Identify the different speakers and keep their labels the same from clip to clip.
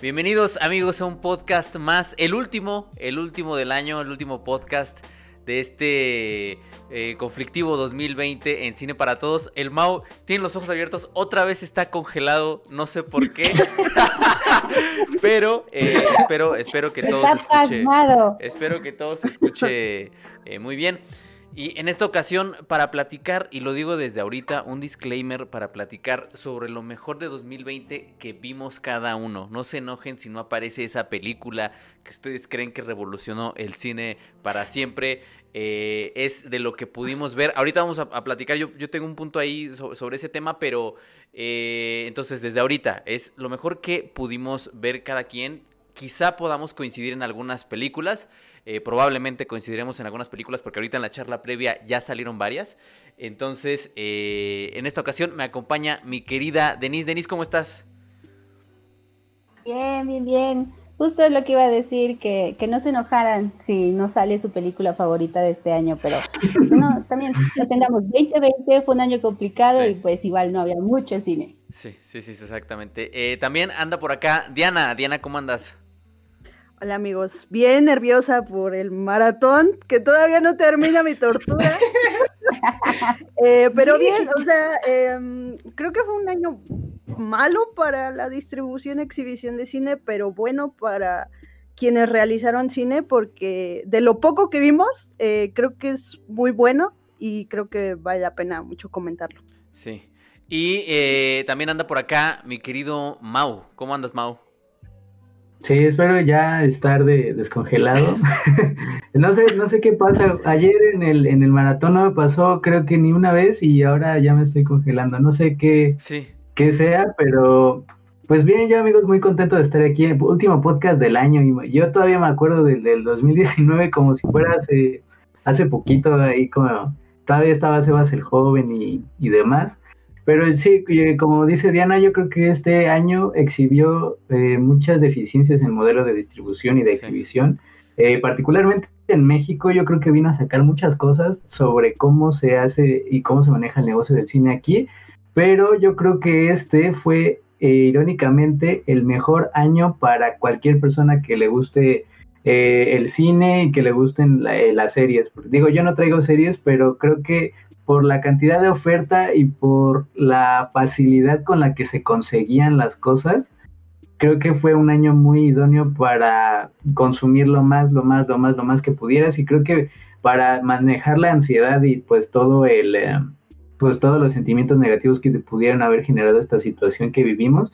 Speaker 1: Bienvenidos amigos a un podcast más, el último, el último del año, el último podcast de este eh, conflictivo 2020 en Cine para Todos. El Mau tiene los ojos abiertos, otra vez está congelado, no sé por qué. Pero eh, espero, espero que todo se escuche. Espero que todo se escuche eh, muy bien. Y en esta ocasión, para platicar, y lo digo desde ahorita, un disclaimer para platicar sobre lo mejor de 2020 que vimos cada uno. No se enojen si no aparece esa película que ustedes creen que revolucionó el cine para siempre. Eh, es de lo que pudimos ver. Ahorita vamos a, platicar, yo, yo, tengo un punto ahí sobre ese tema, pero eh, entonces desde ahorita es lo mejor que pudimos ver cada quien. Quizá podamos coincidir en algunas películas. Eh, probablemente coincidiremos en algunas películas porque ahorita en la charla previa ya salieron varias. Entonces, eh, en esta ocasión me acompaña mi querida Denise. Denise, ¿cómo estás?
Speaker 2: Bien, bien, bien. Justo lo que iba a decir, que, que no se enojaran si no sale su película favorita de este año, pero no, también lo tengamos. 2020 fue un año complicado y pues igual no había mucho cine.
Speaker 1: Sí, sí, sí, exactamente. Eh, también anda por acá Diana. Diana, ¿cómo andas?
Speaker 3: Hola amigos, bien nerviosa por el maratón, que todavía no termina mi tortura. Eh, pero bien, o sea, em, creo que fue un año malo para la distribución y exhibición de cine, pero bueno para quienes realizaron cine, porque de lo poco que vimos, eh, creo que es muy bueno y creo que vale la pena mucho comentarlo.
Speaker 1: Sí. Y eh, también anda por acá mi querido Mau. ¿Cómo andas, Mau?
Speaker 4: Sí, espero ya estar de, descongelado. no sé, no sé qué pasa. Ayer en el, en el maratón no me pasó, creo que ni una vez, y ahora ya me estoy congelando. No sé qué, qué sea, pero pues bien, yo amigos, muy contento de estar aquí. Último podcast del año. Y yo todavía me acuerdo del, del 2019 como si fuera hace, hace poquito, ahí como todavía estaba Sebas el joven y, y demás. Pero sí, como dice Diana, yo creo que este año exhibió eh, muchas deficiencias en el modelo de distribución y de exhibición. Eh, particularmente en México, yo creo que vino a sacar muchas cosas sobre cómo se hace y cómo se maneja el negocio del cine aquí. Pero yo creo que este fue, eh, irónicamente, el mejor año para cualquier persona que le guste el cine y que le gusten las series. Digo, yo no traigo series, pero creo que por la cantidad de oferta y por la facilidad con la que se conseguían las cosas, creo que fue un año muy idóneo para consumir lo más, lo más, lo más, lo más que pudieras. Y creo que para manejar la ansiedad y pues todo el, eh, pues todos los sentimientos negativos que pudieran haber generado esta situación que vivimos,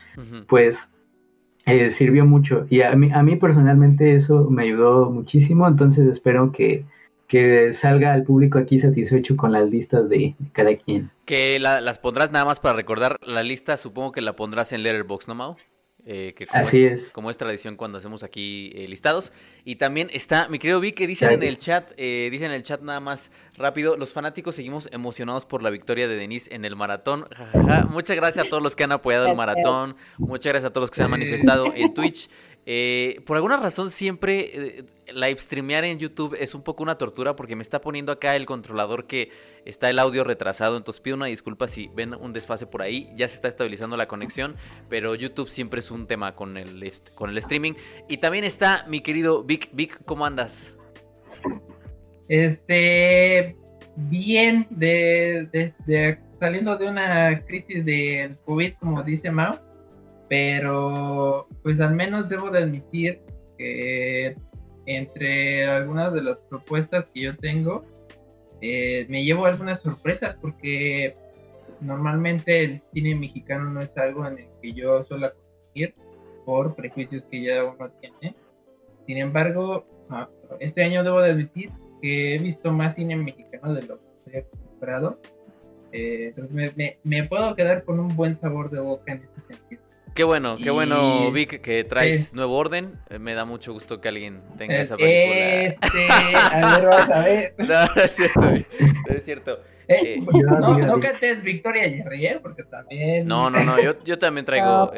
Speaker 4: pues eh, sirvió mucho. Y a mí, a mí personalmente eso me ayudó muchísimo, entonces espero que que salga al público aquí satisfecho con las listas de cada quien.
Speaker 1: Que las pondrás nada más para recordar, la lista supongo que la pondrás en Letterboxd, ¿no, Mau? Eh, que como Así es, Como es tradición cuando hacemos aquí eh, listados. Y también está mi querido Vic, que dicen en el chat, eh, dicen en el chat nada más rápido, los fanáticos seguimos emocionados por la victoria de Denise en el maratón. Muchas gracias a todos los que han apoyado el maratón, muchas gracias a todos los que se han manifestado en Twitch. Eh, por alguna razón siempre eh, live streamear en YouTube es un poco una tortura porque me está poniendo acá el controlador que está el audio retrasado, entonces pido una disculpa si ven un desfase por ahí, ya se está estabilizando la conexión, pero YouTube siempre es un tema con el, con el streaming. Y también está mi querido Vic, Vic, ¿cómo andas?
Speaker 5: Este, bien, de, de saliendo de una crisis de COVID, como dice Mao pero pues al menos debo de admitir que entre algunas de las propuestas que yo tengo, eh, me llevo algunas sorpresas porque normalmente el cine mexicano no es algo en el que yo suelo consumir por prejuicios que ya uno tiene. Sin embargo, ah, este año debo de admitir que he visto más cine mexicano de lo que he comprado. Eh, entonces me, puedo quedar con un buen sabor de boca en ese sentido.
Speaker 1: Qué bueno, qué bueno, Vic, que traes nuevo orden. Me da mucho gusto que alguien tenga esa película.
Speaker 5: Este, a ver, vamos a ver.
Speaker 1: No, es cierto, es cierto.
Speaker 5: Eh, eh, no, no cantes Victoria Jerry, ¿eh? porque también.
Speaker 1: No, no, no, yo, yo también traigo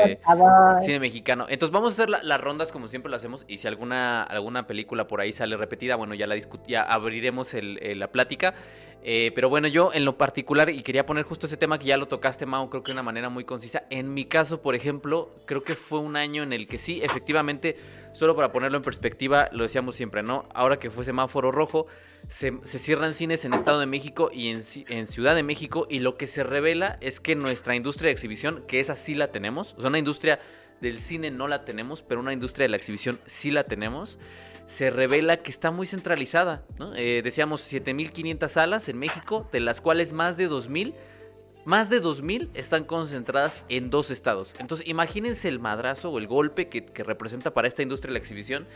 Speaker 1: cine mexicano. Entonces vamos a hacer las rondas como siempre lo hacemos. Y si alguna, alguna película por ahí sale repetida, bueno, ya la ya abriremos el, la plática. Eh, pero bueno, yo en lo particular, y quería poner justo ese tema que ya lo tocaste, Mao, creo que de una manera muy concisa. En mi caso, por ejemplo, creo que fue un año en el que sí, efectivamente, solo para ponerlo en perspectiva, lo decíamos siempre, ¿no? Ahora que fue semáforo rojo, se, cierran cines en Estado de México y en, en, Ciudad de México, y lo que se revela es que nuestra industria de exhibición, que esa sí la tenemos, o sea, una industria del cine no la tenemos, pero una industria de la exhibición sí la tenemos se revela que está muy centralizada. ¿no? Eh, decíamos 7.500 salas en México, de las cuales más de 2.000, más de 2.000 están concentradas en dos estados. Entonces imagínense el madrazo o el golpe que, representa para esta industria la exhibición,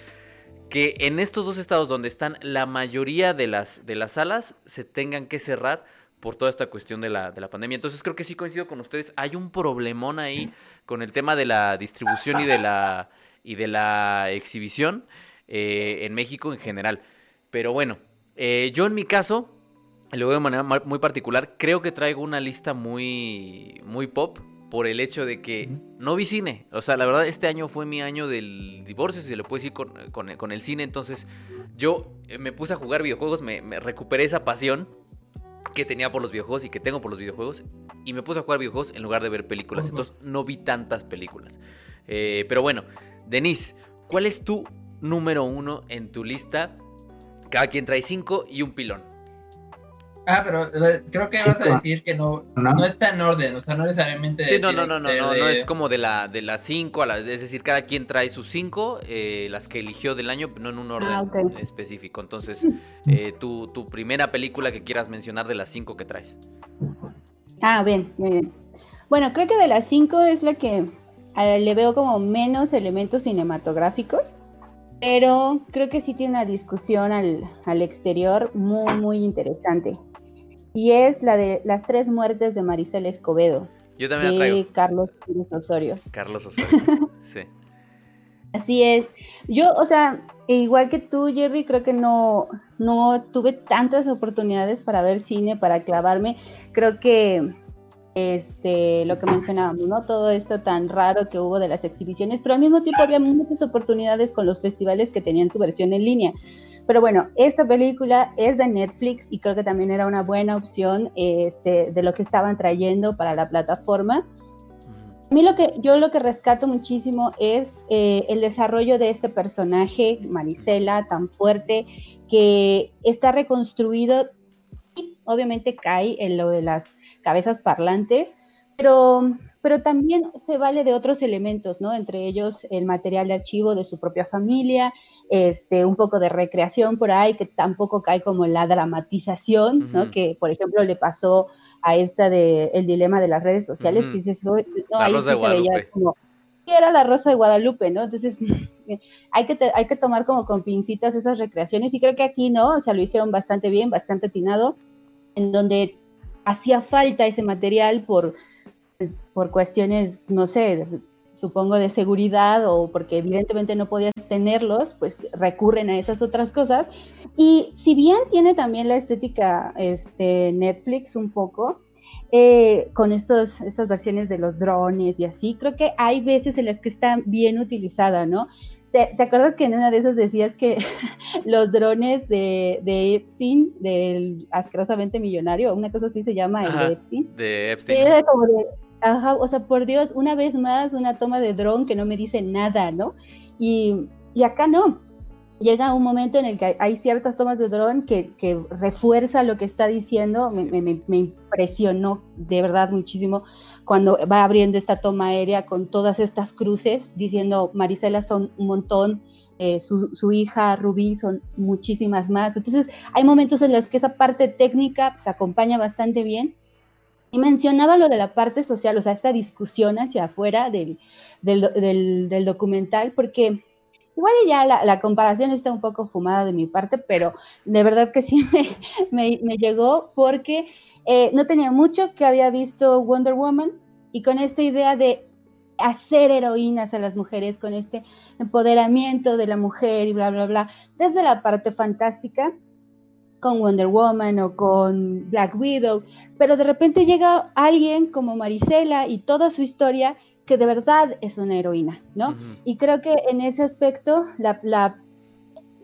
Speaker 1: que en estos dos estados donde están la mayoría de las, de las salas se tengan que cerrar por toda esta cuestión de la, de la pandemia. Entonces creo que sí coincido con ustedes, hay un problemón ahí con el tema de la distribución y de la, y de la exhibición. Eh, en México en general. Pero bueno, eh, yo en mi caso, lo veo de manera muy particular, creo que traigo una lista muy, muy pop por el hecho de que no vi cine. O sea, la verdad, este año fue mi año del divorcio, si se lo puede decir, con, el cine. Entonces, yo eh, me puse a jugar videojuegos, me, recuperé esa pasión que tenía por los videojuegos y que tengo por los videojuegos. Y me puse a jugar videojuegos en lugar de ver películas. Entonces, no vi tantas películas. pero bueno, Denise, ¿cuál es tu número uno en tu lista. Cada quien trae cinco y un pilón.
Speaker 5: Ah, pero eh, creo que vas a decir que no, no, está en orden, o sea, no necesariamente.
Speaker 1: Sí, no, no, no, no, no, no es como de la de las cinco, a la, es decir, cada quien trae sus cinco, eh, las que eligió del año, no en un orden ah, específico. Entonces, eh, tu, tu primera película que quieras mencionar de las cinco que traes.
Speaker 2: Ah, bien, muy bien. Bueno, creo que de las cinco es la que le veo como menos elementos cinematográficos pero creo que sí tiene una discusión al, exterior muy, muy interesante. Y es la de las tres muertes de Maricel Escobedo.
Speaker 1: Yo también la traigo.
Speaker 2: Carlos Osorio.
Speaker 1: Carlos Osorio, sí.
Speaker 2: Así es. Yo, o sea, igual que tú, Jerry, creo que no, no tuve tantas oportunidades para ver cine, para clavarme. Creo que este, lo que mencionábamos, ¿no? Todo esto tan raro que hubo de las exhibiciones, pero al mismo tiempo había muchas oportunidades con los festivales que tenían su versión en línea. Pero bueno, esta película es de Netflix y creo que también era una buena opción este, de lo que estaban trayendo para la plataforma. A mí lo que yo lo que rescato muchísimo es eh, el desarrollo de este personaje, Marisela, tan fuerte, que está reconstruido y obviamente cae en lo de las cabezas parlantes, pero, pero también se vale de otros elementos, ¿no? Entre ellos el material de archivo de su propia familia, este, un poco de recreación por ahí, que tampoco cae como la dramatización, ¿no? Que, por ejemplo, le pasó a esta de el dilema de las redes sociales, que dices, no, ahí se veía como era la Rosa de Guadalupe, ¿no? Entonces, hay que, hay que tomar como con pincitas esas recreaciones y creo que aquí, ¿no? O sea, lo hicieron bastante bien, bastante atinado, en donde hacía falta ese material por, por cuestiones, no sé, supongo de seguridad o porque evidentemente no podías tenerlos, pues recurren a esas otras cosas. Y si bien tiene también la estética este, Netflix un poco, eh, con estos, estas versiones de los drones y así, creo que hay veces en las que está bien utilizada, ¿no? ¿Te, acuerdas que en una de esas decías que los drones de, de, Epstein, del asquerosamente millonario, una cosa así se llama el de Epstein?
Speaker 1: De Epstein. Era
Speaker 2: como de, ajá, o sea, por Dios, una vez más una toma de dron que no me dice nada, ¿no? Y, y acá no llega un momento en el que hay ciertas tomas de dron que, que, refuerza lo que está diciendo. Me, me, me, impresionó de verdad muchísimo cuando va abriendo esta toma aérea con todas estas cruces, diciendo Marisela son un montón, eh, su, su, hija Rubí son muchísimas más. Entonces hay momentos en los que esa parte técnica se acompaña bastante bien. Y mencionaba lo de la parte social, o sea, esta discusión hacia afuera del, del, del, del documental, porque Igual ya la, comparación está un poco fumada de mi parte, pero de verdad que sí me, llegó porque eh, no tenía mucho que había visto Wonder Woman y con esta idea de hacer heroínas a las mujeres, con este empoderamiento de la mujer y bla, bla, bla, desde la parte fantástica con Wonder Woman o con Black Widow, pero de repente llega alguien como Marisela y toda su historia que de verdad es una heroína, ¿no? Y creo que en ese aspecto la,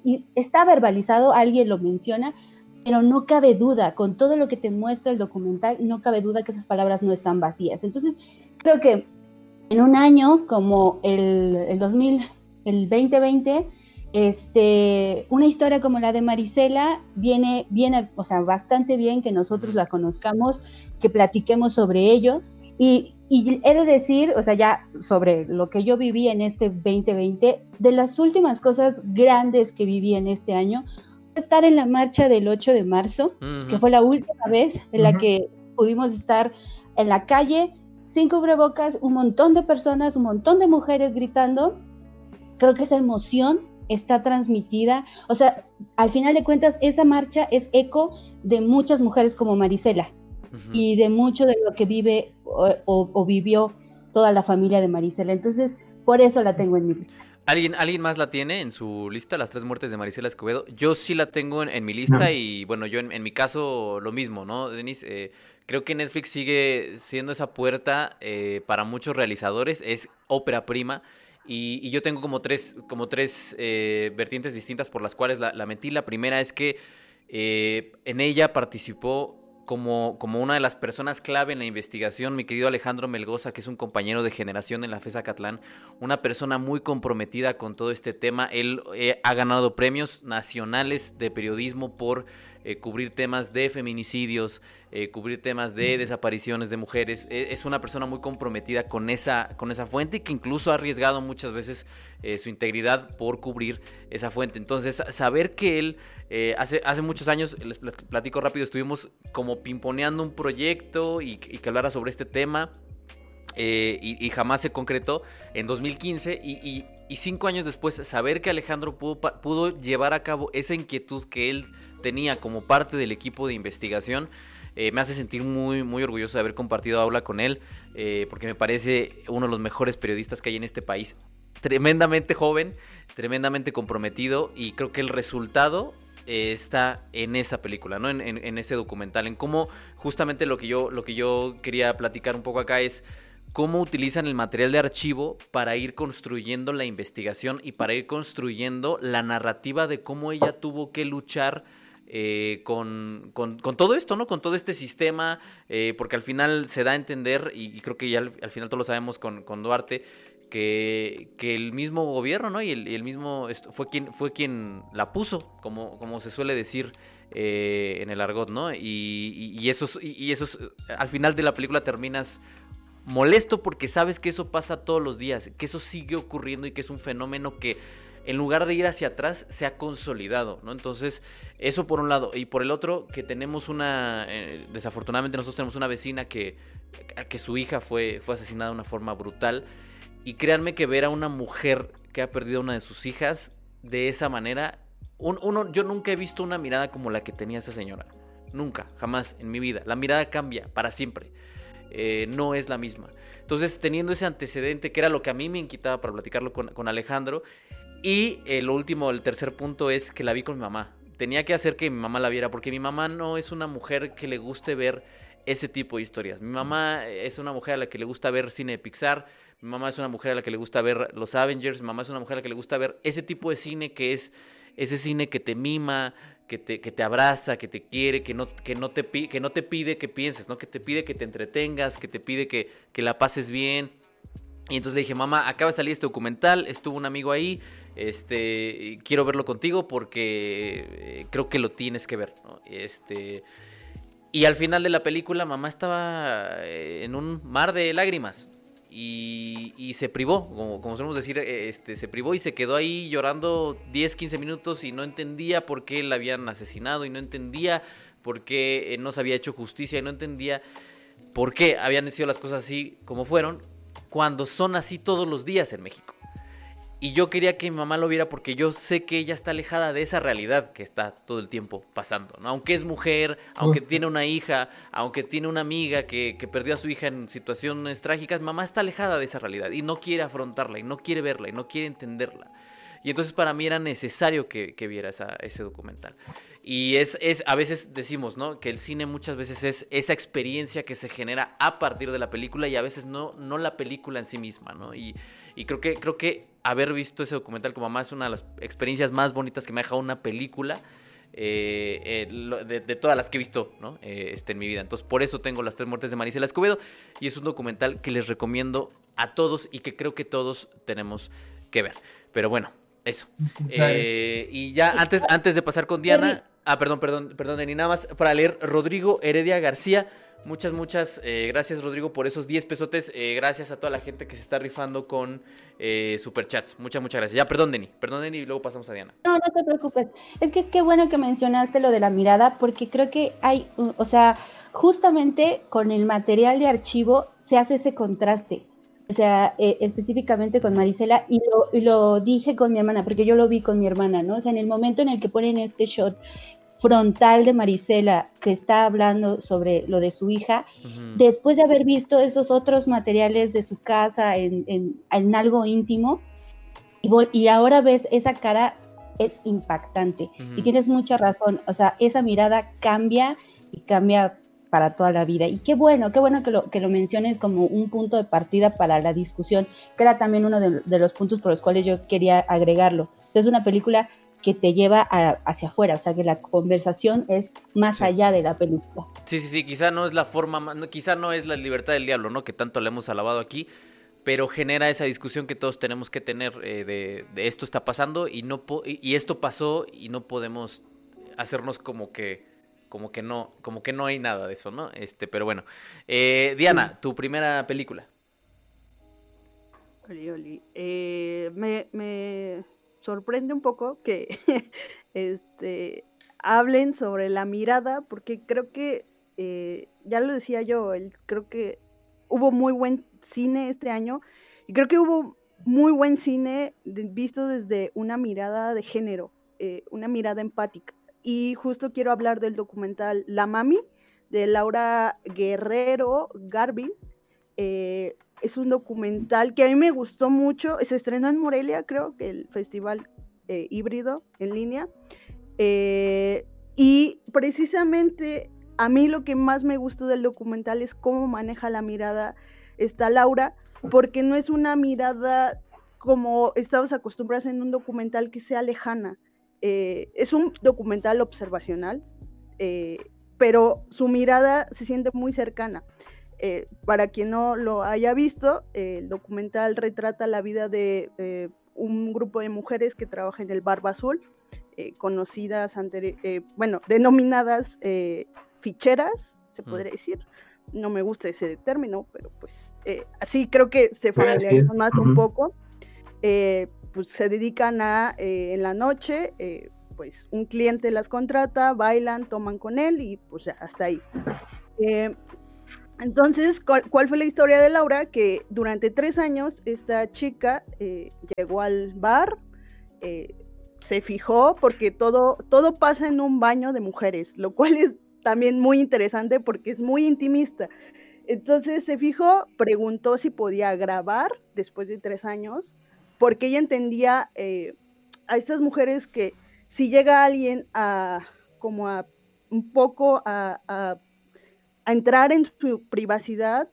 Speaker 2: y está verbalizado, alguien lo menciona, pero no cabe duda, con todo lo que te muestra el documental, no cabe duda que esas palabras no están vacías. Entonces, creo que en un año como el, el 2000, el 2020, este, una historia como la de Marisela viene, viene, o sea, bastante bien que nosotros la conozcamos, que platiquemos sobre ello. Y, y he de decir, o sea, ya sobre lo que yo viví en este 2020, de las últimas cosas grandes que viví en este año, estar en la marcha del 8 de marzo, que fue la última vez en la que pudimos estar en la calle, sin cubrebocas, un montón de personas, un montón de mujeres gritando. Creo que esa emoción está transmitida, o sea, al final de cuentas, esa marcha es eco de muchas mujeres como Marisela y de mucho de lo que vive o, vivió toda la familia de Marisela. Entonces, por eso la tengo en mi lista.
Speaker 1: ¿Alguien, ¿Alguien más la tiene en su lista, las tres muertes de Marisela Escobedo? Yo sí la tengo en, mi lista y bueno, yo en, mi caso lo mismo, ¿no, Denis? Eh, creo que Netflix sigue siendo esa puerta eh, para muchos realizadores, es ópera prima y, yo tengo como tres, como tres eh, vertientes distintas por las cuales la, metí. La primera es que en ella participó como, como, una de las personas clave en la investigación, mi querido Alejandro Melgoza, que es un compañero de generación en la FESA Catlán, una persona muy comprometida con todo este tema. Él eh, ha ganado premios nacionales de periodismo por cubrir temas de feminicidios, eh, cubrir temas de desapariciones de mujeres. E, es una persona muy comprometida con esa, con esa fuente y que incluso ha arriesgado muchas veces eh, su integridad por cubrir esa fuente. Entonces, saber que él eh, hace, hace muchos años, les platico rápido, estuvimos como pimponeando un proyecto y, que hablara sobre este tema. y, jamás se concretó en 2015 y, cinco años después saber que Alejandro pudo, llevar a cabo esa inquietud que él tenía como parte del equipo de investigación eh, me hace sentir muy, muy orgulloso de haber compartido aula con él, eh, porque me parece uno de los mejores periodistas que hay en este país. Tremendamente joven, tremendamente comprometido y creo que el resultado eh, está en esa película, ¿no? En, ese documental, en cómo justamente lo que yo, lo que yo quería platicar un poco acá es cómo utilizan el material de archivo para ir construyendo la investigación y para ir construyendo la narrativa de cómo ella tuvo que luchar eh, con, con, todo esto, ¿no? Con todo este sistema, eh, porque al final se da a entender, y, creo que ya al, final todos lo sabemos con, Duarte, que, el mismo gobierno, ¿no? Y el, mismo fue quien, fue quien la puso, como, como se suele decir eh, en el argot, ¿no? Y, y, eso, y al final de la película terminas molesto porque sabes que eso pasa todos los días, que eso sigue ocurriendo y que es un fenómeno que en lugar de ir hacia atrás, se ha consolidado, ¿no? Entonces, eso por un lado. Y por el otro, que tenemos una, eh, desafortunadamente nosotros tenemos una vecina que, que su hija fue, fue asesinada de una forma brutal. Y créanme que ver a una mujer que ha perdido una de sus hijas de esa manera, uno, yo nunca he visto una mirada como la que tenía esa señora. Nunca, jamás en mi vida. La mirada cambia para siempre. Eh, no es la misma. Entonces, teniendo ese antecedente, que era lo que a mí me inquietaba para platicarlo con, con Alejandro, y el último, el tercer punto es que la vi con mi mamá. Tenía que hacer que mi mamá la viera, porque mi mamá no es una mujer que le guste ver ese tipo de historias. Mi mamá es una mujer a la que le gusta ver cine de Pixar, mi mamá es una mujer a la que le gusta ver los Avengers, mi mamá es una mujer a la que le gusta ver ese tipo de cine que es ese cine que te mima, que te, que te abraza, que te quiere, que no, que, no te, que no te pide que pienses, ¿no? que te pide que te entretengas, que te pide que, que la pases bien. Y entonces le dije, mamá, acaba de salir este documental, estuvo un amigo ahí, este, quiero verlo contigo porque eh, creo que lo tienes que ver. Este, y al final de la película, mamá estaba eh, en un mar de lágrimas. Y, se privó, como, como solemos decir, eh, este, se privó y se quedó ahí llorando 10, 15 minutos y no entendía por qué la habían asesinado y no entendía por qué no se había hecho justicia y no entendía por qué habían sido las cosas así como fueron cuando son así todos los días en México. Y yo quería que mi mamá lo viera porque yo sé que ella está alejada de esa realidad que está todo el tiempo pasando. ¿no? Aunque es mujer, aunque tiene una hija, aunque tiene una amiga que, perdió a su hija en situaciones trágicas, mamá está alejada de esa realidad y no quiere afrontarla y no quiere verla y no quiere entenderla. Y entonces para mí era necesario que, viera ese documental. Y es, es, a veces decimos, ¿no? Que el cine muchas veces es esa experiencia que se genera a partir de la película y a veces no, no la película en sí misma, ¿no? Y, y creo que, creo que haber visto ese documental como mamá es una de las experiencias más bonitas que me ha dejado una película. eh, de, todas las que he visto ¿no? este, en mi vida. Entonces, por eso tengo las tres muertes de Marisela Escobedo y es un documental que les recomiendo a todos y que creo que todos tenemos que ver. Pero bueno, eso. y ya antes, antes de pasar con Diana, ah, perdón, perdón, perdón, ni nada más para leer Rodrigo Heredia García Muchas, muchas eh, gracias, Rodrigo, por esos 10 pesotes. Eh, gracias a toda la gente que se está rifando con eh, superchats. Muchas, muchas gracias. Ya, perdón, Deni. Perdón, Deni, y luego pasamos a Diana.
Speaker 2: No, no te preocupes. Es que qué bueno que mencionaste lo de la mirada, porque creo que hay, o sea, justamente con el material de archivo se hace ese contraste. O sea, específicamente con Marisela, y lo, y lo dije con mi hermana, porque yo lo vi con mi hermana, ¿no? O sea, en el momento en el que ponen este shot frontal de Marisela que está hablando sobre lo de su hija, después de haber visto esos otros materiales de su casa en, en, algo íntimo, y, y, ahora ves esa cara, es impactante. Y tienes mucha razón, o sea, esa mirada cambia y cambia para toda la vida. Y qué bueno, qué bueno que lo, que lo menciones como un punto de partida para la discusión, que era también uno de, de los puntos por los cuales yo quería agregarlo. O sea, es una película que te lleva hacia afuera, o sea que la conversación es más allá de la película.
Speaker 1: Sí, sí, sí, quizá no es la forma, quizá no es la libertad del diablo, ¿no? Que tanto le hemos alabado aquí, pero genera esa discusión que todos tenemos que tener eh, de, esto está pasando y no y, esto pasó y no podemos hacernos como que como que no como que no hay nada de eso, ¿no? Este, pero bueno, eh, Diana, tu primera película.
Speaker 3: Oli, oli. Eh, me, me sorprende un poco que este, hablen sobre la mirada, porque creo que, eh, ya lo decía yo, el, creo que hubo muy buen cine este año y creo que hubo muy buen cine visto desde una mirada de género, eh, una mirada empática. Y justo quiero hablar del documental La Mami de Laura Guerrero Garvin. Eh, es un documental que a mí me gustó mucho. Se estrenó en Morelia, creo que el festival eh, híbrido en línea. Eh, y precisamente a mí lo que más me gustó del documental es cómo maneja la mirada esta Laura, porque no es una mirada como estamos acostumbrados en un documental que sea lejana. Eh, es un documental observacional, pero su mirada se siente muy cercana. Eh, para quien no lo haya visto, el documental retrata la vida de eh, un grupo de mujeres que trabaja en el Barba Azul, eh, conocidas, bueno, denominadas ficheras, se mm. podría decir. No me gusta ese término, pero pues así creo que se familiarizan más un poco. pues se dedican a, en la noche, pues un cliente las contrata, bailan, toman con él y pues hasta ahí. Entonces, ¿cuál, fue la historia de Laura? Que durante tres años esta chica eh, llegó al bar, eh, se fijó, porque todo, todo pasa en un baño de mujeres, lo cual es también muy interesante porque es muy intimista. Entonces se fijó, preguntó si podía grabar después de tres años, porque ella entendía eh, a estas mujeres que si llega alguien a como a un poco a a entrar en su privacidad,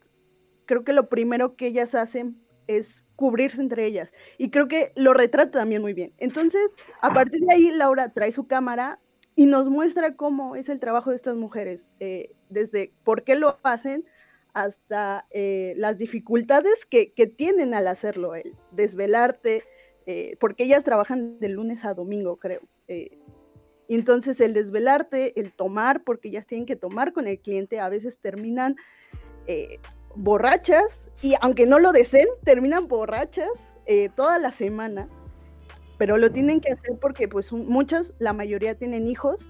Speaker 3: creo que lo primero que ellas hacen es cubrirse entre ellas. Y creo que lo retrata también muy bien. Entonces, a partir de ahí, Laura trae su cámara y nos muestra cómo es el trabajo de estas mujeres, eh, desde por qué lo hacen hasta eh, las dificultades que, tienen al hacerlo, el desvelarte, eh, porque ellas trabajan de lunes a domingo, creo. Entonces el desvelarte, el tomar, porque ellas tienen que tomar con el cliente, a veces terminan eh, borrachas y aunque no lo deseen, terminan borrachas eh, toda la semana, pero lo tienen que hacer porque pues muchas, la mayoría tienen hijos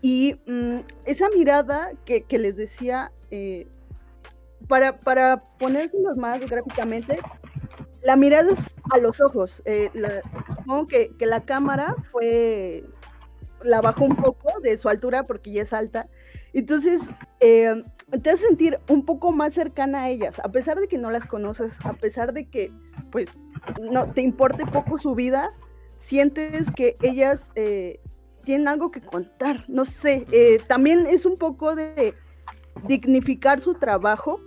Speaker 3: y mm, esa mirada que, les decía, eh, para, para ponérselos más gráficamente, la mirada es a los ojos. supongo que, que la cámara fue la bajó un poco de su altura porque ya es alta. Entonces, eh, te hace sentir un poco más cercana a ellas, a pesar de que no las conoces, a pesar de que, pues, no te importe poco su vida, sientes que ellas eh, tienen algo que contar. No sé, eh, también es un poco de dignificar su trabajo,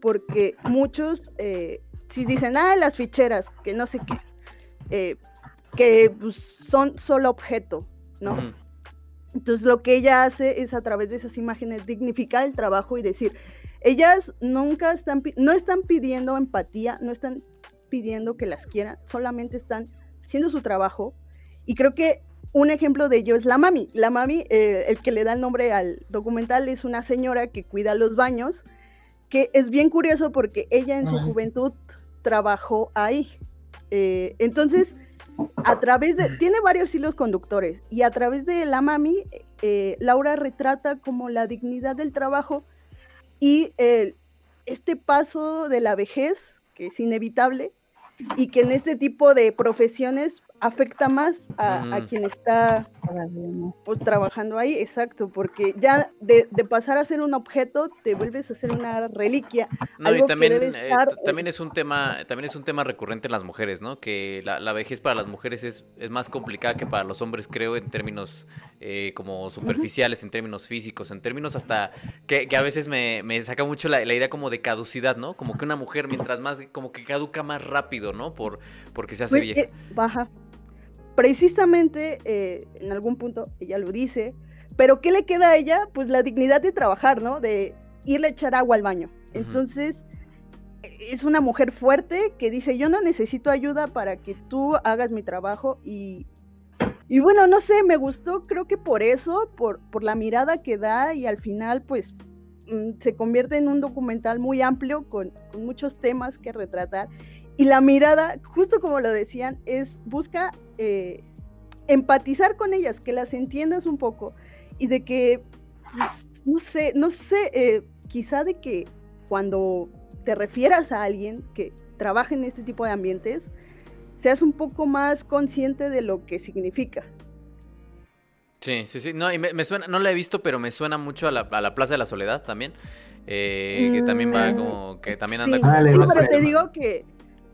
Speaker 3: porque muchos, si dicen, ah, las ficheras, que no sé qué, que pues, son solo objeto, ¿no? Entonces lo que ella hace es a través de esas imágenes dignificar el trabajo y decir, ellas nunca están, no están pidiendo empatía, no están pidiendo que las quieran, solamente están haciendo su trabajo. Y creo que un ejemplo de ello es la mami. La mami, eh, el que le da el nombre al documental, es una señora que cuida los baños, que es bien curioso porque ella en su juventud trabajó ahí. Eh, entonces, a través de, tiene varios hilos conductores y a través de la mami, eh, Laura retrata como la dignidad del trabajo y este paso de la vejez, que es inevitable, y que en este tipo de profesiones afecta más a, quien está pues, trabajando ahí, exacto, porque ya de, pasar a ser un objeto te vuelves a ser una reliquia.
Speaker 1: No, y también, eh, también es un tema, también es un tema recurrente en las mujeres, ¿no? Que la, vejez para las mujeres es, es, más complicada que para los hombres, creo, en términos eh, como superficiales, en términos físicos, en términos hasta que, a veces me, saca mucho la, idea como de caducidad, ¿no? Como que una mujer mientras más, como que caduca más rápido, ¿no? Por, porque se hace
Speaker 3: pues,
Speaker 1: vieja.
Speaker 3: Eh, baja precisamente eh, en algún punto ella lo dice, pero ¿qué le queda a ella? Pues la dignidad de trabajar, ¿no? De irle a echar agua al baño. Entonces, es una mujer fuerte que dice, yo no necesito ayuda para que tú hagas mi trabajo y, y bueno, no sé, me gustó, creo que por eso, por, por la mirada que da y al final, pues mm, se convierte en un documental muy amplio con, con muchos temas que retratar y la mirada, justo como lo decían, es busca eh, empatizar con ellas, que las entiendas un poco y de que, pues, no sé, no sé, eh, quizá de que cuando te refieras a alguien que trabaja en este tipo de ambientes, seas un poco más consciente de lo que significa.
Speaker 1: Sí, sí, sí. No, y me, suena, no la he visto, pero me suena mucho a la, a la Plaza de la Soledad también. Eh, que también va mm, como, que también anda
Speaker 3: como... Sí, pero te digo que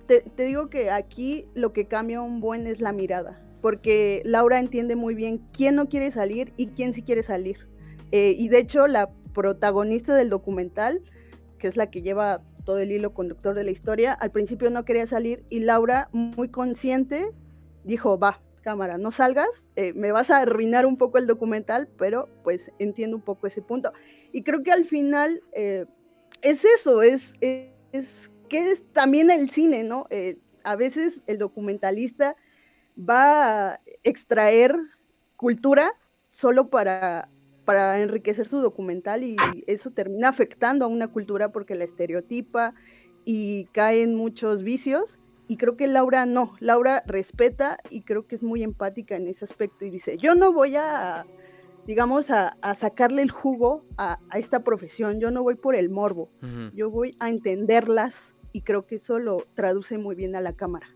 Speaker 3: te, digo que aquí lo que cambia un buen es la mirada, porque Laura entiende muy bien quién no quiere salir y quién sí quiere salir. Eh, y de hecho, la protagonista del documental, que es la que lleva todo el hilo conductor de la historia, al principio no quería salir y Laura, muy consciente, dijo, va, cámara, no salgas, eh, me vas a arruinar un poco el documental, pero pues entiendo un poco ese punto. Y creo que al final eh, es eso, es, es que es también el cine, ¿no? Eh, a veces el documentalista va a extraer cultura solo para, para enriquecer su documental y eso termina afectando a una cultura porque la estereotipa y caen muchos vicios. Y creo que Laura no, Laura respeta y creo que es muy empática en ese aspecto y dice, yo no voy a, digamos, a, sacarle el jugo a, esta profesión, yo no voy por el morbo, yo voy a entenderlas y creo que eso lo traduce muy bien a la cámara.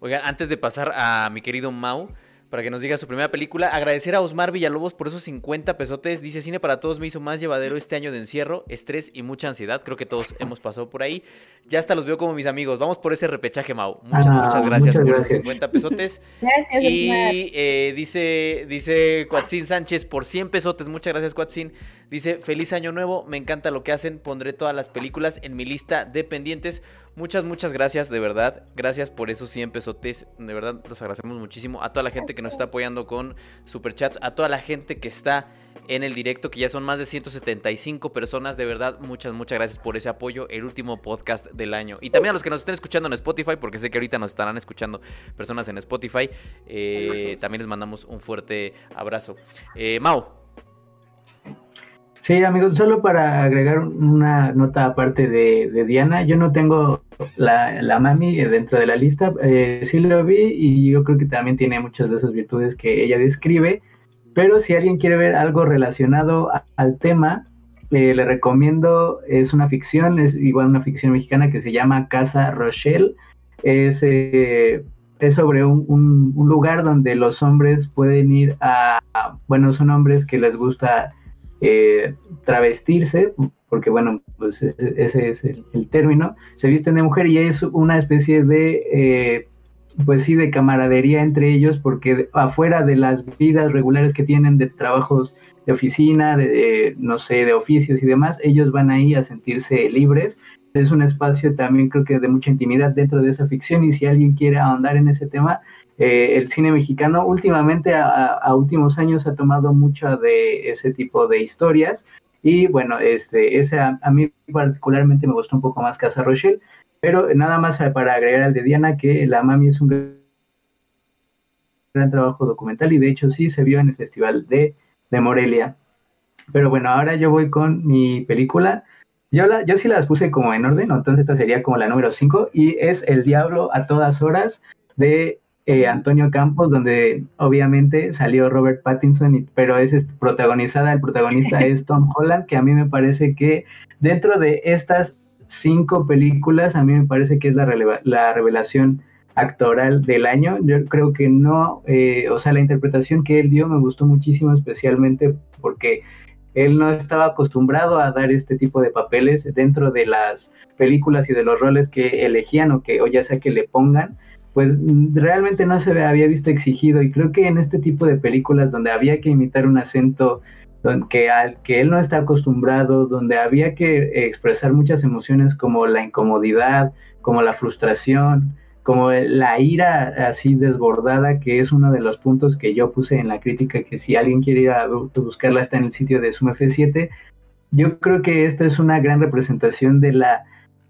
Speaker 1: Oigan, antes de pasar a mi querido Mau, para que nos diga su primera película. Agradecer a Osmar Villalobos por esos 50 pesotes. Dice, cine para todos me hizo más llevadero este año de encierro, estrés y mucha ansiedad. Creo que todos hemos pasado por ahí. Ya hasta los veo como mis amigos. Vamos por ese repechaje, Mau. Muchas, ah, muchas gracias por esos 50 pesotes. Gracias, y eh, dice, dice Cuatzin Sánchez por 100 pesotes. Muchas gracias, Cuatzin. Dice, feliz año nuevo. Me encanta lo que hacen. Pondré todas las películas en mi lista de pendientes. Muchas, muchas gracias, de verdad. Gracias por esos 100 pesotes. De verdad, los agradecemos muchísimo. A toda la gente que nos está apoyando con superchats. A toda la gente que está en el directo, que ya son más de 175 personas. De verdad, muchas, muchas gracias por ese apoyo. El último podcast del año. Y también a los que nos estén escuchando en Spotify, porque sé que ahorita nos estarán escuchando personas en Spotify. Eh, también les mandamos un fuerte abrazo. Eh, Mau.
Speaker 4: Sí, amigos, solo para agregar una nota aparte de, Diana, yo no tengo la, la, mami dentro de la lista, eh, sí lo vi y yo creo que también tiene muchas de esas virtudes que ella describe, pero si alguien quiere ver algo relacionado al tema, eh, le recomiendo, es una ficción, es igual una ficción mexicana que se llama Casa Rochelle, es, eh, es sobre un, un, lugar donde los hombres pueden ir a, bueno, son hombres que les gusta eh, travestirse, porque bueno, pues ese, es el, término, se visten de mujer y es una especie de, eh, pues sí, de camaradería entre ellos, porque afuera de las vidas regulares que tienen de trabajos de oficina, de, no sé, de oficios y demás, ellos van ahí a sentirse libres. Es un espacio también creo que de mucha intimidad dentro de esa ficción y si alguien quiere ahondar en ese tema, eh, el cine mexicano últimamente, a, últimos años, ha tomado mucho de ese tipo de historias. Y bueno, este, ese a, mí particularmente me gustó un poco más Casa Rochelle, pero nada más para agregar al de Diana que La Mami es un gran trabajo documental y de hecho sí se vio en el Festival de, de Morelia. Pero bueno, ahora yo voy con mi película. Yo, la, yo sí las puse como en orden, entonces esta sería como la número 5 y es El Diablo a todas horas de eh, Antonio Campos, donde obviamente salió Robert Pattinson, pero es protagonizada, el protagonista es Tom Holland, que a mí me parece que dentro de estas cinco películas, a mí me parece que es la, la revelación actoral del año. Yo creo que no, eh, o sea, la interpretación que él dio me gustó muchísimo, especialmente porque él no estaba acostumbrado a dar este tipo de papeles dentro de las películas y de los roles que elegían o que o ya sea que le pongan pues realmente no se había visto exigido y creo que en este tipo de películas donde había que imitar un acento que al que él no está acostumbrado, donde había que expresar muchas emociones como la incomodidad, como la frustración, como la ira así desbordada, que es uno de los puntos que yo puse en la crítica, que si alguien quiere ir a buscarla está en el sitio de Sum F7. Yo creo que esta es una gran representación de la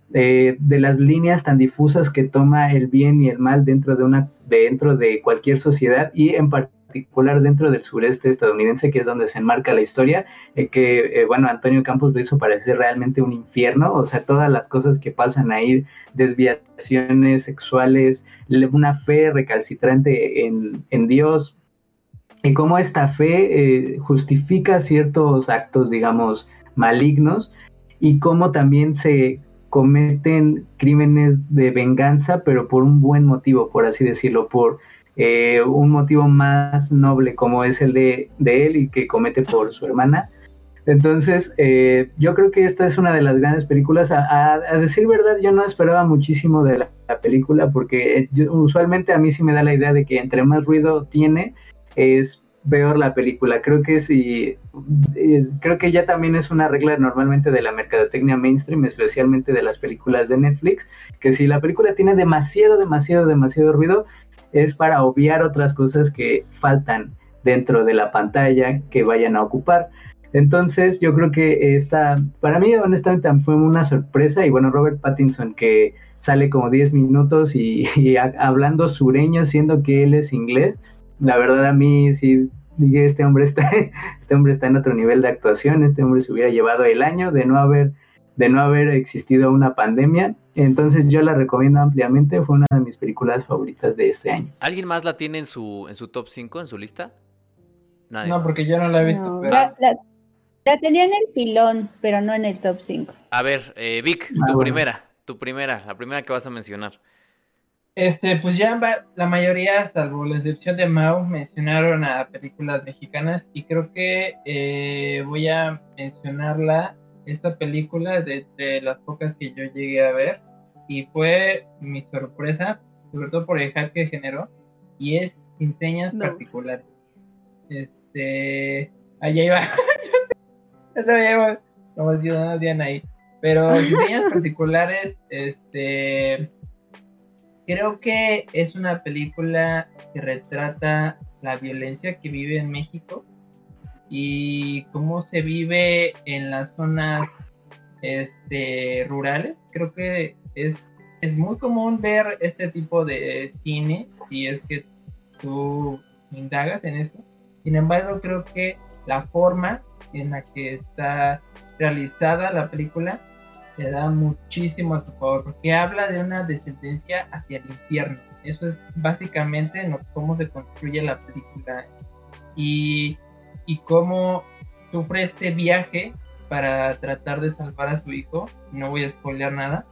Speaker 4: de, las líneas tan difusas que toma el bien y el mal dentro de una dentro de cualquier sociedad y en particular dentro del sureste estadounidense que es donde se enmarca la historia eh, que eh, bueno Antonio Campos lo hizo parecer realmente un infierno. O sea todas las cosas que pasan ahí desviaciones sexuales una fe recalcitrante en, en Dios y cómo esta fe eh, justifica ciertos actos digamos malignos y cómo también se cometen crímenes de venganza, pero por un buen motivo, por así decirlo, por eh, un motivo más noble como es el de, él y que comete por su hermana. Entonces, eh, yo creo que esta es una de las grandes películas. A, decir verdad, yo no esperaba muchísimo de la, película porque eh, usualmente a mí sí me da la idea de que entre más ruido tiene, es peor la película. Creo que sí, eh, creo que ya también es una regla normalmente de la mercadotecnia mainstream, especialmente de las películas de Netflix, que si la película tiene demasiado, demasiado, demasiado ruido, es para obviar otras cosas que faltan dentro de la pantalla que vayan a ocupar. Entonces, yo creo que esta, para mí honestamente fue una sorpresa y bueno, Robert Pattinson que sale como 10 minutos y, y hablando sureño, siendo que él es inglés, la verdad a mí sí dije, este hombre está, este hombre está en otro nivel de actuación, este hombre se hubiera llevado el año de no haber, de no haber existido una pandemia. Entonces yo la recomiendo ampliamente, fue una de mis películas favoritas de este año.
Speaker 1: ¿Alguien más la tiene en su, en su top 5, en su lista?
Speaker 5: no, porque yo no la he visto.
Speaker 2: la, tenía en el pilón, pero no en el top 5.
Speaker 1: A ver, eh, Vic, ah, tu primera, tu primera, la primera que vas a mencionar.
Speaker 5: Este, pues ya la mayoría, salvo la excepción de Mau, mencionaron a películas mexicanas y creo que eh, voy a mencionarla, esta película de, las pocas que yo llegué a ver y fue mi sorpresa, sobre todo por el hype que generó, y es Sin Señas Particulares. Este, allá iba, ya sabíamos, como no bien ahí, pero Sin Señas Particulares, este Creo que es una película que retrata la violencia que vive en México y cómo se vive en las zonas este, rurales. Creo que es, muy común ver este tipo de cine si es que tú indagas en esto. Sin embargo, creo que la forma en la que está realizada la película le da muchísimo a su favor, porque habla de una descendencia hacia el infierno. Eso es básicamente cómo se construye la película y, y cómo sufre este viaje para tratar de salvar a su hijo. No voy a spoilear nada,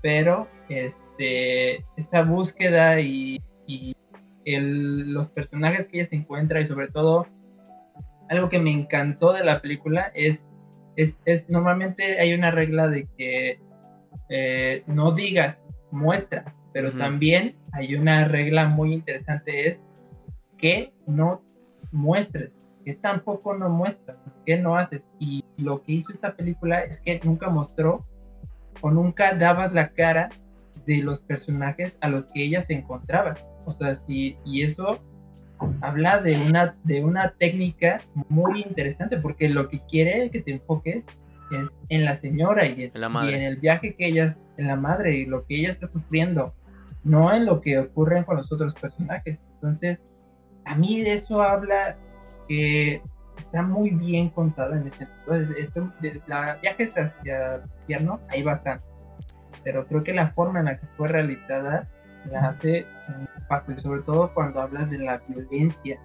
Speaker 5: pero este, esta búsqueda y, y el, los personajes que ella se encuentra y sobre todo algo que me encantó de la película es es, normalmente hay una regla de que eh, no digas, muestra, pero también hay una regla muy interesante es que no muestres, que tampoco no muestras, que no haces. Y lo que hizo esta película es que nunca mostró o nunca dabas la cara de los personajes a los que ella se encontraba. O sea, sí, y eso habla de una, de una técnica muy interesante, porque lo que quiere que te enfoques es en la señora y en, y en el viaje que ella, en la madre y lo que ella está sufriendo, no en lo que ocurre con los otros personajes. Entonces, a mí de eso habla que está muy bien contada en ese sentido. la viajes hacia el infierno, ahí bastante. Pero creo que la forma en la que fue realizada la hace sobre todo cuando hablas de la violencia.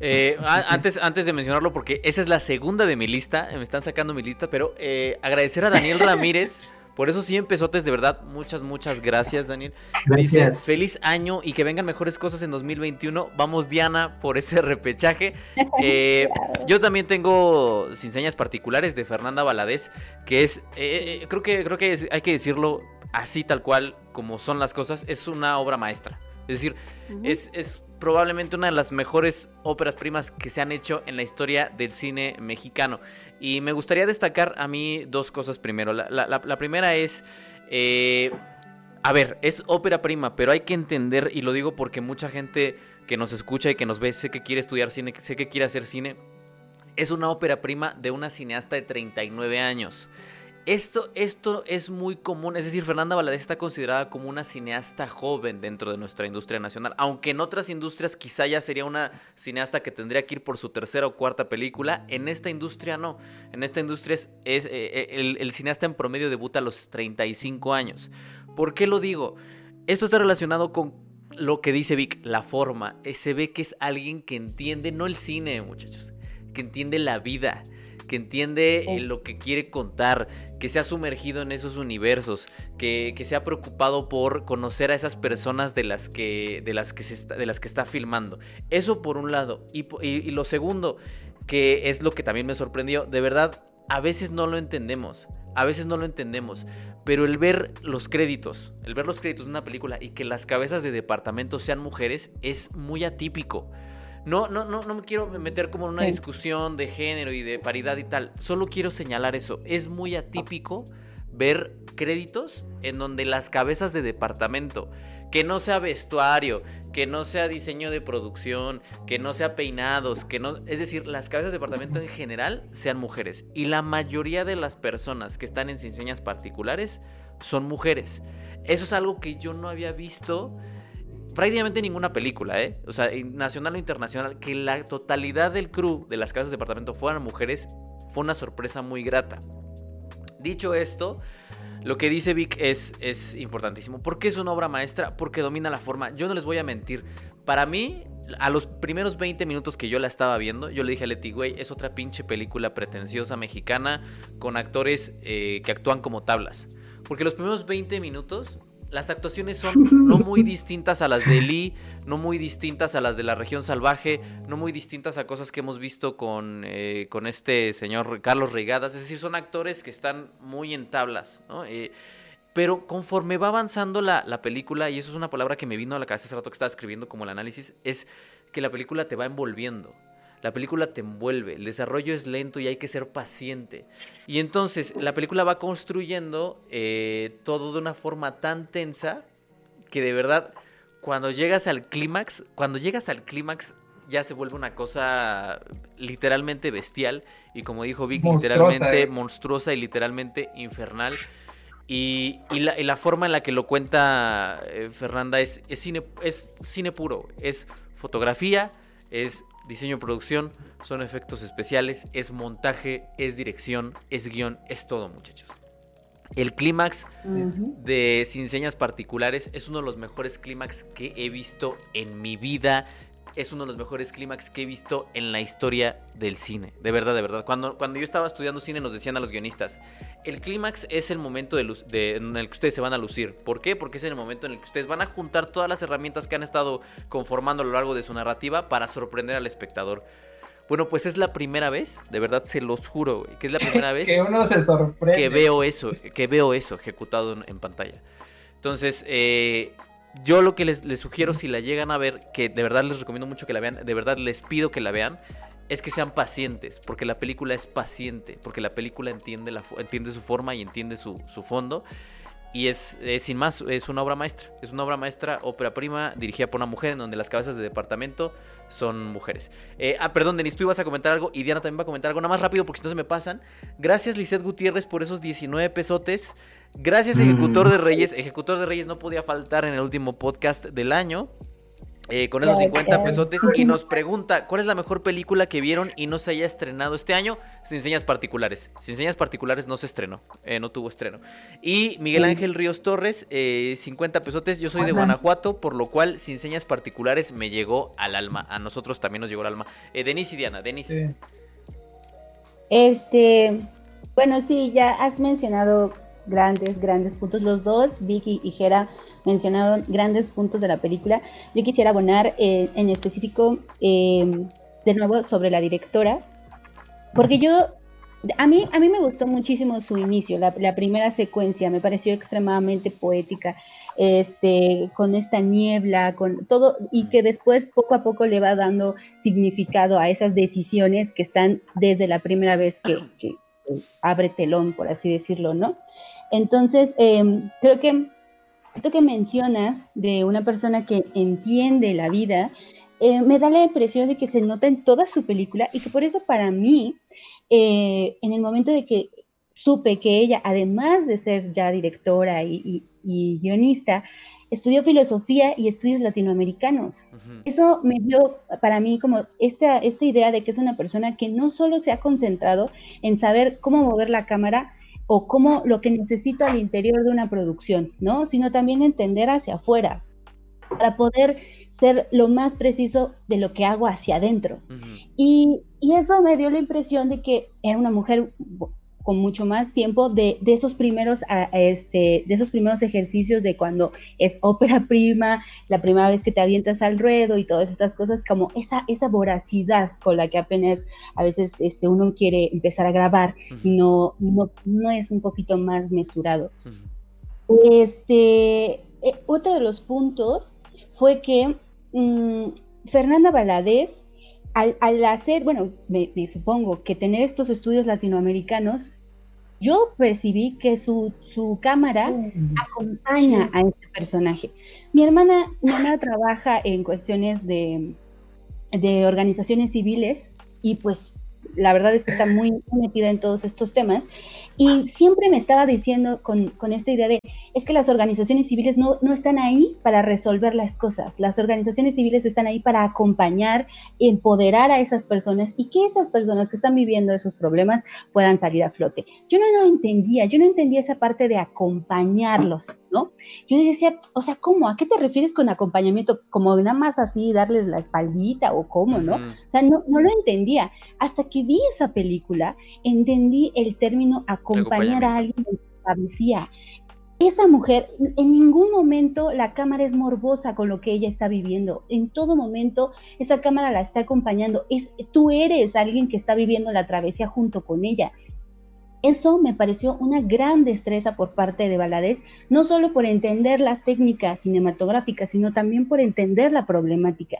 Speaker 1: Eh, antes, antes de mencionarlo, porque esa es la segunda de mi lista, me están sacando mi lista, pero eh, agradecer a Daniel Ramírez por eso sí empezotes, de verdad, muchas, muchas gracias, Daniel. Dice, feliz año y que vengan mejores cosas en 2021. Vamos, Diana, por ese repechaje. Eh, yo también tengo sin señas particulares de Fernanda Valadez, que es, eh, eh, creo que, creo que hay que decirlo así tal cual, como son las cosas, es una obra maestra. Es decir, es, es probablemente una de las mejores óperas primas que se han hecho en la historia del cine mexicano. Y me gustaría destacar a mí dos cosas primero. La, primera es, eh, a ver, es ópera prima, pero hay que entender, y lo digo porque mucha gente que nos escucha y que nos ve, sé que quiere estudiar cine, sé que quiere hacer cine, es una ópera prima de una cineasta de 39 años. Esto, esto es muy común, es decir, Fernanda Valadez está considerada como una cineasta joven dentro de nuestra industria nacional, aunque en otras industrias quizá ya sería una cineasta que tendría que ir por su tercera o cuarta película, en esta industria no, en esta industria es, eh, eh, el, cineasta en promedio debuta a los 35 años. ¿Por qué lo digo? Esto está relacionado con lo que dice Vic, la forma, eh, se ve que es alguien que entiende, no el cine muchachos, que entiende la vida que entiende eh, lo que quiere contar, que se ha sumergido en esos universos, que, se ha preocupado por conocer a esas personas de las que, de las que, se está, de las que está filmando. Eso por un lado. Y, y lo segundo, que es lo que también me sorprendió, de verdad, a veces no lo entendemos. A veces no lo entendemos, pero el ver los créditos, el ver los créditos de una película y que las cabezas de departamento sean mujeres es muy atípico. No, no, no, no me quiero meter como en una discusión de género y de paridad y tal. Solo quiero señalar eso. Es muy atípico ver créditos en donde las cabezas de departamento, que no sea vestuario, que no sea diseño de producción, que no sea peinados, que no, es decir, las cabezas de departamento en general sean mujeres. Y la mayoría de las personas que están en enseñas particulares son mujeres. Eso es algo que yo no había visto prácticamente ninguna película, ¿eh? O sea, nacional o internacional, que la totalidad del crew de las casas de departamento fueran mujeres, fue una sorpresa muy grata. Dicho esto, lo que dice Vic es, importantísimo. ¿Por qué es una obra maestra? Porque domina la forma. Yo no les voy a mentir. Para mí, a los primeros 20 minutos que yo la estaba viendo, yo le dije a Leti, güey, es otra pinche película pretenciosa mexicana con actores eh, que actúan como tablas. Porque los primeros 20 minutos las actuaciones son no muy distintas a las de Lee, no muy distintas a las de la región salvaje, no muy distintas a cosas que hemos visto con, eh, con este señor Carlos Reigadas. Es decir, son actores que están muy en tablas, ¿no? Eh, pero conforme va avanzando la, la, película, y eso es una palabra que me vino a la cabeza hace rato que estaba escribiendo como el análisis, es que la película te va envolviendo. La película te envuelve, el desarrollo es lento y hay que ser paciente. Y entonces la película va construyendo eh, todo de una forma tan tensa que de verdad cuando llegas al clímax, cuando llegas al clímax ya se vuelve una cosa literalmente bestial y como dijo Vic, literalmente eh. monstruosa y literalmente infernal. Y, la, forma en la que lo cuenta eh, Fernanda es, es, cine, es cine puro, es fotografía, es diseño, producción, son efectos especiales, es montaje, es dirección, es guion, es todo, muchachos. El clímax de Sin Señas Particulares es uno de los mejores clímax que he visto en mi vida es uno de los mejores clímax que he visto en la historia del cine. De verdad, de verdad. Cuando, cuando yo estaba estudiando cine nos decían a los guionistas, el clímax es el momento de, en el que ustedes se van a lucir. ¿Por qué? Porque es el momento en el que ustedes van a juntar todas las herramientas que han estado conformando a lo largo de su narrativa para sorprender al espectador. Bueno, pues es la primera vez, de verdad se los juro, que es la primera vez
Speaker 5: que uno se sorprende.
Speaker 1: Que veo eso, que veo eso ejecutado en, en pantalla. Entonces, eh, yo lo que les, sugiero si la llegan a ver, que de verdad les recomiendo mucho que la vean, de verdad les pido que la vean, es que sean pacientes, porque la película es paciente, porque la película entiende, la, entiende su forma y entiende su, fondo. y es, sin más, es una obra maestra. Es una obra maestra, ópera prima, dirigida por una mujer, en donde las cabezas de departamento son mujeres. Eh, ah, perdón, Denis, tú ibas a comentar algo y Diana también va a comentar algo. Nada más rápido porque si no se me pasan. Gracias, Lizeth Gutiérrez, por esos 19 pesotes. Gracias, Ejecutor de mm. Reyes. Ejecutor de Reyes no podía faltar en el último podcast del año. Eh, con esos 50 pesotes y nos pregunta cuál es la mejor película que vieron y no se haya estrenado este año sin señas particulares. Sin señas particulares no se estrenó, eh, no tuvo estreno. Y Miguel Ángel Ríos Torres, 50 eh, pesotes, yo soy de Guanajuato, por lo cual sin señas particulares me llegó al alma. A nosotros también nos llegó al alma. Denis y Diana, Denis.
Speaker 2: Este, bueno, sí, ya has mencionado grandes, grandes puntos. Los dos, Vicky y Jera, mencionaron grandes puntos de la película. Yo quisiera abonar eh, en específico, em, de nuevo, sobre la directora, porque yo, a mí, a mí me gustó muchísimo su inicio, la, primera secuencia, me pareció extremadamente poética, este, con esta niebla, con todo, y que después poco a poco le va dando significado a esas decisiones que están desde la primera vez que abre telón, por así decirlo, ¿no? Entonces, em, creo que esto que mencionas de una persona que entiende la vida, eh, me da la impresión de que se nota en toda su película y que por eso para mí, eh, en el momento de que supe que ella, además de ser ya directora y, guionista, estudió filosofía y estudios latinoamericanos. Eso me dio para mí como esta, esta idea de que es una persona que no solo se ha concentrado en saber cómo mover la cámara, o cómo lo que necesito al interior de una producción, ¿no? Sino también entender hacia afuera, para poder ser lo más preciso de lo que hago hacia adentro. y, y, eso me dio la impresión de que era una mujer con mucho más tiempo de, esos primeros este, de esos primeros ejercicios de cuando es ópera prima, la primera vez que te avientas al ruedo y todas estas cosas, como esa, esa voracidad con la que apenas a veces este, uno quiere empezar a grabar, no, no, no es un poquito más mesurado. Este, eh, otro de los puntos fue que mm, Fernanda Valadez al, hacer, bueno, me, supongo que tener estos estudios latinoamericanos yo percibí que su, cámara mm, acompaña a este personaje. Mi hermana, mi hermana trabaja en cuestiones de, de organizaciones civiles y pues la verdad es que está muy metida en todos estos temas y siempre me estaba diciendo con, esta idea de, es que las organizaciones civiles no, no, están ahí para resolver las cosas, las organizaciones civiles están ahí para acompañar, empoderar a esas personas y que esas personas que están viviendo esos problemas puedan salir a flote. Yo no lo entendía, yo no entendía esa parte de acompañarlos, ¿no? Yo decía, o sea, ¿cómo? ¿A qué te refieres con acompañamiento? Como nada más así, darles la espaldita o cómo, ¿no? O sea, no, no lo entendía. Hasta que vi esa película, entendí el término acompañamiento acompañar a alguien en travesía. Esa mujer, en ningún momento la cámara es morbosa con lo que ella está viviendo. En todo momento esa cámara la está acompañando. Es, tú eres alguien que está viviendo la travesía junto con ella. Eso me pareció una gran destreza por parte de Valadez, no solo por entender la técnica cinematográfica, sino también por entender la problemática.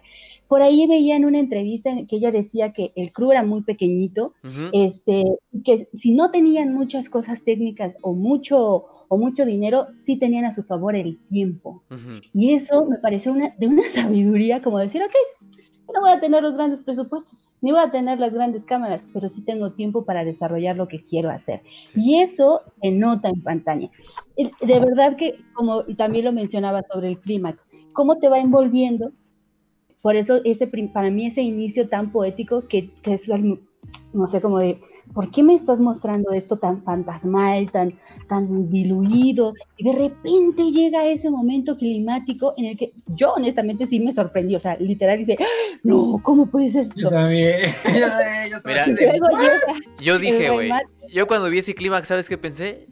Speaker 2: Por ahí veía en una entrevista en que ella decía que el crew era muy pequeñito, este, que si no tenían muchas cosas técnicas o mucho, o mucho dinero, sí tenían a su favor el tiempo. Y eso me pareció una, de una sabiduría como decir, ok, no voy a tener los grandes presupuestos, ni voy a tener las grandes cámaras, pero sí tengo tiempo para desarrollar lo que quiero hacer. Y eso se nota en pantalla. De verdad que, como también lo mencionaba sobre el clímax, cómo te va envolviendo por eso ese, para mí ese inicio tan poético que, es, no sé, como de, ¿por qué me estás mostrando esto tan fantasmal, tan, tan diluido? Y de repente llega ese momento climático en el que yo honestamente sí me sorprendí, o sea, literal dice, no, ¿cómo puede ser esto?
Speaker 5: Yo también,
Speaker 1: yo, dije, güey, yo cuando vi ese clímax, ¿sabes qué pensé?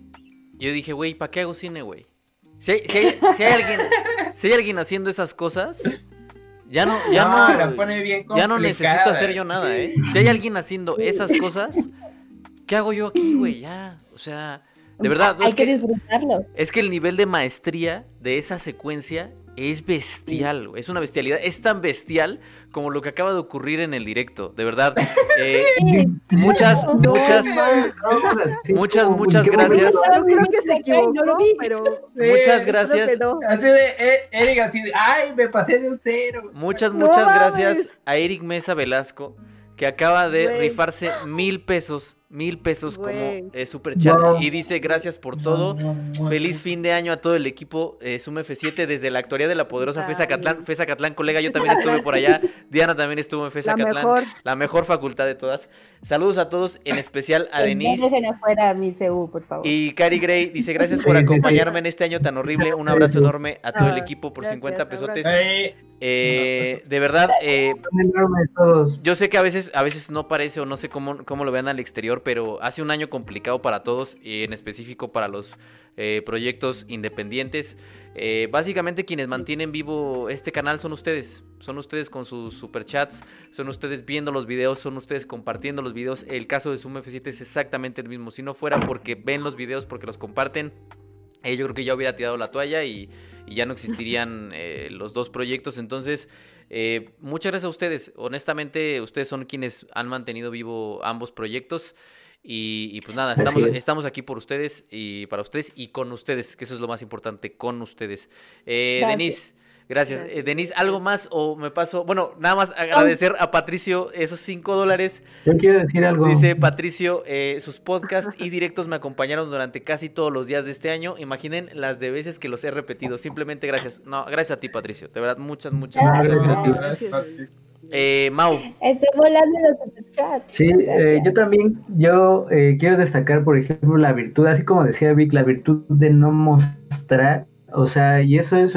Speaker 1: Yo dije, güey, ¿para qué hago cine, güey? Si si hay, alguien, si hay alguien haciendo esas cosas, ya no, ya no, ya no necesito hacer yo nada, ¿eh? Si hay alguien haciendo esas cosas, ¿qué hago yo aquí, güey? Ya, o sea, de verdad.
Speaker 2: Hay es que, disfrutarlo.
Speaker 1: Es que el nivel de maestría de esa secuencia es bestial, es una bestialidad, es tan bestial como lo que acaba de ocurrir en el directo, de verdad. Eh, muchas, muchas, muchas, muchas gracias.
Speaker 3: creo que se equivocó, pero
Speaker 1: muchas gracias.
Speaker 5: Así de eh, Eric, así de, ay, me pasé de un cero.
Speaker 1: Muchas, muchas gracias a Eric Mesa Velasco que acaba de rifarse mil pesos mil pesos como eh, super chat y dice gracias por todo. Feliz fin de año a todo el equipo eh, Sum F7 desde la actualidad de la poderosa FESA Catlán. FESA Catlán, colega, yo también estuve por allá. Diana también estuvo en FESA la Catlán. La mejor facultad de todas. Saludos a todos, en especial a Denise. Y Cari Gray dice gracias por acompañarme en este año tan horrible. Un abrazo enorme a todo el equipo por 50 pesotes. Eh, de verdad, eh, yo sé que a veces, a veces no parece o no sé cómo, cómo lo vean al exterior, pero hace un año complicado para todos y en específico para los eh, proyectos independientes. Eh, básicamente quienes mantienen vivo este canal son ustedes. Son ustedes con sus superchats, son ustedes viendo los videos, son ustedes compartiendo los videos. El caso de Zoom F7 es exactamente el mismo. Si no fuera porque ven los videos, porque los comparten, eh, yo creo que ya hubiera tirado la toalla y, ya no existirían los dos proyectos. Entonces, muchas gracias a ustedes. Honestamente, ustedes son quienes han mantenido vivo ambos proyectos. Y, pues nada, estamos, estamos aquí por ustedes y para ustedes y con ustedes, que eso es lo más importante, con ustedes. Eh, Denise, gracias. Eh, Denise, ¿algo más o me paso? Bueno, nada más agradecer a Patricio esos cinco dólares.
Speaker 4: Yo quiero decir algo.
Speaker 1: Dice Patricio, eh, sus podcasts y directos me acompañaron durante casi todos los días de este año. Imaginen las de veces que los he repetido. Simplemente gracias. No, gracias a ti, Patricio. De verdad, muchas, muchas, muchas gracias. gracias. Eh, Mau.
Speaker 2: Estoy volando los chats.
Speaker 4: Sí, eh, yo también, yo eh, quiero destacar, por ejemplo, la virtud, así como decía Vic, la virtud de no mostrar, o sea, y eso es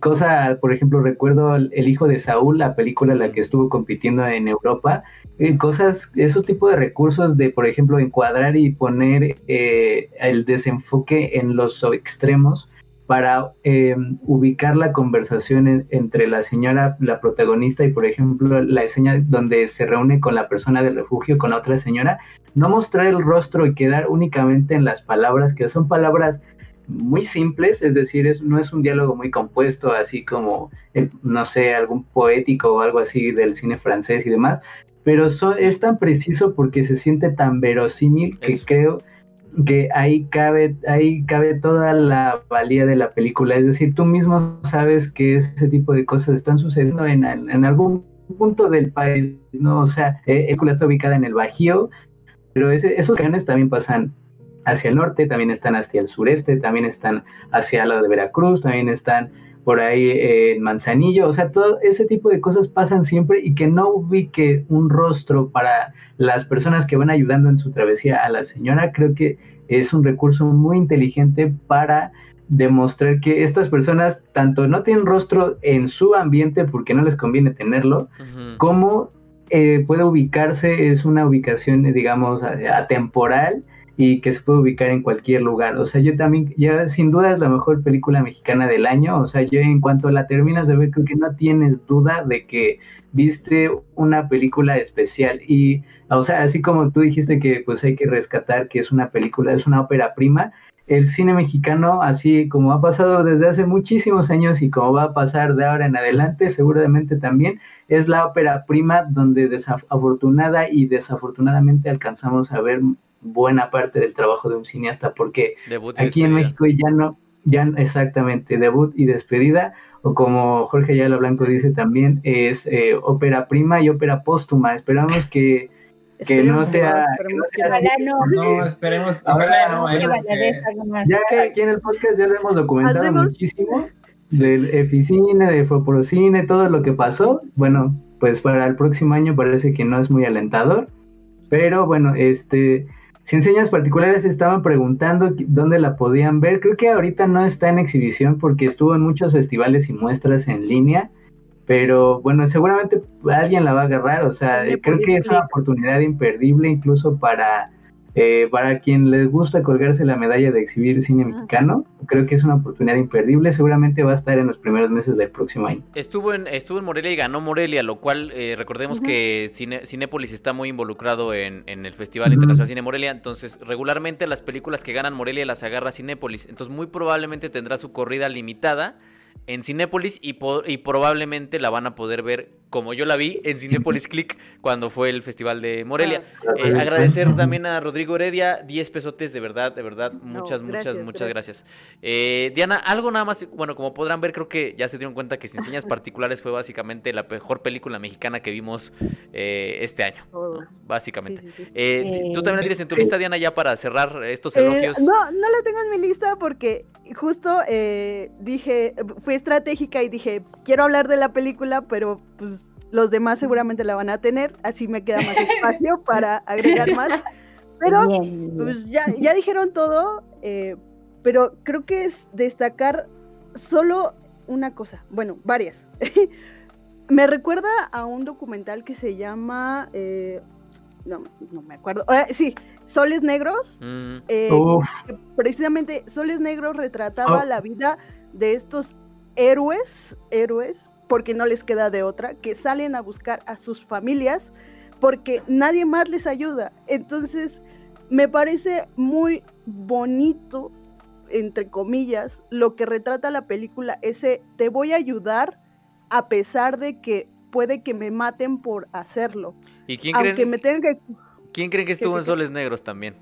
Speaker 4: cosa, por ejemplo, recuerdo el, hijo de Saúl, la película en la que estuvo compitiendo en Europa, eh, cosas, esos tipos de recursos de, por ejemplo, encuadrar y poner el desenfoque en los extremos para eh, ubicar la conversación entre la señora, la protagonista, y por ejemplo la escena donde se reúne con la persona del refugio, con la otra señora, no mostrar el rostro y quedar únicamente en las palabras, que son palabras muy simples, es decir, es, no es un diálogo muy compuesto, así como, eh, no sé, algún poético o algo así del cine francés y demás, pero es tan preciso porque se siente tan verosímil que creo que ahí cabe, ahí cabe toda la valía de la película. Es decir, tú mismo sabes que ese tipo de cosas están sucediendo en, en algún punto del país, ¿no? O sea, eh, Hércules está ubicada en el Bajío, pero esos cañones también pasan hacia el norte, también están hacia el sureste, también están hacia lado de Veracruz, también están por ahí en Manzanillo, o sea, todo ese tipo de cosas pasan siempre y que no ubique un rostro para las personas que van ayudando en su travesía a la señora, creo que es un recurso muy inteligente para demostrar que estas personas tanto no tienen rostro en su ambiente porque no les conviene tenerlo, como eh, puede ubicarse, es una ubicación, digamos, atemporal y que se puede ubicar en cualquier lugar. O sea, yo también, ya sin duda es la mejor película mexicana del año. O sea, yo en cuanto la terminas de ver, creo que no tienes duda de que viste una película especial. Y, o sea, así como tú dijiste que pues hay que rescatar que es una película, es una ópera prima, el cine mexicano, así como ha pasado desde hace muchísimos años y como va a pasar de ahora en adelante, seguramente también es la ópera prima donde desafortunada y desafortunadamente alcanzamos a ver buena parte del trabajo de un cineasta, porque aquí en México ya no, ya exactamente, debut y despedida, o como Jorge Ayala Blanco dice también, es eh, ópera prima y ópera póstuma. Esperamos que, que no sea...
Speaker 5: no, esperemos, ojalá no.
Speaker 4: Eh, ya aquí en el podcast ya lo hemos documentado muchísimo del Eficine, de Foprocine, todo lo que pasó. Bueno, pues para el próximo año parece que no es muy alentador, pero bueno, este sin señas particulares estaban preguntando dónde la podían ver. Creo que ahorita no está en exhibición porque estuvo en muchos festivales y muestras en línea. Pero bueno, seguramente alguien la va a agarrar. O sea, creo que es una oportunidad imperdible incluso para eh, para quien les gusta colgarse la medalla de exhibir cine mexicano, creo que es una oportunidad imperdible. Seguramente va a estar en los primeros meses del próximo año.
Speaker 1: Estuvo en, estuvo en Morelia y ganó Morelia, lo cual eh, recordemos que Cine, Cinépolis está muy involucrado en, el Festival Internacional Cine Morelia. Entonces, regularmente las películas que ganan Morelia las agarra Cinépolis. Entonces, muy probablemente tendrá su corrida limitada en Cinépolis y, y probablemente la van a poder ver como yo la vi en Cinepolis Click cuando fue el Festival de Morelia. Ah, eh, agradecer también a Rodrigo Heredia, 10 pesotes, de verdad, de verdad, muchas, muchas, muchas gracias. Eh, Diana, algo nada más, bueno, como podrán ver, creo que ya se dieron cuenta que Sin Señas Particulares fue básicamente la mejor película mexicana que vimos eh, este año, básicamente. ¿Tú también la tienes en tu lista, Diana, ya para cerrar estos elogios?
Speaker 3: no, no la tengo en mi lista porque justo dije, fui estratégica y dije, quiero hablar de la película, pero pues los demás seguramente la van a tener, así me queda más espacio para agregar más. Pero pues ya, ya dijeron todo, eh, pero creo que es destacar solo una cosa, bueno, varias. me recuerda a un documental que se llama, eh, no, no, me acuerdo, eh, sí, Soles Negros. Mm. precisamente Soles Negros retrataba oh. la vida de estos héroes, héroes, porque no les queda de otra, que salen a buscar a sus familias porque nadie más les ayuda. Entonces, me parece muy bonito, entre comillas, lo que retrata la película, ese te voy a ayudar a pesar de que puede que me maten por hacerlo.
Speaker 1: ¿Y quién creen, me que, ¿quién creen que estuvo en Soles Negros también?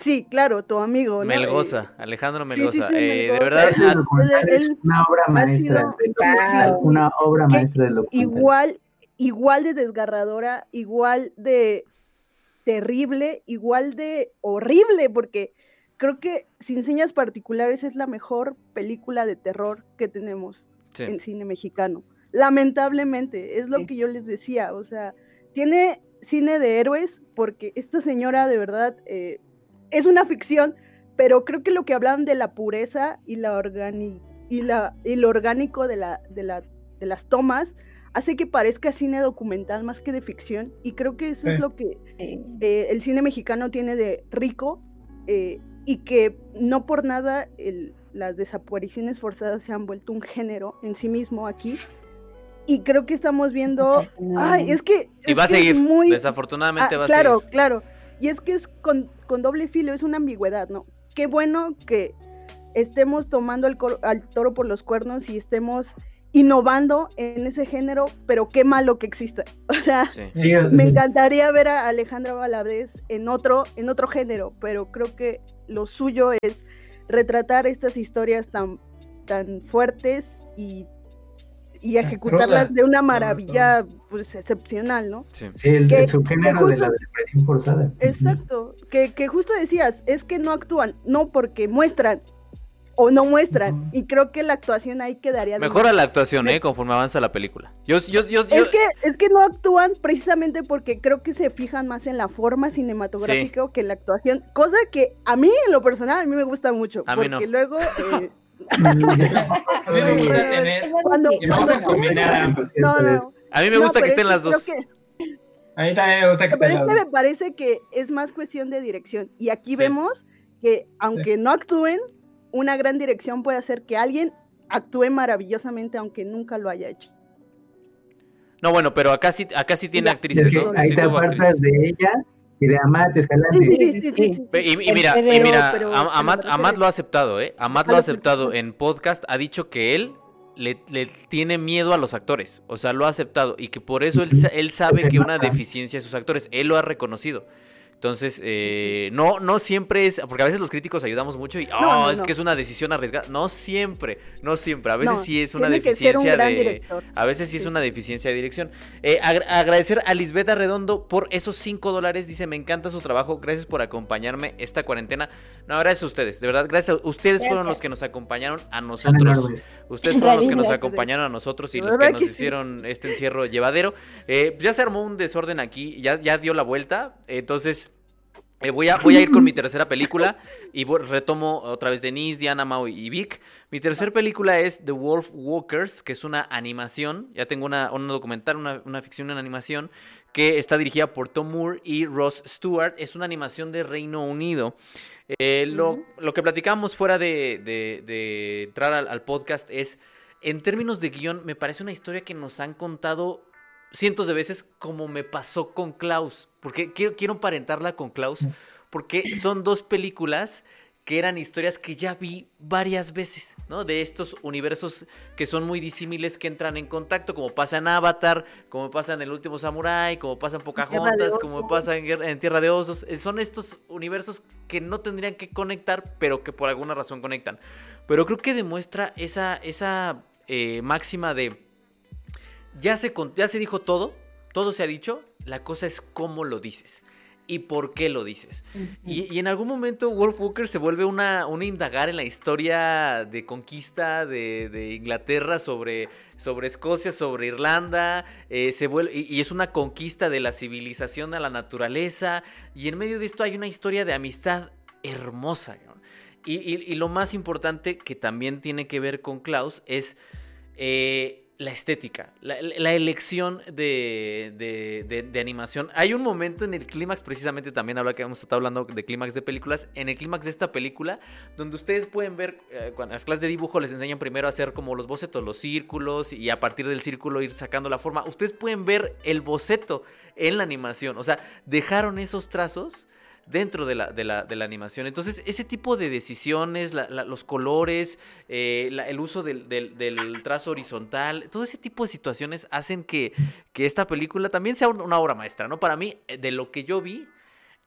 Speaker 3: Sí, claro, tu amigo.
Speaker 1: Melgoza, Alejandro Melgoza. Eh, de verdad,
Speaker 4: una obra maestra. una obra maestra del
Speaker 3: Igual, igual de desgarradora, igual de terrible, igual de horrible, porque creo que Sin Señas Particulares es la mejor película de terror que tenemos en cine mexicano. Lamentablemente, es lo que yo les decía, o sea, tiene cine de héroes porque esta señora de verdad eh, es una ficción, pero creo que lo que hablan de la pureza y la y la y lo orgánico de la, de la de las tomas hace que parezca cine documental más que de ficción y creo que eso es lo que eh, el cine mexicano tiene de rico eh, y que no por nada las desapariciones forzadas se han vuelto un género en sí mismo aquí y creo que estamos viendo ay es que
Speaker 1: y va a seguir muy... desafortunadamente ah, va a
Speaker 3: seguir.
Speaker 1: claro
Speaker 3: claro y es que es con, doble filo, es una ambigüedad, ¿no? Qué bueno que estemos tomando al, toro por los cuernos y estemos innovando en ese género, pero qué malo que exista. O sea, me encantaría ver a Alejandra Valadez en otro, en otro género, pero creo que lo suyo es retratar estas historias tan, tan fuertes y y ejecutarlas de una maravilla pues excepcional, ¿no?
Speaker 4: Sí, el, subgénero de la depresión forzada.
Speaker 3: Exacto, que, que, justo decías, es que no actúan, no porque muestran o no muestran, y creo que la actuación ahí quedaría...
Speaker 1: Mejora la actuación, ¿eh? Conforme avanza la película. Yo, yo, yo,
Speaker 3: Es, que, es que no actúan precisamente porque creo que se fijan más en la forma cinematográfica que en la actuación, cosa que a mí en lo personal a mí me gusta mucho, a porque luego... Eh, a mí
Speaker 1: me gusta tener. vamos a combinar A mí me gusta que estén las dos.
Speaker 5: A mí también me gusta que
Speaker 3: Pero este me parece que es más cuestión de dirección. Y aquí vemos que, aunque no actúen, una gran dirección puede hacer que alguien actúe maravillosamente, aunque nunca lo haya hecho.
Speaker 1: No, bueno, pero acá sí, acá sí tiene actrices, ¿no?
Speaker 4: Ahí te apartas de ella y de Amat
Speaker 1: y, mira, y mira Amat, lo ha aceptado, ¿eh? Amat lo ha aceptado en podcast, ha dicho que él le, tiene miedo a los actores, o sea, lo ha aceptado y que por eso él, él sabe que una deficiencia de sus actores, él lo ha reconocido. Entonces, eh, no, no siempre es, porque a veces los críticos ayudamos mucho y, oh, es que es una decisión arriesgada. No siempre, no siempre. A veces sí es una deficiencia de, a veces sí, es una deficiencia de dirección. Eh, agradecer a Lisbeth Redondo por esos 5 dólares. Dice, me encanta su trabajo. Gracias por acompañarme esta cuarentena. No, gracias a ustedes, de verdad, gracias. Ustedes fueron los que nos acompañaron a nosotros. Ustedes fueron los que nos acompañaron a nosotros y los que nos hicieron este encierro llevadero. Eh, ya se armó un desorden aquí, ya, ya dio la vuelta. Entonces, eh, voy, a, voy a ir con mi tercera película y retomo otra vez Denise, Diana, Mao y Vic. Mi tercera película es The Wolf Walkers, que es una animación. Ya tengo una, documental, una, ficción en animación, que está dirigida por Tom Moore y Ross Stewart. Es una animación de Reino Unido. Eh, lo, que platicamos fuera de, entrar al podcast es, en términos de guion, me parece una historia que nos han contado cientos de veces como me pasó con Klaus. Porque quiero, quiero emparentarla con Klaus. Porque son dos películas que eran historias que ya vi varias veces, ¿no? De estos universos que son muy disímiles que entran en contacto, como pasa en Avatar, como pasa en El Último Samurai, como pasa en Pocahontas, como pasa en, Tierra de Osos. Eh, son estos universos que no tendrían que conectar, pero que por alguna razón conectan. Pero creo que demuestra esa, esa eh, máxima de... Ya se, ya se dijo todo, todo se ha dicho, la cosa es cómo lo dices y por qué lo dices. y, en algún momento Wolf Walker se vuelve una, una indagar en la historia de conquista de, Inglaterra sobre, sobre Escocia, sobre Irlanda, eh, se vuelve, y, es una conquista de la civilización a la naturaleza, y en medio de esto hay una historia de amistad hermosa. Y, lo más importante que también tiene que ver con Klaus es... Eh, la estética, la, elección de, animación. Hay un momento en el clímax, precisamente también habla que hemos estado hablando de clímax de películas, en el clímax de esta película, donde ustedes pueden ver, eh, cuando las clases de dibujo les enseñan primero a hacer como los bocetos, los círculos, y a partir del círculo ir sacando la forma. Ustedes pueden ver el boceto en la animación, o sea, dejaron esos trazos dentro de la, de la, de la animación. Entonces, ese tipo de decisiones, los colores, eh, el uso del, del, trazo horizontal, todo ese tipo de situaciones hacen que, que esta película también sea una obra maestra, ¿no? Para mí, eh, de lo que yo vi,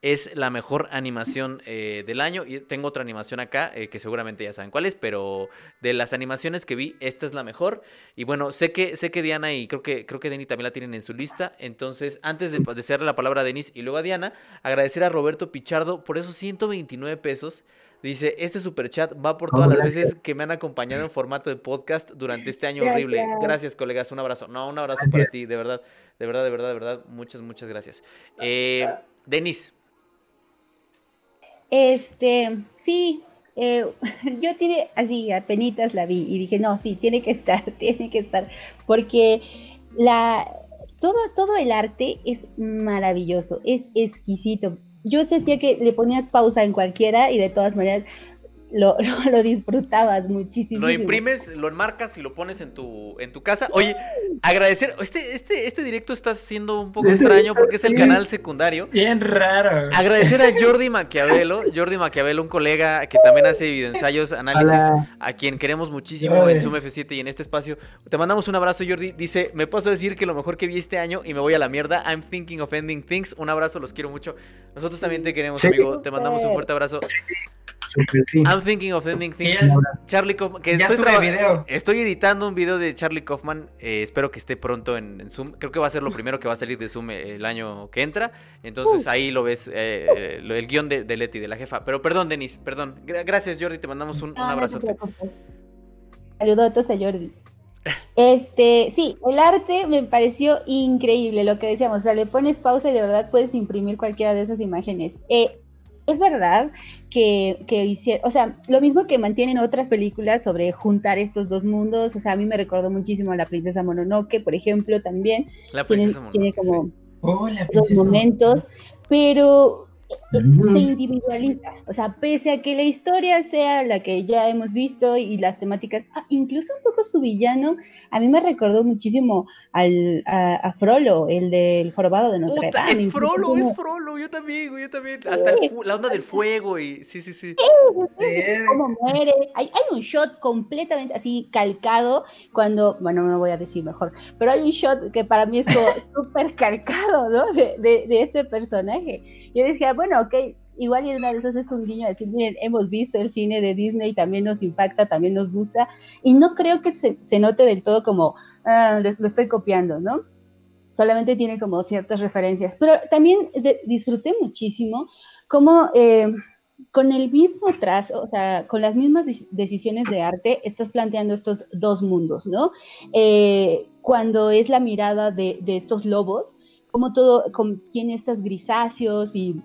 Speaker 1: es la mejor animación eh, del año. Y tengo otra animación acá, eh, que seguramente ya saben cuál es, pero de las animaciones que vi, esta es la mejor. Y bueno, sé que, sé que Diana y creo que, creo que Denny también la tienen en su lista. Entonces, antes de, de la palabra a Denis y luego a Diana, agradecer a Roberto Pichardo por esos 129 pesos. Dice, este super chat va por todas las veces que me han acompañado en formato de podcast durante este año horrible. Gracias, colegas. Un abrazo. No, un abrazo para ti, de verdad. De verdad, de verdad, de verdad. Muchas, muchas gracias. Eh, Denis.
Speaker 2: Este, sí, eh, yo tiene así, apenas la vi y dije, no, sí, tiene que estar, tiene que estar, porque la, todo, todo el arte es maravilloso, es exquisito. Yo sentía que le ponías pausa en cualquiera y de todas maneras lo, lo, disfrutabas muchísimo.
Speaker 1: Lo imprimes, lo enmarcas y lo pones en tu, en tu casa. Oye, agradecer, este, este, este directo está siendo un poco extraño porque es el canal secundario.
Speaker 5: Bien raro.
Speaker 1: Agradecer a Jordi Maquiavelo, Jordi Maquiavelo, un colega que también hace videoensayos, análisis, a quien queremos muchísimo en Zoom F7 y en este espacio. Te mandamos un abrazo, Jordi. Dice, me paso a decir que lo mejor que vi este año y me voy a la mierda. I'm thinking of ending things. Un abrazo, los quiero mucho. Nosotros también te queremos, amigo. Te mandamos un fuerte abrazo. I'm thinking of ending things. Charlie Kaufman. Que estoy, editando un video de Charlie Kaufman. Eh, espero que esté pronto en, Zoom. Creo que va a ser lo primero que va a salir de Zoom el año que entra. Entonces ahí lo ves, eh, el guion de, de, Leti, de la jefa. Pero perdón, Denis, perdón. Gracias, Jordi. Te mandamos un, abrazo.
Speaker 2: Saludos a Jordi. Este, sí, el arte me pareció increíble, lo que decíamos, o sea, le pones pausa y de verdad puedes imprimir cualquiera de esas imágenes. Eh, es verdad que, que hicieron, o sea, lo mismo que mantienen otras películas sobre juntar estos dos mundos, o sea, a mí me recordó muchísimo a la princesa Mononoke, por ejemplo, también. La tiene, tiene como oh, esos momentos, pero se individualiza. O sea, pese a que la historia sea la que ya hemos visto y las temáticas, ah, incluso un poco su villano, a mí me recordó muchísimo al, a, Frollo, el del jorobado de Notre Dame.
Speaker 1: Es Frollo, es Frollo, yo también, yo también. Hasta la onda del fuego y sí, sí, sí.
Speaker 2: Cómo muere. Hay, hay, un shot completamente así calcado cuando, bueno, no voy a decir mejor, pero hay un shot que para mí es súper calcado, ¿no? De, de, de este personaje. Yo decía, bueno, ok, igual y una de esas es un guiño decir, miren, hemos visto el cine de Disney, también nos impacta, también nos gusta, y no creo que se, note del todo como, ah, lo estoy copiando, ¿no? Solamente tiene como ciertas referencias, pero también disfruté muchísimo como eh, con el mismo trazo, o sea, con las mismas decisiones de arte, estás planteando estos dos mundos, ¿no? Eh, cuando es la mirada de, estos lobos, como todo tiene estas grisáceos y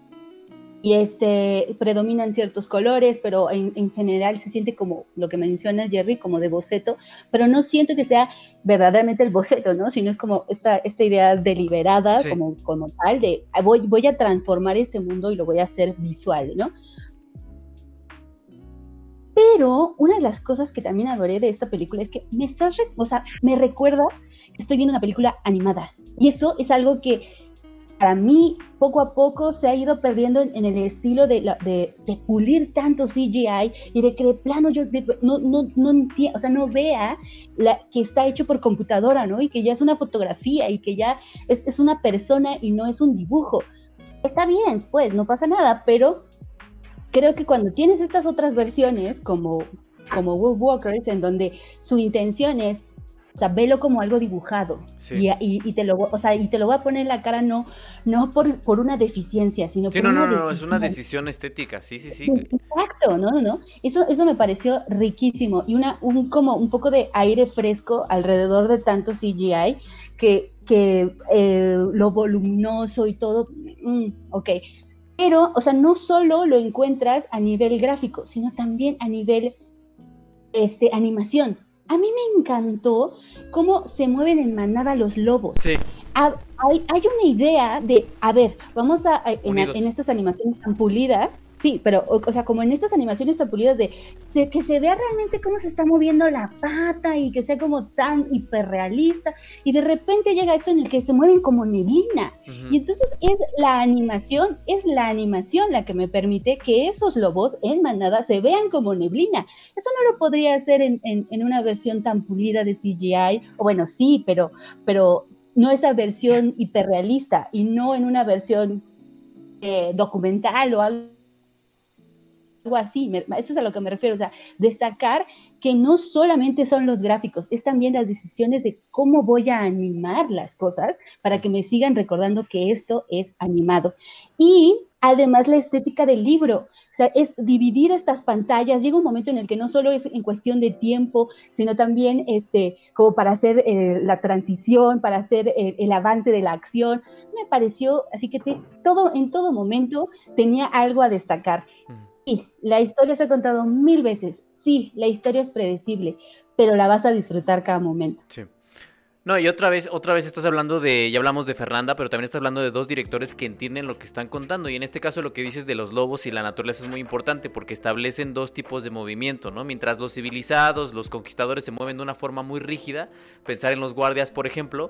Speaker 2: y este, predominan ciertos colores, pero en, general se siente como lo que menciona Jerry, como de boceto, pero no siento que sea verdaderamente el boceto, ¿no? Sino es como esta, esta idea deliberada, como, como tal, de voy, voy a transformar este mundo y lo voy a hacer visual, ¿no? Pero una de las cosas que también adoré de esta película es que me estás, o sea, me recuerda que estoy viendo una película animada. Y eso es algo que para mí, poco a poco se ha ido perdiendo en, el estilo de, de, de, pulir tanto CGI y de que de plano yo no, no, no entiendo, o sea, no vea la, que está hecho por computadora, ¿no? Y que ya es una fotografía y que ya es, una persona y no es un dibujo. Está bien, pues, no pasa nada, pero creo que cuando tienes estas otras versiones, como, como Wolf Walkers, en donde su intención es o sea, velo como algo dibujado. Y, y, te lo, o sea, y te lo voy a poner en la cara no, no por, por una deficiencia, sino
Speaker 1: sí,
Speaker 2: por
Speaker 1: no,
Speaker 2: una
Speaker 1: no, no, es una decisión estética, sí, sí, sí.
Speaker 2: Exacto, ¿no? no Eso, eso me pareció riquísimo y una, un, como un poco de aire fresco alrededor de tanto CGI que, que eh, lo voluminoso y todo, mm, ok. Pero, o sea, no solo lo encuentras a nivel gráfico, sino también a nivel este, animación a mí me encantó cómo se mueven en manada los lobos.
Speaker 1: Sí.
Speaker 2: hay, una idea de, a ver, vamos a, en, en, estas animaciones tan pulidas, Sí, pero, o, sea, como en estas animaciones tan pulidas de, que se vea realmente cómo se está moviendo la pata y que sea como tan hiperrealista, y de repente llega esto en el que se mueven como neblina. Y entonces es la animación, es la animación la que me permite que esos lobos en manada se vean como neblina. Eso no lo podría hacer en, en, una versión tan pulida de CGI, o bueno, sí, pero, pero no esa versión hiperrealista y no en una versión eh, documental o algo algo así, eso es a lo que me refiero, o sea, destacar que no solamente son los gráficos, es también las decisiones de cómo voy a animar las cosas para que me sigan recordando que esto es animado. Y además la estética del libro, o sea, es dividir estas pantallas, llega un momento en el que no solo es en cuestión de tiempo, sino también este, como para hacer eh, la transición, para hacer eh, el avance de la acción, me pareció, así que todo, en todo momento tenía algo a destacar. Mm. Sí, la historia se ha contado mil veces. Sí, la historia es predecible, pero la vas a disfrutar cada momento.
Speaker 1: Sí. No, y otra vez, otra vez estás hablando de, ya hablamos de Fernanda, pero también estás hablando de dos directores que entienden lo que están contando. Y en este caso lo que dices de los lobos y la naturaleza es muy importante porque establecen dos tipos de movimiento, ¿no? Mientras los civilizados, los conquistadores se mueven de una forma muy rígida, pensar en los guardias, por ejemplo,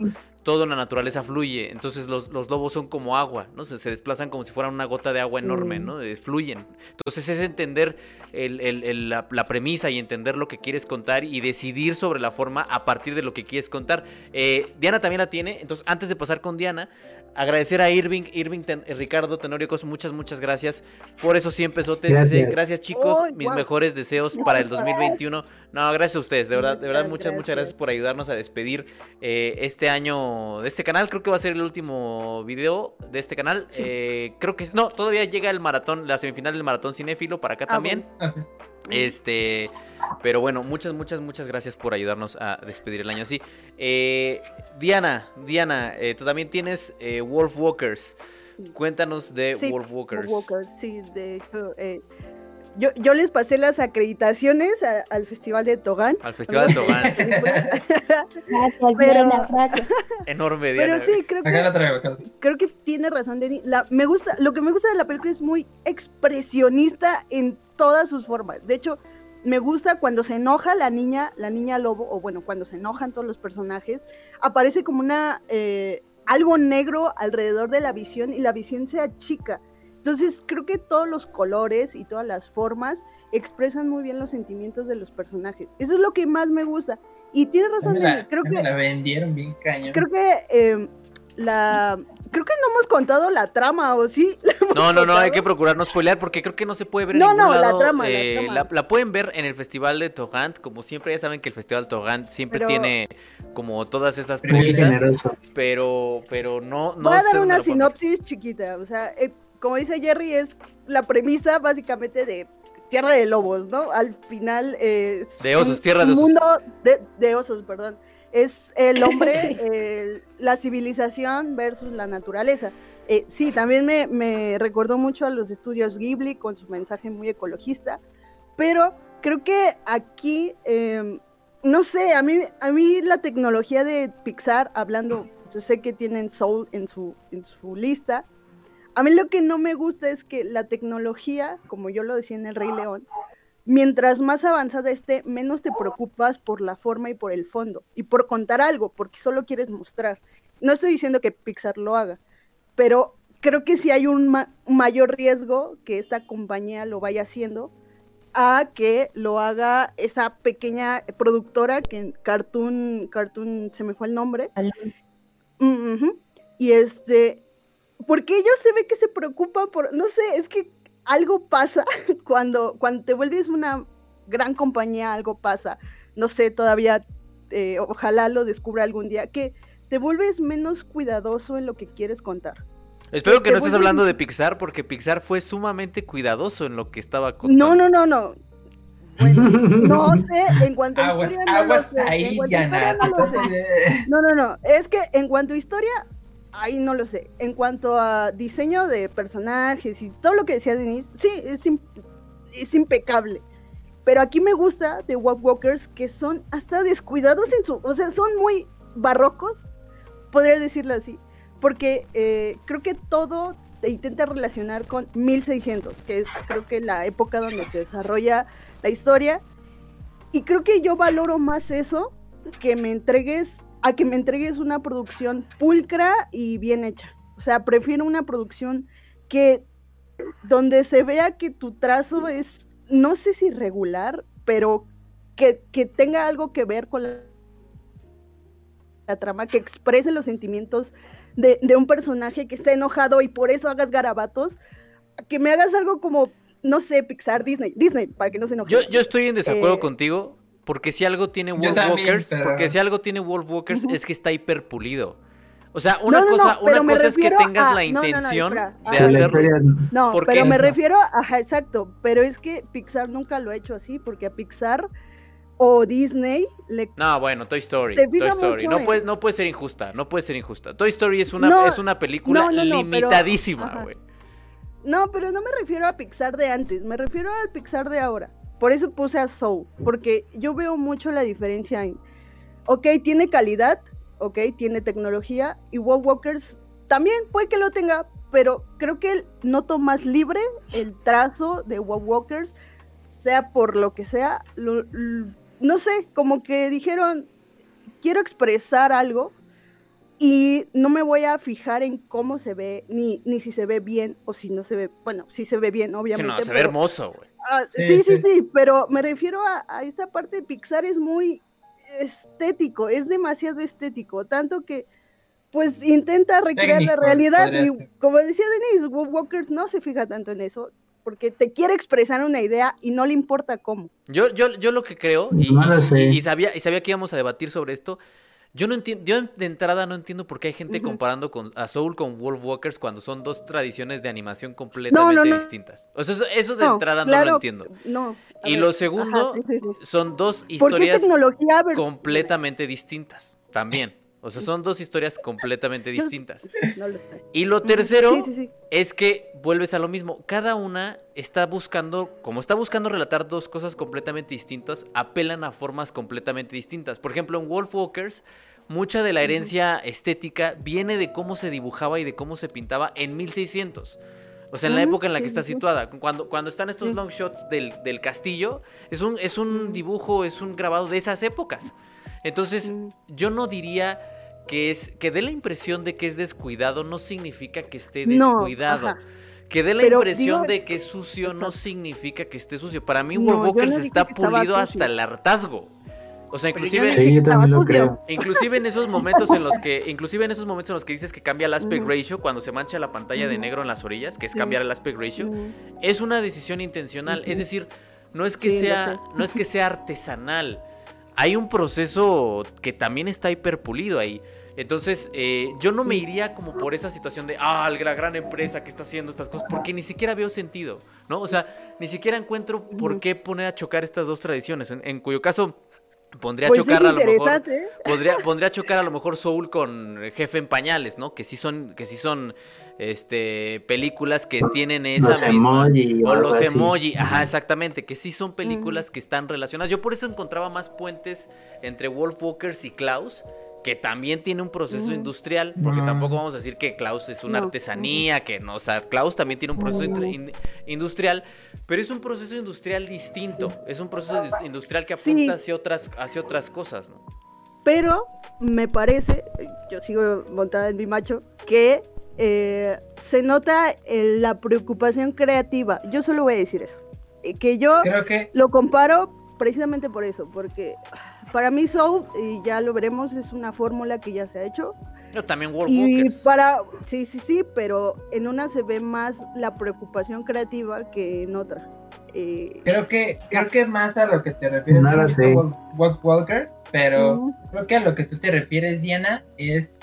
Speaker 1: todo en la naturaleza fluye. Entonces los, lobos son como agua, ¿no? Se, se, desplazan como si fueran una gota de agua enorme, mm. ¿no? Eh, fluyen. Entonces es entender la, premisa y entender lo que quieres contar y decidir sobre la forma a partir de lo que quieres contar. Eh, Diana también la tiene, entonces antes de pasar con Diana, agradecer a Irving, Irving eh, Ricardo Tenorio muchas, muchas gracias por eso siempre te Gracias. gracias chicos, mis mejores deseos para el 2021. No, gracias a ustedes, de verdad, de verdad, muchas, muchas gracias por ayudarnos a despedir eh, este año de este canal. Creo que va a ser el último video de este canal. creo que no, todavía llega el maratón, la semifinal del maratón cinéfilo para acá ah, también. Ah, este, pero bueno, muchas, muchas, muchas gracias por ayudarnos a despedir el año así. Eh, Diana, Diana, eh, tú también tienes eh, Wolf Walkers. Cuéntanos de Wolf Walkers.
Speaker 3: sí, de hecho, yo, yo, les pasé las acreditaciones al Festival de Togán.
Speaker 1: Al Festival de Togán.
Speaker 2: gracias, Diana, gracias.
Speaker 1: Enorme, Diana.
Speaker 3: Pero sí, creo que, creo que tiene razón, Denny. La, me gusta, lo que me gusta de la película es muy expresionista en todas sus formas. De hecho, me gusta cuando se enoja la niña, la niña lobo, o bueno, cuando se enojan todos los personajes, aparece como una eh, algo negro alrededor de la visión y la visión se achica. Entonces creo que todos los colores y todas las formas expresan muy bien los sentimientos de los personajes. Eso es lo que más me gusta. Y tiene razón, creo que
Speaker 5: la vendieron bien cañón.
Speaker 3: Creo que em, la creo que no hemos contado la trama, ¿o sí?
Speaker 1: No, no, no, hay que procurar no spoilear porque creo que no se puede ver en no, no, La, trama, la, eh, trama. La, pueden ver en el Festival de Togant, como siempre, ya saben que el Festival Togant siempre tiene como todas esas premisas, pero, pero no, no
Speaker 3: Voy a dar una sinopsis chiquita, o sea, eh, como dice Jerry, es la premisa básicamente de Tierra de Lobos, ¿no? Al final es
Speaker 1: de osos, Tierra de Osos.
Speaker 3: Mundo de osos, perdón es el hombre, la civilización versus la naturaleza. Eh, sí, también me, me, recordó mucho a los estudios Ghibli con su mensaje muy ecologista, pero creo que aquí, em, no sé, a mí, a mí la tecnología de Pixar, hablando, yo sé que tienen Soul en su, en su lista, a mí lo que no me gusta es que la tecnología, como yo lo decía en El Rey León, mientras más avanzada esté, menos te preocupas por la forma y por el fondo, y por contar algo, porque solo quieres mostrar. No estoy diciendo que Pixar lo haga, pero creo que sí hay un mayor riesgo que esta compañía lo vaya haciendo a que lo haga esa pequeña productora que en Cartoon, Cartoon, se me fue el nombre. Mm, y este, porque ellos se ve que se preocupan por, no sé, es que algo pasa cuando, cuando te vuelves una gran compañía, algo pasa. No sé, todavía, eh, ojalá lo descubra algún día, que te vuelves menos cuidadoso en lo que quieres contar.
Speaker 1: Espero que no estés hablando de Pixar, porque Pixar fue sumamente cuidadoso en lo que estaba contando.
Speaker 3: No, no, no, no. no sé, en cuanto a historia no sé. Ahí, no, no, no, es que en cuanto a historia, ahí no lo sé. En cuanto a diseño de personajes y todo lo que decía Denise, sí, es, es impecable. Pero aquí me gusta de Walkers que son hasta descuidados en su, o sea, son muy barrocos, podría decirlo así porque eh, creo que todo te intenta relacionar con 1600, que es creo que la época donde se desarrolla la historia. Y creo que yo valoro más eso que me entregues a que me entregues una producción pulcra y bien hecha. O sea, prefiero una producción que donde se vea que tu trazo es, no sé si regular, pero que, que tenga algo que ver con la, la trama, que exprese los sentimientos de, un personaje que está enojado y por eso hagas garabatos, que me hagas algo como, no sé, Pixar, Disney, Disney, para que no se enoje.
Speaker 1: Yo, yo estoy en desacuerdo eh, contigo, porque si algo tiene Wolf Walkers, porque si algo tiene Wolf Walkers es que está hiperpulido. O sea, una cosa, una cosa es que tengas la intención de hacerlo.
Speaker 3: No, pero me refiero, ajá, exacto, pero es que Pixar nunca lo ha hecho así, porque a Pixar o Disney le...
Speaker 1: No, bueno, Toy Story. Toy Story. No, puede, no puede ser injusta, no puede ser injusta. Toy Story es una, es una película limitadísima, güey.
Speaker 3: No, pero no me refiero a Pixar de antes, me refiero al Pixar de ahora. Por eso puse a Soul, porque yo veo mucho la diferencia en, ok, tiene calidad, ok, tiene tecnología, y Wall Walkers también puede que lo tenga, pero creo que noto más libre el trazo de Wall Walkers, sea por lo que sea, no sé, como que dijeron, quiero expresar algo y no me voy a fijar en cómo se ve, ni, ni si se ve bien o si no se ve, bueno, si se ve bien, obviamente.
Speaker 1: no, se ve hermoso, güey.
Speaker 3: Ah, sí, sí, sí, pero me refiero a, esta parte de Pixar es muy estético, es demasiado estético, tanto que pues intenta recrear la realidad y como decía Denise, Walker no se fija tanto en eso, porque te quiere expresar una idea y no le importa cómo.
Speaker 1: Yo, yo, yo lo que creo, y, sabía, y sabía que íbamos a debatir sobre esto, yo no entiendo, yo de entrada no entiendo por qué hay gente comparando con, a Soul con Wolf Walkers cuando son dos tradiciones de animación completamente distintas. O sea, eso, de entrada no lo entiendo. y lo segundo, son dos historias completamente distintas también. O sea, son dos historias completamente distintas. y lo tercero es que vuelves a lo mismo. Cada una está buscando, como está buscando relatar dos cosas completamente distintas, apelan a formas completamente distintas. Por ejemplo, en Wolf Walkers, mucha de la herencia estética viene de cómo se dibujaba y de cómo se pintaba en 1600. O sea, en la época en la que está situada. Cuando, cuando están estos long shots del, del castillo, es un, es un dibujo, es un grabado de esas épocas. Entonces, yo no diría que es que dé la impresión de que es descuidado no significa que esté descuidado. Que dé la impresión de que es sucio no significa que esté sucio. Para mí, no, está pulido hasta el hartazgo. O sea, inclusive, inclusive en esos momentos en los que, inclusive en esos momentos en los que dices que cambia el aspect ratio cuando se mancha la pantalla de negro en las orillas, que es cambiar el aspect ratio, es una decisión intencional. Es decir, no es que sea, no es que sea artesanal. Hay un proceso que también está hiperpulido ahí. Entonces, eh, yo no me iría como por esa situación de, ah, la gran empresa que está haciendo estas cosas, porque ni siquiera veo sentido, ¿no? O sea, ni siquiera encuentro por qué poner a chocar estas dos tradiciones, en, cuyo caso pondría a pues chocar a lo mejor podría, pondría a chocar a lo mejor Soul con Jefe en pañales, ¿no? Que sí son que sí son este películas que tienen esa misma o los emoji, ajá, exactamente, que sí son películas que están relacionadas. Yo por eso encontraba más puentes entre Wolf Walkers y Klaus, que también tiene un proceso industrial, porque tampoco vamos a decir que Klaus es una artesanía, que no, o sea, Klaus también tiene un proceso industrial, pero es un proceso industrial distinto, es un proceso industrial que apunta hacia otras hacia otras cosas, ¿no?
Speaker 3: Pero me parece, yo sigo montada en mi macho, que eh, se nota la preocupación creativa. Yo solo voy a decir eso. Eh, que yo lo comparo precisamente por eso, porque para mí Soul, y ya lo veremos, es una fórmula que ya se ha hecho.
Speaker 1: Yo también World
Speaker 3: Y para, sí, sí, sí, pero en una se ve más la preocupación creativa que en otra.
Speaker 5: Eh, creo que creo que más a lo que te refieres no Walker, pero creo que a lo que tú te refieres, Diana, es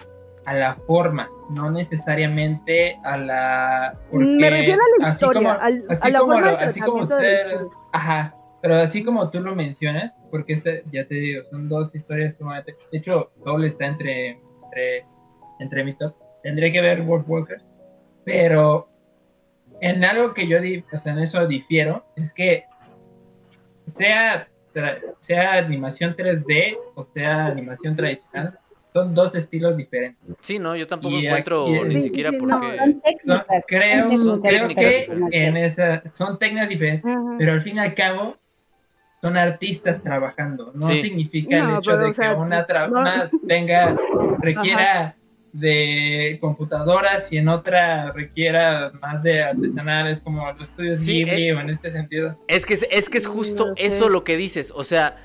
Speaker 5: a la forma, no necesariamente a la
Speaker 3: porque me refiero a la historia, así como, así como,
Speaker 5: así como usted, ajá, pero así como tú lo mencionas, porque este, ya te digo, son dos historias sumamente, de hecho, doble está entre entre entre mi top, tendré que ver World Walker, pero en algo que yo, o sea, en eso difiero, es que sea, sea animación 3D o sea animación tradicional, son dos estilos diferentes.
Speaker 1: Sí, no, yo tampoco encuentro ni siquiera porque...
Speaker 5: creo, creo que en esa, son técnicas diferentes, pero al fin y al cabo son artistas trabajando. No significa el hecho de que una, una tenga, requiera de computadoras y en otra requiera más de artesanales como los estudios sí, eh, o en este sentido.
Speaker 1: Es que es, que es justo eso lo que dices, o sea,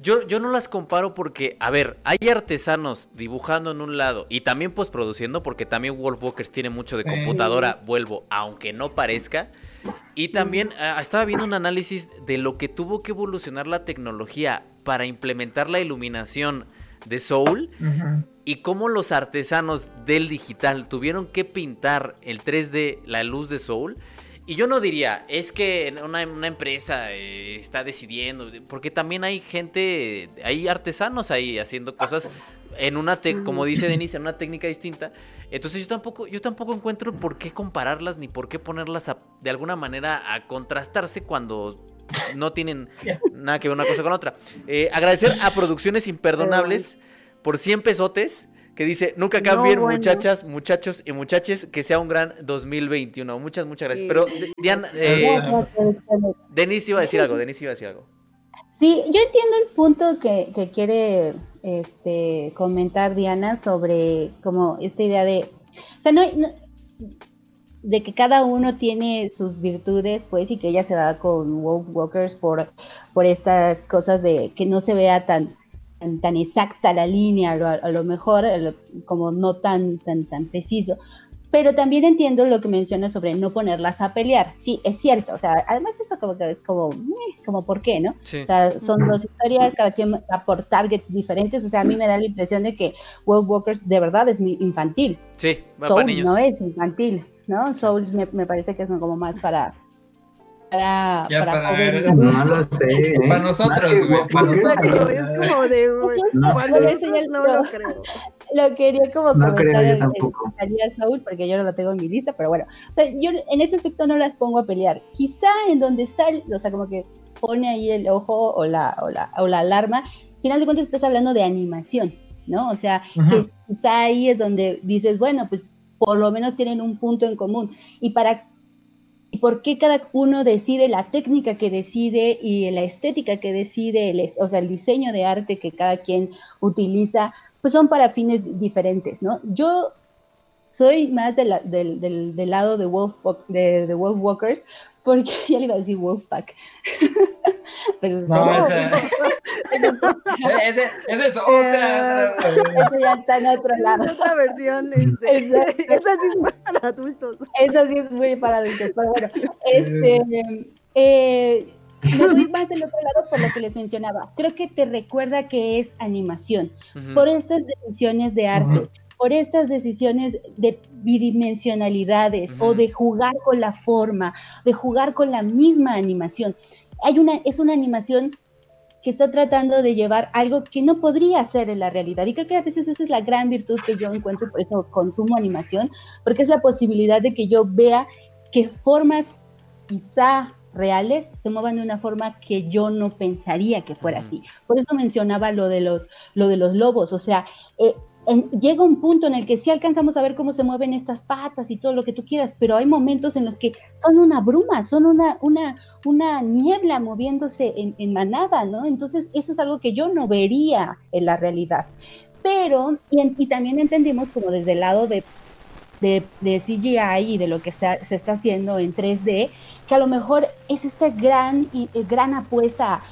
Speaker 1: yo, yo no las comparo porque, a ver, hay artesanos dibujando en un lado y también produciendo porque también Wolf Walkers tiene mucho de computadora, vuelvo, aunque no parezca. Y también ah, estaba viendo un análisis de lo que tuvo que evolucionar la tecnología para implementar la iluminación de Soul y cómo los artesanos del digital tuvieron que pintar el 3D, la luz de Soul. Y yo no diría, es que una, empresa eh, está decidiendo, porque también hay gente, hay artesanos ahí haciendo cosas en una, como dice Denise, en una técnica distinta. Entonces yo tampoco, yo tampoco encuentro por qué compararlas ni por qué ponerlas de alguna manera a contrastarse cuando no tienen nada que ver una cosa con otra. Eh, agradecer a Producciones Imperdonables por 100 pesotes que dice, nunca cambien muchachas, muchachos y muchaches, que sea un gran 2021. Muchas, muchas gracias. Pero, Diana, eh, Denise iba a decir algo, Denise iba a decir algo.
Speaker 2: Sí, yo entiendo el punto que, que quiere este, comentar Diana sobre como esta idea de, o sea, no, de que cada uno tiene sus virtudes, pues, y que ella se da con Wolf Walkers por, por estas cosas de que no se vea tan tan, exacta la línea, a lo, mejor como no tan, tan, tan preciso. Pero también entiendo lo que mencionas sobre no ponerlas a pelear. Sí, es cierto. O sea, además eso como que es como, eh, como ¿por qué, no? O sea, son dos historias, cada quien va por targets diferentes. O sea, a mí me da la impresión de que World Walkers de verdad es infantil.
Speaker 1: Sí,
Speaker 2: va Soul para no es infantil, ¿no? Soul me, me parece que es como más para para,
Speaker 5: ya para, ver. No lo sé. Para nosotros, Para nosotros. Es como de.
Speaker 2: No, no, lo creo. Lo quería como comentar salía Saúl, porque yo no lo tengo en mi lista, pero bueno. O sea, yo en ese aspecto no las pongo a pelear. Quizá en donde sale, o sea, como que pone ahí el ojo o la, o la, o la alarma, al final de cuentas estás hablando de animación, ¿no? O sea, que quizá ahí es donde dices, bueno, pues por lo menos tienen un punto en común. Y para y por qué cada uno decide la técnica que decide y la estética que decide, o sea, el diseño de arte que cada quien utiliza, pues son para fines diferentes, ¿no? Yo soy más del, del, lado de Wolf, de, de Wolf Walkers, porque ya le iba a decir Wolfpack.
Speaker 5: Pero no, ese, ese, es otra.
Speaker 2: ese ya está en otro lado.
Speaker 3: Es otra versión. Este. esa sí es para adultos.
Speaker 2: Esa sí es muy para adultos. Pero bueno, este. Eh, me voy más del otro lado por lo que les mencionaba. Creo que te recuerda que es animación, por estas decisiones de arte por estas decisiones de bidimensionalidades o de jugar con la forma, de jugar con la misma animación. Hay una, es una animación que está tratando de llevar algo que no podría ser en la realidad. Y creo que a veces esa es la gran virtud que yo encuentro, por eso consumo animación, porque es la posibilidad de que yo vea que formas quizá reales se muevan de una forma que yo no pensaría que fuera así. Por eso mencionaba lo de los, lo de los lobos, o sea, eh, llega un punto en el que sí alcanzamos a ver cómo se mueven estas patas y todo lo que tú quieras, pero hay momentos en los que son una bruma, son una, una, una niebla moviéndose en, manada, ¿no? Entonces eso es algo que yo no vería en la realidad. Pero, y, también entendimos como desde el lado de, de, CGI y de lo que se, se, está haciendo en 3D, que a lo mejor es esta gran, gran apuesta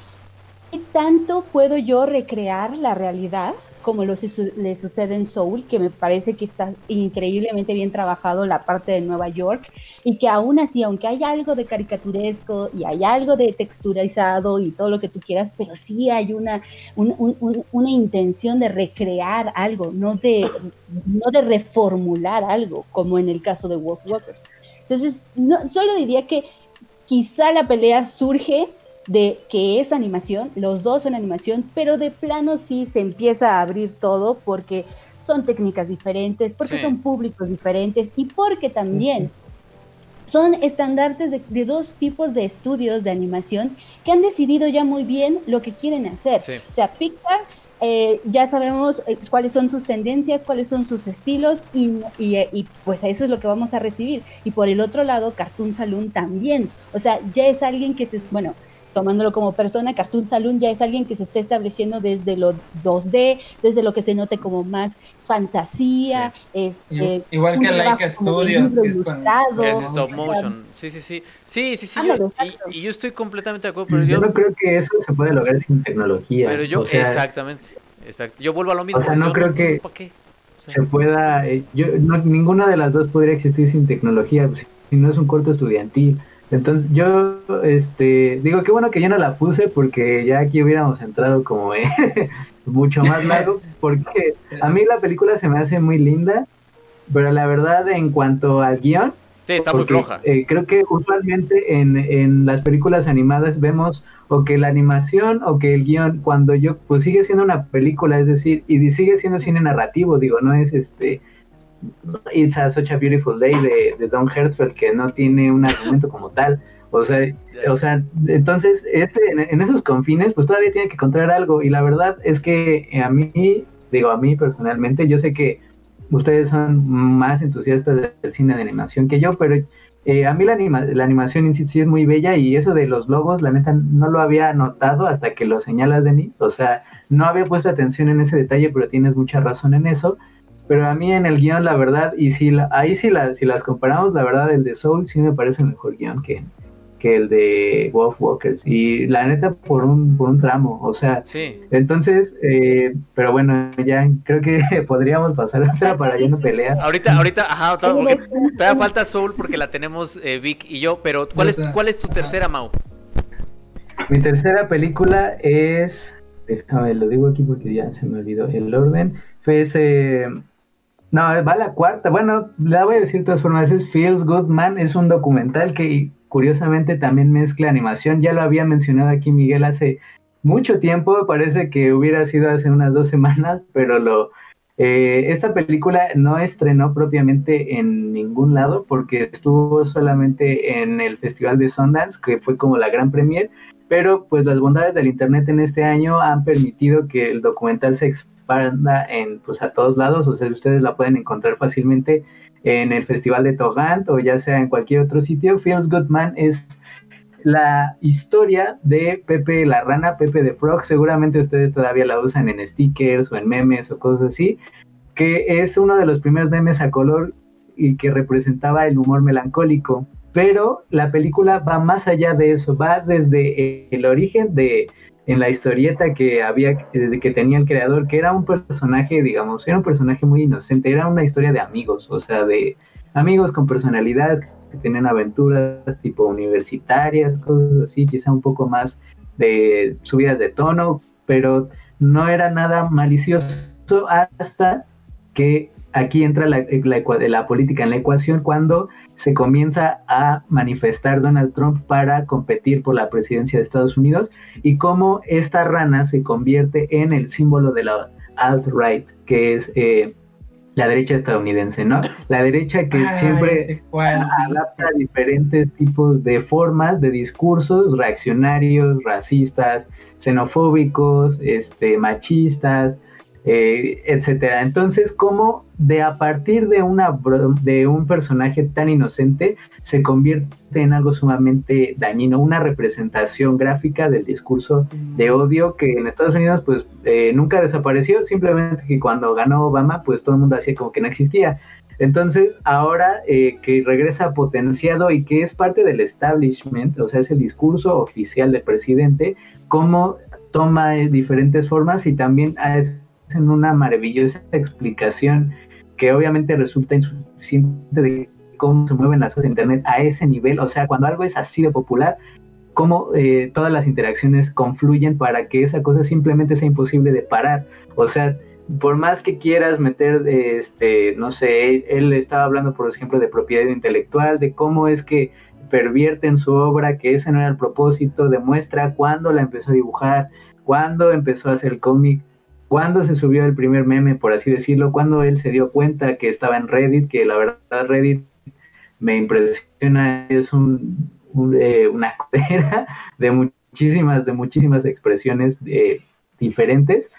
Speaker 2: ¿qué tanto puedo yo recrear la realidad? Como lo, le sucede en Soul, que me parece que está increíblemente bien trabajado la parte de Nueva York, y que aún así, aunque hay algo de caricaturesco y hay algo de texturizado y todo lo que tú quieras, pero sí hay una, una intención de recrear algo, no de, no de reformular algo, como en el caso de Wolf Walker. Entonces, no, solo diría que quizá la pelea surge de que es animación, los dos son animación, pero de plano sí se empieza a abrir todo porque son técnicas diferentes, porque son públicos diferentes y porque también son estandartes de, dos tipos de estudios de animación que han decidido ya muy bien lo que quieren hacer. O sea, Pixar eh, ya sabemos eh, cuáles son sus tendencias, cuáles son sus estilos y, y, y, pues eso es lo que vamos a recibir. Y por el otro lado, Cartoon Saloon también. O sea, ya es alguien que se, bueno, tomándolo como persona, Cartoon Saloon ya es alguien que se está estableciendo desde lo 2D, desde lo que se note como más fantasía, este,
Speaker 5: igual que Laika Studios, que
Speaker 1: es, stop motion, sí, sí, sí, sí, sí, sí, y, yo estoy completamente de acuerdo,
Speaker 4: pero yo, no creo que eso se puede lograr sin tecnología.
Speaker 1: Pero yo, exactamente, exacto, yo vuelvo a lo mismo.
Speaker 4: O sea, no creo que se pueda, eh, yo, no, ninguna de las dos podría existir sin tecnología, si no es un corto estudiantil. Entonces yo, este, digo, qué bueno que yo no la puse porque ya aquí hubiéramos entrado como eh, mucho más largo, porque a mí la película se me hace muy linda, pero la verdad en cuanto al guion,
Speaker 1: sí, está muy floja.
Speaker 4: Eh, creo que usualmente en, en las películas animadas vemos o que la animación o que el guion, cuando yo, pues sigue siendo una película, es decir, y sigue siendo cine narrativo, digo, no es este It's a Such a Beautiful Day de, Don Hertzfeld que no tiene un argumento como tal. O sea, o sea entonces este, en, esos confines pues todavía tiene que encontrar algo y la verdad es que a mí, digo a mí personalmente, yo sé que ustedes son más entusiastas del cine de animación que yo, pero eh, a mí la, la animación en sí, sí es muy bella y eso de los logos, la neta, no lo había notado hasta que lo señalas, Denis. O sea, no había puesto atención en ese detalle, pero tienes mucha razón en eso. Pero a mí en el guion, la verdad, y si ahí si, la, si las comparamos, la verdad, el de Soul sí me parece mejor guion que, que el de Wolf Walkers. Y la neta, por un, por un tramo, o sea.
Speaker 1: Sí.
Speaker 4: Entonces, eh, pero bueno, ya creo que podríamos pasar a otra para ya no pelear.
Speaker 1: Ahorita, ahorita, ajá, todavía, falta Soul porque la tenemos eh, Vic y yo, pero ¿cuál es, ¿cuál es tu tercera, Mau?
Speaker 4: Mi tercera película es. Déjame, lo digo aquí porque ya se me olvidó el orden. Fue ese no, va la cuarta. Bueno, la voy a decir de todas formas. Es Feels Good Man. Es un documental que curiosamente también mezcla animación. Ya lo había mencionado aquí Miguel hace mucho tiempo. Parece que hubiera sido hace unas dos semanas, pero lo. Eh, esta película no estrenó propiamente en ningún lado porque estuvo solamente en el Festival de Sundance, que fue como la gran premier, pero pues las bondades del Internet en este año han permitido que el documental se, banda en pues a todos lados, o sea, ustedes la pueden encontrar fácilmente en el Festival de Togant o ya sea en cualquier otro sitio. Feels Good Man es la historia de Pepe la rana, Pepe de Frog, seguramente ustedes todavía la usan en stickers o en memes o cosas así, que es uno de los primeros memes a color y que representaba el humor melancólico. Pero la película va más allá de eso, va desde el origen de en la historieta que había que tenía el creador que era un personaje digamos era un personaje muy inocente era una historia de amigos o sea de amigos con personalidades que tenían aventuras tipo universitarias cosas así quizá un poco más de subidas de tono pero no era nada malicioso hasta que aquí entra la, la, política en la ecuación cuando se comienza a manifestar Donald Trump para competir por la presidencia de Estados Unidos y cómo esta rana se convierte en el símbolo de la alt-right, que es eh, la derecha estadounidense, ¿no? La derecha que ah, siempre adapta diferentes tipos de formas, de discursos reaccionarios, racistas, xenofóbicos, este, machistas, eh, etcétera. Entonces, ¿cómo de a partir de, una, de un personaje tan inocente se convierte en algo sumamente dañino, una representación gráfica del discurso de odio que en Estados Unidos pues eh, nunca desapareció, simplemente que cuando ganó Obama pues todo el mundo hacía como que no existía. Entonces, ahora eh, que regresa potenciado y que es parte del establishment, o sea, es el discurso oficial del presidente, cómo toma eh, diferentes formas y también hacen una maravillosa explicación que obviamente resulta insuficiente de cómo se mueven las cosas de Internet a ese nivel. O sea, cuando algo es así de popular, cómo eh, todas las interacciones confluyen para que esa cosa simplemente sea imposible de parar. O sea, por más que quieras meter, este, no sé, él estaba hablando, por ejemplo, de propiedad intelectual, de cómo es que pervierte en su obra que ese no era el propósito, demuestra cuándo la empezó a dibujar, cuándo empezó a hacer cómic, cuándo se subió el primer meme, por así decirlo, cuándo él se dio cuenta que estaba en Reddit, que la verdad Reddit me impresiona, es un, eh, una codera de muchísimas, de muchísimas expresiones eh, diferentes.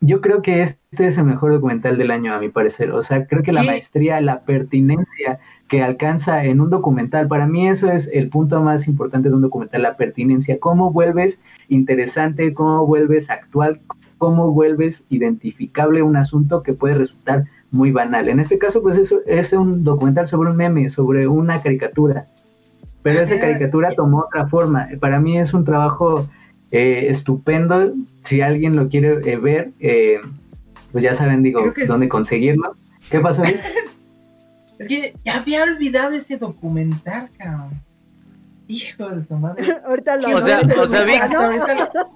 Speaker 4: Yo creo que este es el mejor documental del año, a mi parecer. O sea, creo que la maestría, la pertinencia que alcanza en un documental, para mí eso es el punto más importante de un documental, la pertinencia. Cómo vuelves interesante, cómo vuelves actual, cómo vuelves identificable un asunto que puede resultar muy banal. En este caso, pues eso es un documental sobre un meme, sobre una caricatura. Pero esa caricatura tomó otra forma. Para mí es un trabajo eh, estupendo. Si alguien lo quiere eh, ver, eh, pues ya saben, digo, dónde conseguirlo. ¿Qué pasó
Speaker 5: es que ya había olvidado ese documental, cabrón. Hijo de su madre.
Speaker 3: ahorita lo
Speaker 1: o sea, o sea, Vic,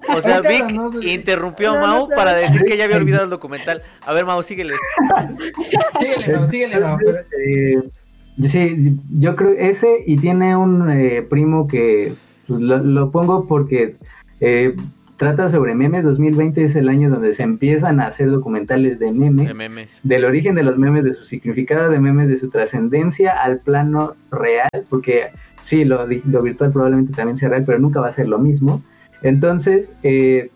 Speaker 1: o sea, Vic interrumpió a Mau para decir que ya había olvidado el documental. A ver, Mau, síguele.
Speaker 5: síguele, Mau, síguele, Mau.
Speaker 4: Sí, yo creo ese y tiene un eh, primo que pues, lo, pongo porque eh, trata sobre memes. 2020 es el año donde se empiezan a hacer documentales de memes,
Speaker 1: de memes.
Speaker 4: del origen de los memes, de su significado de memes, de su trascendencia al plano real, porque sí, lo, virtual probablemente también sea real, pero nunca va a ser lo mismo. Entonces, eh,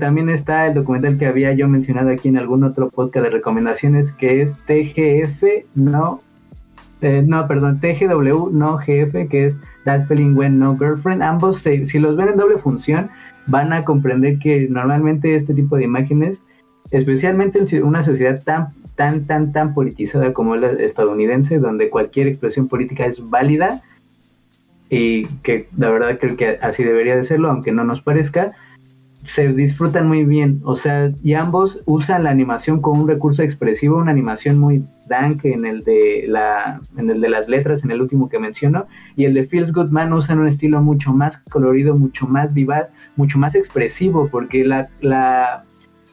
Speaker 4: también está el documental que había yo mencionado aquí en algún otro podcast de recomendaciones, que es TGF, no eh, no, perdón, TGW, no GF, que es That Feeling When No Girlfriend. Ambos, si los ven en doble función, van a comprender que normalmente este tipo de imágenes, especialmente en una sociedad tan, tan, tan, tan politizada como la estadounidense, donde cualquier expresión política es válida, y que la verdad creo que así debería de serlo, aunque no nos parezca, se disfrutan muy bien, o sea, y ambos usan la animación como un recurso expresivo, una animación muy dank en el de la, en el de las letras, en el último que menciono, y el de Feels Good Man usan un estilo mucho más colorido, mucho más vivaz, mucho más expresivo, porque la, la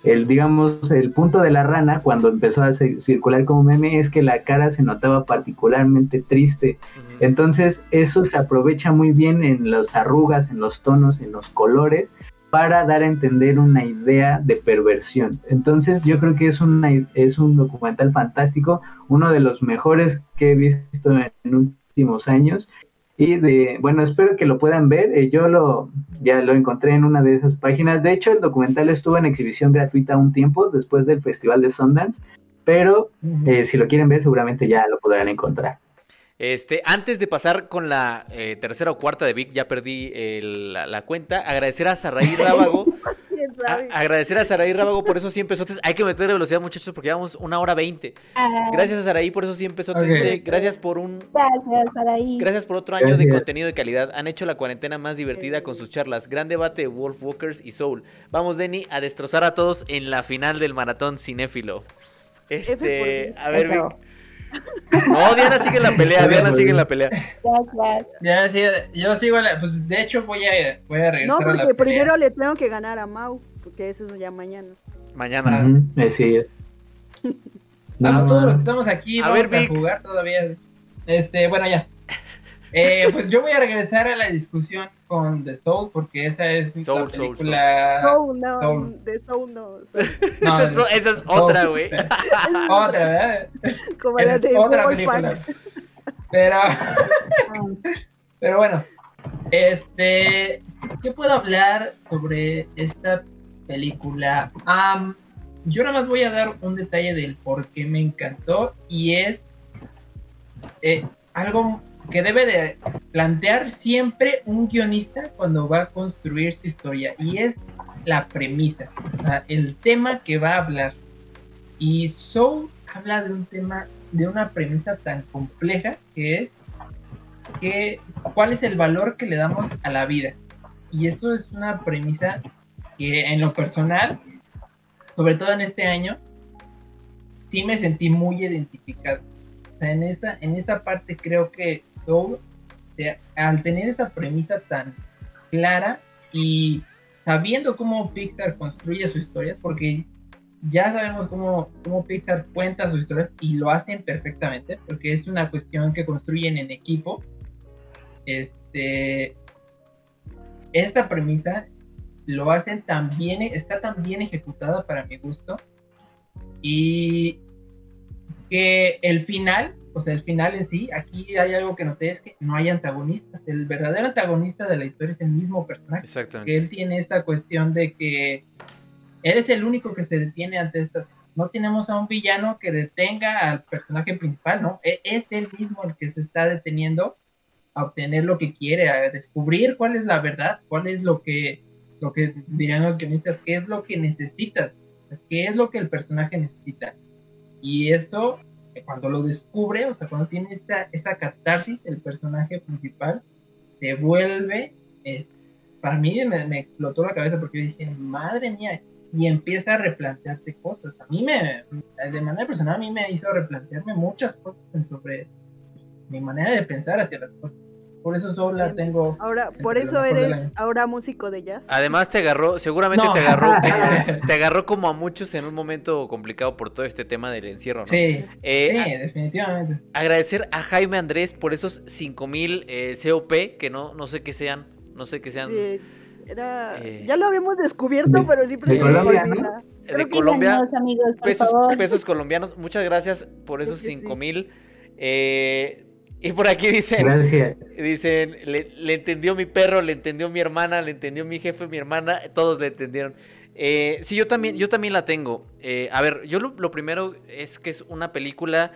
Speaker 4: el digamos el punto de la rana cuando empezó a circular como meme es que la cara se notaba particularmente triste. Entonces, eso se aprovecha muy bien en las arrugas, en los tonos, en los colores para dar a entender una idea de perversión. Entonces yo creo que es, una, es un documental fantástico, uno de los mejores que he visto en últimos años. Y de, bueno, espero que lo puedan ver. Eh, yo lo, ya lo encontré en una de esas páginas. De hecho, el documental estuvo en exhibición gratuita un tiempo después del Festival de Sundance, pero eh, si lo quieren ver, seguramente ya lo podrán encontrar.
Speaker 1: Este, antes de pasar con la eh, tercera o cuarta de Vic, ya perdí la, cuenta. Agradecer a Saraí Rábago. agradecer a Saraí Rábago por esos 100 pesotes. Hay que meter velocidad, muchachos, porque llevamos una hora 20. Ah. Gracias a Saraí por esos 100 pesotes. Gracias por un.
Speaker 2: Gracias, Saraí.
Speaker 1: Gracias por otro año de contenido de calidad. Han hecho la cuarentena más divertida con sus charlas. Gran debate de Wolf Walkers y Soul. Vamos, Denny, a destrozar a todos en la final del maratón cinéfilo. Este, a ver, Vic. No, Diana sigue en la pelea, Diana sigue en la pelea.
Speaker 5: Diana sigue, yo sigo la, pues de hecho voy a, voy a regresar
Speaker 3: No, porque primero le tengo que ganar a Mau, porque eso es ya mañana.
Speaker 1: Mañana.
Speaker 4: sí.
Speaker 5: Vamos todos los que estamos aquí, a vamos a jugar todavía. Este, bueno, ya. Eh, pues yo voy a regresar a la discusión con The Soul, porque esa es
Speaker 1: Soul,
Speaker 5: la película...
Speaker 3: Soul, no, Soul. The Soul no.
Speaker 1: esa, es, esa, es, otra, güey.
Speaker 5: otra, ¿verdad?
Speaker 3: Como la de
Speaker 5: otra película. Pero... pero bueno, este... ¿Qué puedo hablar sobre esta película? yo nada más voy a dar un detalle del por qué me encantó y es eh, algo que debe de plantear siempre un guionista cuando va a construir su historia y es la premisa, o sea, el tema que va a hablar. Y Soul habla de un tema de una premisa tan compleja que es que, cuál es el valor que le damos a la vida. Y eso es una premisa que en lo personal, sobre todo en este año, sí me sentí muy identificado. O sea, en esta, en esta parte creo que al tener esta premisa tan clara y sabiendo cómo Pixar construye sus historias, porque ya sabemos cómo, cómo Pixar cuenta sus historias y lo hacen perfectamente, porque es una cuestión que construyen en equipo. Este, esta premisa lo hacen tan bien, está tan bien ejecutada para mi gusto. Y que el final, o sea, el final en sí, aquí hay algo que noté, es que no hay antagonistas. El verdadero antagonista de la historia es el mismo personaje.
Speaker 1: Exactamente.
Speaker 5: Que él tiene esta cuestión de que eres el único que se detiene ante estas no tenemos a un villano que detenga al personaje principal, ¿no? E, es él mismo el que se está deteniendo a obtener lo que quiere, a descubrir cuál es la verdad, cuál es lo que, lo que dirían los guionistas, qué es lo que necesitas, qué es lo que el personaje necesita. Y esto, cuando lo descubre, o sea, cuando tiene esa, esa catarsis, el personaje principal se vuelve, es, para mí me, me explotó la cabeza porque yo dije, madre mía, y empieza a replantearte cosas. A mí me, de manera personal, a mí me hizo replantearme muchas cosas sobre mi manera de pensar hacia las cosas. Por eso solo la tengo.
Speaker 3: Ahora, por eso eres ahora músico de jazz.
Speaker 1: Además te agarró, seguramente te agarró, te agarró como a muchos en un momento complicado por todo este tema del encierro, ¿no?
Speaker 5: Sí, eh, sí, definitivamente.
Speaker 1: Agradecer a Jaime Andrés por esos 5000 eh, COP que no, no sé qué sean, no sé qué sean. Sí
Speaker 3: era, eh, ya lo habíamos descubierto, pero siempre
Speaker 4: de Colombia, ¿no?
Speaker 1: De Colombia, amigos, pesos, pesos, colombianos. Muchas gracias por esos cinco mil. Eh, y por aquí dicen, dicen, le, entendió mi perro, le entendió mi hermana, le entendió mi jefe, mi hermana, todos le entendieron. Eh, sí, yo también, yo también la tengo. Eh, a ver, yo lo, lo, primero es que es una película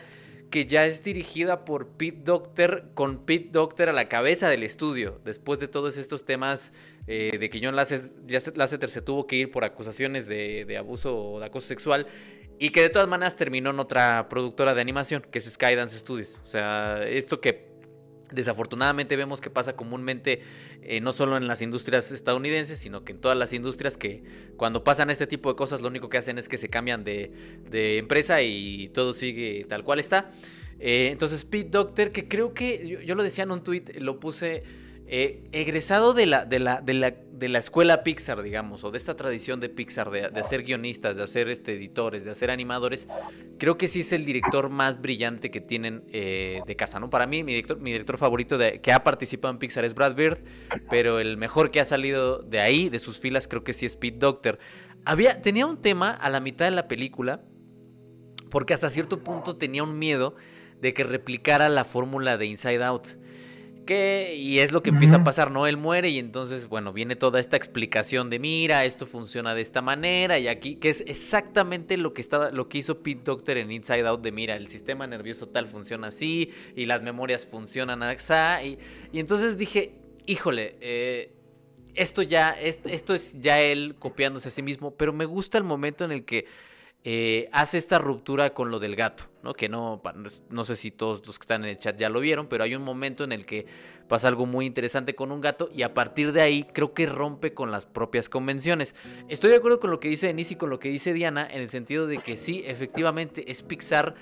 Speaker 1: que ya es dirigida por Pete Doctor, con Pete Doctor a la cabeza del estudio, después de todos estos temas eh, de que John Lasseter se tuvo que ir por acusaciones de, abuso o de acoso sexual y que de todas maneras terminó en otra productora de animación, que es Skydance Studios. O sea, esto que desafortunadamente vemos que pasa comúnmente eh, no solo en las industrias estadounidenses, sino que en todas las industrias que cuando pasan este tipo de cosas lo único que hacen es que se cambian de, empresa y todo sigue tal cual está. Eh, entonces Pete Doctor, que creo que yo, yo, lo decía en un tweet, lo puse eh, egresado de la, de, la, de, la, de la escuela Pixar, digamos, o de esta tradición de Pixar, de, hacer guionistas, de hacer este, editores, de hacer animadores, creo que sí es el director más brillante que tienen eh, de casa. Para mí, mi director, favorito que ha participado en Pixar es Brad Bird, pero el mejor que ha salido de ahí, de sus filas, creo que sí es Pete Doctor. Había, tenía un tema a la mitad de la película, porque hasta cierto punto tenía un miedo de que replicara la fórmula de Inside Out y es lo que empieza a pasar, ¿no? Él muere y entonces, bueno, viene toda esta explicación de, mira, esto funciona de esta manera y aquí, que es exactamente lo que, estaba, lo que hizo Pete Doctor en Inside Out de, mira, el sistema nervioso tal funciona así y las memorias funcionan así. Y, y entonces dije, híjole, eh, esto ya, esto es ya él copiándose a sí mismo, pero me gusta el momento en el que eh, hace esta ruptura con lo del gato, ¿no? Que no, no sé si todos los que están en el chat ya lo vieron, pero hay un momento en el que pasa algo muy interesante con un gato y a partir de ahí creo que rompe con las propias convenciones. Estoy de acuerdo con lo que dice Denise y con lo que dice Diana en el sentido de que sí, efectivamente es Pixar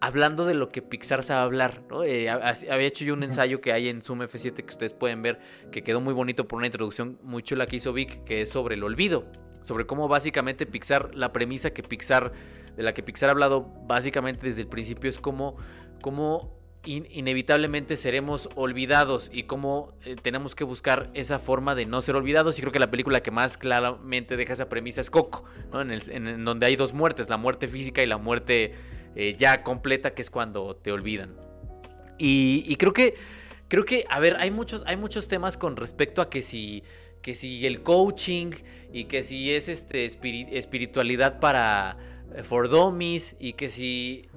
Speaker 1: hablando de lo que Pixar sabe hablar. ¿no? Eh, había hecho yo un ensayo que hay en Zoom F7 que ustedes pueden ver, que quedó muy bonito por una introducción muy chula que hizo Vic, que es sobre el olvido sobre cómo básicamente Pixar, la premisa que Pixar, de la que Pixar ha hablado básicamente desde el principio es cómo, cómo inevitablemente seremos olvidados y cómo eh, tenemos que buscar esa forma de no ser olvidados. Y creo que la película que más claramente deja esa premisa es Coco, en, donde hay dos muertes, la muerte física y la muerte eh, ya completa, que es cuando te olvidan. Y, y, creo que, creo que, a ver, hay muchos, hay muchos temas con respecto a que si que si el coaching y que si es este espiritualidad para for dummies y que si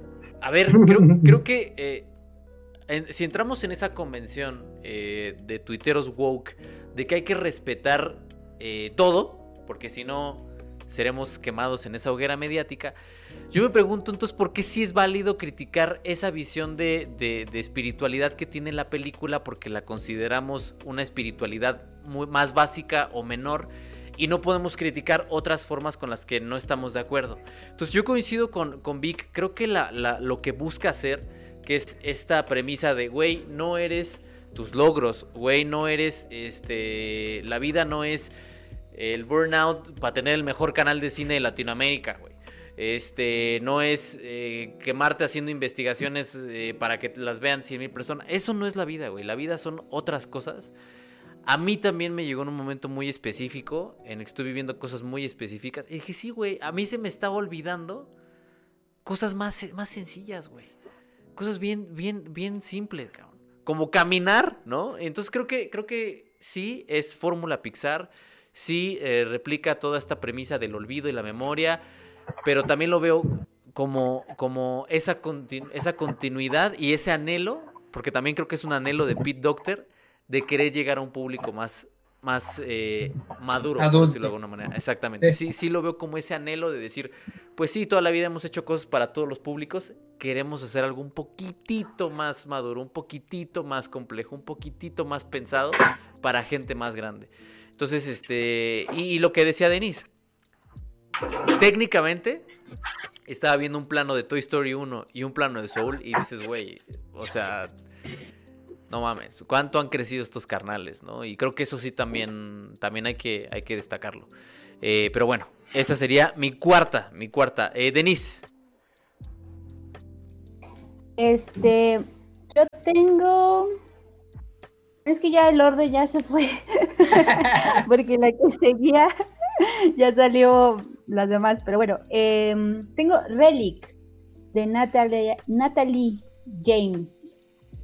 Speaker 1: a ver creo, que eh, si entramos en esa convención eh, de tuiteros woke de que hay que respetar todo porque si no seremos quemados en esa hoguera mediática. Yo me pregunto entonces por qué sí es válido criticar esa visión de, de, espiritualidad que tiene la película porque la consideramos una espiritualidad muy, más básica o menor y no podemos criticar otras formas con las que no estamos de acuerdo. Entonces yo coincido con, con Vic, creo que lo que busca hacer, que es esta premisa de, güey, no eres tus logros, güey, no eres, este, la vida no es el burnout para tener el mejor canal de cine de Latinoamérica, güey. Este, no es eh, quemarte haciendo investigaciones eh, para que las vean 100 mil personas. Eso no es la vida, güey. La vida son otras cosas. A mí también me llegó en un momento muy específico, en que estoy viviendo cosas muy específicas. Y dije, sí, güey, a mí se me estaba olvidando cosas más, más sencillas, güey. Cosas bien, bien, bien simples, cabrón. Como caminar, ¿no? Entonces creo que, creo que sí es fórmula Pixar sí eh, replica toda esta premisa del olvido y la memoria, pero también lo veo como, como esa, esa continuidad y ese anhelo, porque también creo que es un anhelo de Pete Doctor, de querer llegar a un público más, más eh, maduro, por decirlo de alguna manera. Exactamente. Sí, sí lo veo como ese anhelo de decir, pues sí, toda la vida hemos hecho cosas para todos los públicos, queremos hacer algo un poquitito más maduro, un poquitito más complejo, un poquitito más pensado para gente más grande. Entonces, este, y, lo que decía Denise, técnicamente estaba viendo un plano de Toy Story 1 y un plano de Soul y dices, güey, o sea, no mames, cuánto han crecido estos carnales, ¿no? Y creo que eso sí también, también hay, que, hay que destacarlo. Eh, pero bueno, esa sería mi cuarta, mi cuarta. Eh, Denise.
Speaker 2: Este, yo tengo es que ya el orden ya se fue, porque la que seguía ya salió las demás, pero bueno, em, tengo Relic de Natalie, Natalie James.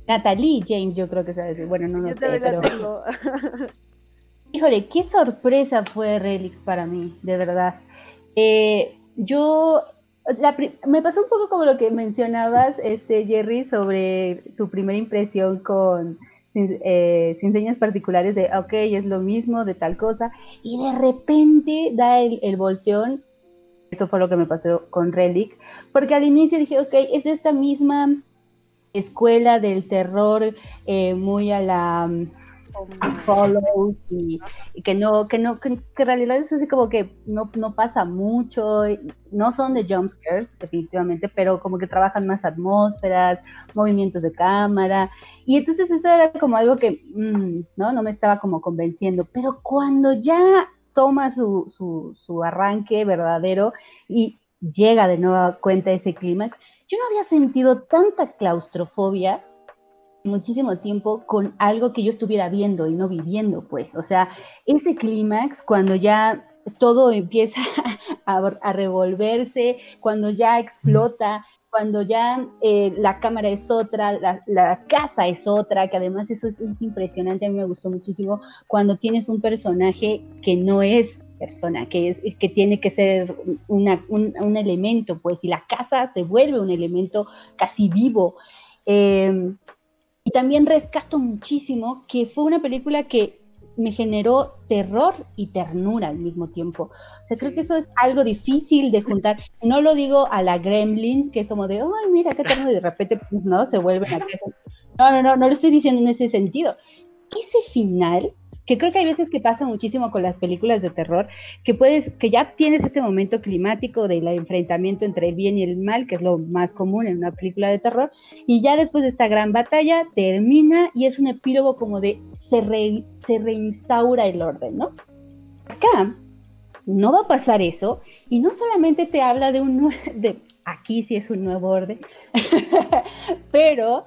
Speaker 2: Natalie James, yo creo que se decir. Bueno, no lo sé, pero... Híjole, qué sorpresa fue Relic para mí, de verdad. Eh, yo me pasó un poco como lo que mencionabas, este Jerry, sobre tu primera impresión con eh, sin, señas particulares de, ok, es lo mismo, de tal cosa, y de repente da el, volteón. Eso fue lo que me pasó con Relic, porque al inicio dije, ok, es esta misma escuela del terror eh, muy a la follows y, que no, que no, que, en realidad es así como que no, no pasa mucho, no son de jumpscares definitivamente, pero como que trabajan más atmósferas, movimientos de cámara, y entonces eso era como algo que, mm, no, no me estaba como convenciendo, pero cuando ya toma su, su, su arranque verdadero y llega de nueva cuenta ese clímax, yo no había sentido tanta claustrofobia muchísimo tiempo con algo que yo estuviera viendo y no viviendo, pues. O sea, ese clímax, cuando ya todo empieza a, revolverse, cuando ya explota, cuando ya eh, la cámara es otra, la, casa es otra, que además eso es, impresionante, a mí me gustó muchísimo, cuando tienes un personaje que no es persona, que, es, que tiene que ser una, un, un, elemento, pues, y la casa se vuelve un elemento casi vivo. Eh, y también rescato muchísimo que fue una película que me generó terror y ternura al mismo tiempo. O sea, creo que eso es algo difícil de juntar. No lo digo a la Gremlin, que es como de, ay, mira qué ternura, y de repente, pues, ¿no? Se vuelven a No, no, no, no lo estoy diciendo en ese sentido. Ese final que creo que hay veces que pasa muchísimo con las películas de terror, que puedes, que ya tienes este momento climático del enfrentamiento entre el bien y el mal, que es lo más común en una película de terror, y ya después de esta gran batalla termina y es un epílogo como de se, se reinstaura el orden, ¿no? Acá no va a pasar eso, y no solamente te habla de un de aquí sí es un nuevo orden, pero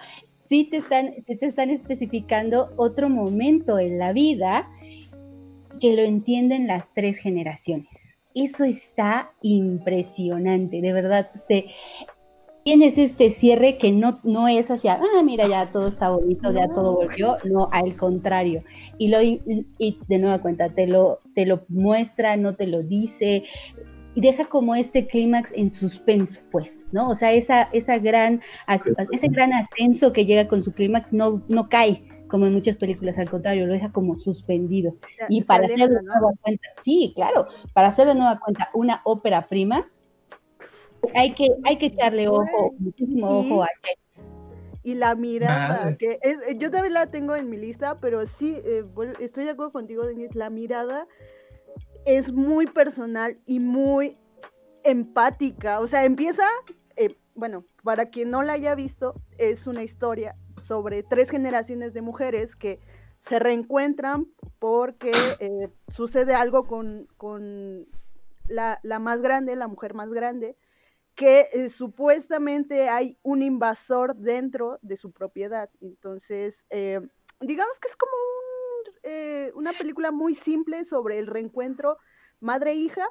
Speaker 2: sí te están, te están especificando otro momento en la vida que lo entienden las tres generaciones. Eso está impresionante, de verdad. Te, tienes este cierre que no, no es hacia, ah, mira, ya todo está bonito, ya todo volvió, no, al contrario. Y, lo, y de nueva cuenta, te lo, te lo muestra, no te lo dice, y deja como este clímax en suspenso, pues, ¿no? O sea, esa, esa gran, ese gran ascenso que llega con su clímax no, no cae, como en muchas películas, al contrario, lo deja como suspendido. y para hacer de nueva cuenta, sí, claro, para hacer de nueva cuenta una ópera prima, hay que, hay que echarle ojo, muchísimo ojo a James.
Speaker 3: Y la mirada, que es, yo también la tengo en mi lista, pero sí, eh, estoy de acuerdo contigo, Denise, la mirada es muy personal y muy empática. O sea, empieza, eh, bueno, para quien no la haya visto, es una historia sobre tres generaciones de mujeres que se reencuentran porque eh, sucede algo con, con la, la, más grande, la mujer más grande, que eh, supuestamente hay un invasor dentro de su propiedad. Entonces, digamos que es como una película muy simple sobre el reencuentro madre-hija,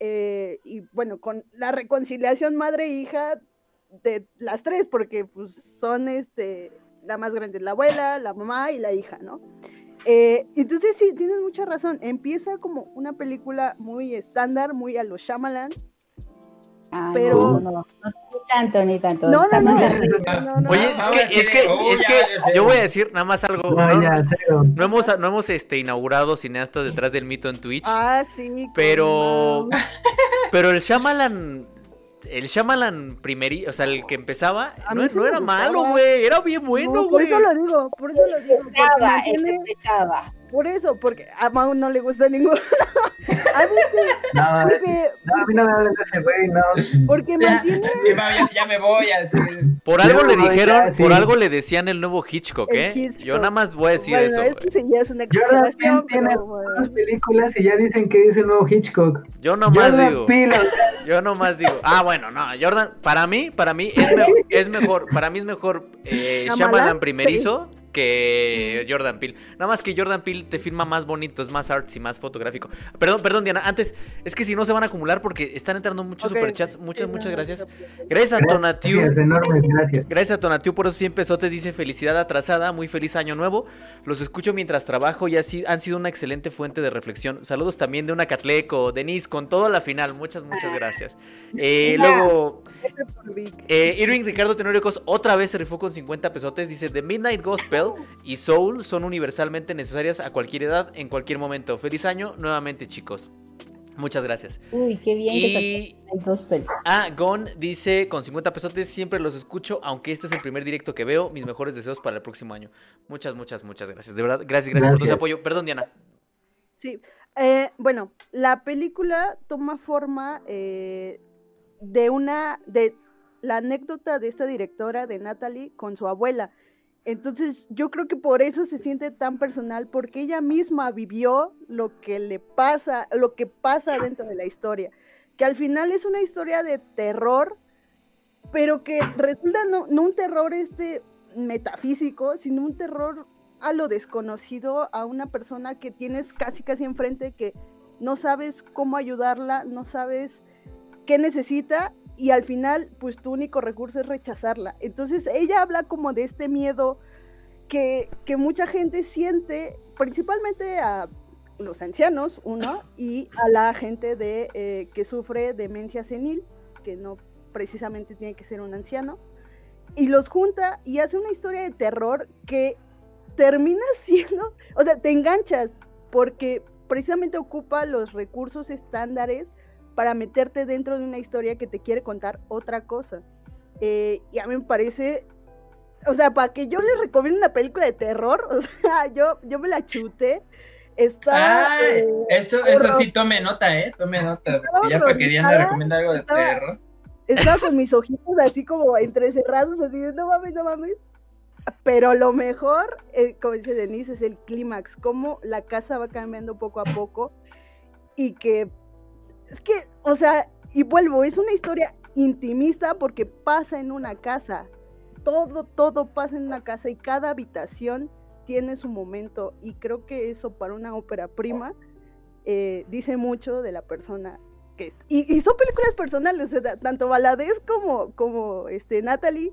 Speaker 3: eh, y bueno, con la reconciliación madre-hija de las tres, porque pues son este, la más grande la abuela, la mamá y la hija, ¿no? Eh, entonces sí, tienes mucha razón, empieza como una película muy estándar, muy a los Shyamalan, pero
Speaker 2: no, tanto, ni tanto.
Speaker 3: No, no, no.
Speaker 1: Oye, es que, es que, es que yo voy a decir nada más algo. No, hemos, no hemos este, inaugurado cineastas detrás del mito en Twitch.
Speaker 3: Ah, sí.
Speaker 1: Pero, pero el Shyamalan el Shyamalan primeri, o sea, el que empezaba, no, no, era malo, güey, era bien bueno, güey.
Speaker 3: por eso lo digo, por eso lo digo. Empezaba, empezaba. Por eso, porque a Mau no le gusta ninguno. a mí
Speaker 4: no, porque, no, a mí no me hablan de ese güey, no.
Speaker 3: Porque mantiene.
Speaker 5: Ya, ya, me voy a decir.
Speaker 1: Por algo le dijeron, por algo le decían el nuevo Hitchcock, ¿eh? Yo nada más voy a decir
Speaker 3: bueno,
Speaker 1: eso.
Speaker 3: Es que ya es una exageración.
Speaker 4: tiene bueno. películas y ya dicen que es el nuevo Hitchcock.
Speaker 1: Yo nomás digo. Yo nomás digo. Ah, bueno, no, Jordan, para mí, para mí es, me, es mejor, para mí es mejor eh, Shyamalan primerizo. Sí que Jordan Peele. Nada más que Jordan Peele te filma más bonito, es más arts y más fotográfico. Perdón, perdón, Diana. Antes, es que si no se van a acumular porque están entrando muchos superchats. Muchas, muchas gracias. Gracias a Tonatiu.
Speaker 4: Gracias,
Speaker 1: gracias. a Tonatiu por esos 100 pesotes. Dice felicidad atrasada, muy feliz año nuevo. Los escucho mientras trabajo y así han sido una excelente fuente de reflexión. Saludos también de una Catleco, Denise, con todo la final. Muchas, muchas gracias. Eh, luego, eh, Irving Ricardo Tenoriocos otra vez se rifó con 50 pesotes. Dice: The Midnight Gospel y Soul son universalmente necesarias a cualquier edad, en cualquier momento. Feliz año nuevamente, chicos. Muchas gracias.
Speaker 2: Uy, qué bien
Speaker 1: y... que Ah, Gon dice, con 50 pesotes siempre los escucho, aunque este es el primer directo que veo. Mis mejores deseos para el próximo año. Muchas, muchas, muchas gracias. De verdad, gracias, gracias, por ese apoyo. Perdón, Diana.
Speaker 3: Sí, eh, bueno, la película toma forma eh, de una, de la anécdota de esta directora, de Natalie, con su abuela. Entonces yo creo que por eso se siente tan personal, porque ella misma vivió lo que le pasa, lo que pasa dentro de la historia, que al final es una historia de terror, pero que resulta no, un terror este metafísico, sino un terror a lo desconocido, a una persona que tienes casi casi enfrente, que no sabes cómo ayudarla, no sabes qué necesita y al final, pues tu único recurso es rechazarla. Entonces ella habla como de este miedo que, mucha gente siente, principalmente a los ancianos, uno, y a la gente de, eh, que sufre demencia senil, que no precisamente tiene que ser un anciano, y los junta y hace una historia de terror que termina siendo, o sea, te enganchas porque precisamente ocupa los recursos estándares para meterte dentro de una historia que te quiere contar otra cosa. Eh, y a mí me parece, o sea, para que yo les recomiende una película de terror, o sea, yo, yo me la chuté. Está,
Speaker 5: ah, eso, eso sí, tome nota, ¿eh? Tome nota. Ya para que Diana recomienda algo de terror.
Speaker 3: Estaba con mis ojitos así como entrecerrados, así, no mames, no mames. Pero lo mejor, eh, como dice Denise, es el clímax, cómo la casa va cambiando poco a poco y que es que, o sea, y vuelvo, es una historia intimista porque pasa en una casa. Todo, todo pasa en una casa y cada habitación tiene su momento. Y creo que eso para una ópera prima eh, dice mucho de la persona que es. Y, son películas personales, o sea, tanto Valadez como, como este, Natalie,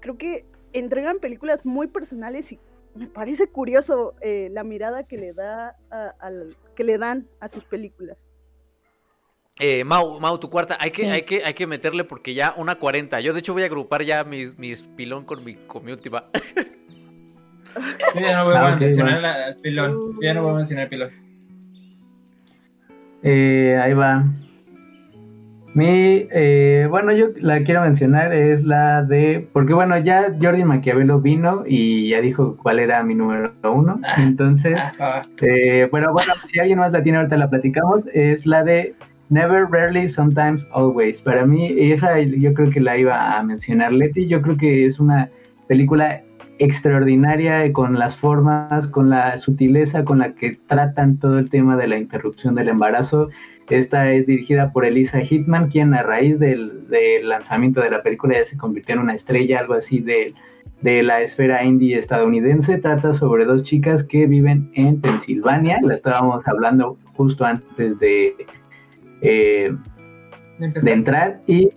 Speaker 3: creo que entregan películas muy personales y me parece curioso eh, la mirada que le da que le dan a sus películas.
Speaker 1: Eh, Mau, Mau, tu cuarta, hay que, hay, que, hay que meterle porque ya una 40. Yo de hecho voy a agrupar ya mis, mis pilón con mi, con mi última.
Speaker 5: Yo ya no voy a ah, mencionar al pilón. Yo ya no voy a mencionar al pilón.
Speaker 4: Eh, ahí va. Mi, eh, bueno, yo la quiero mencionar es la de, porque bueno, ya Jordi Maquiavelo vino y ya dijo cuál era mi número uno. Ah, Entonces, ah, eh, bueno, bueno, si alguien más la tiene ahorita la platicamos, es la de Never, Rarely, Sometimes, Always. Para mí, esa yo creo que la iba a mencionar Leti, yo creo que es una película extraordinaria con las formas, con la sutileza con la que tratan todo el tema de la interrupción del embarazo. Esta es dirigida por Elisa Hitman, quien a raíz del, lanzamiento de la película ya se convirtió en una estrella, algo así de, la esfera indie estadounidense. Trata sobre dos chicas que viven en Pensilvania. La estábamos hablando justo antes de, eh, de entrar. Y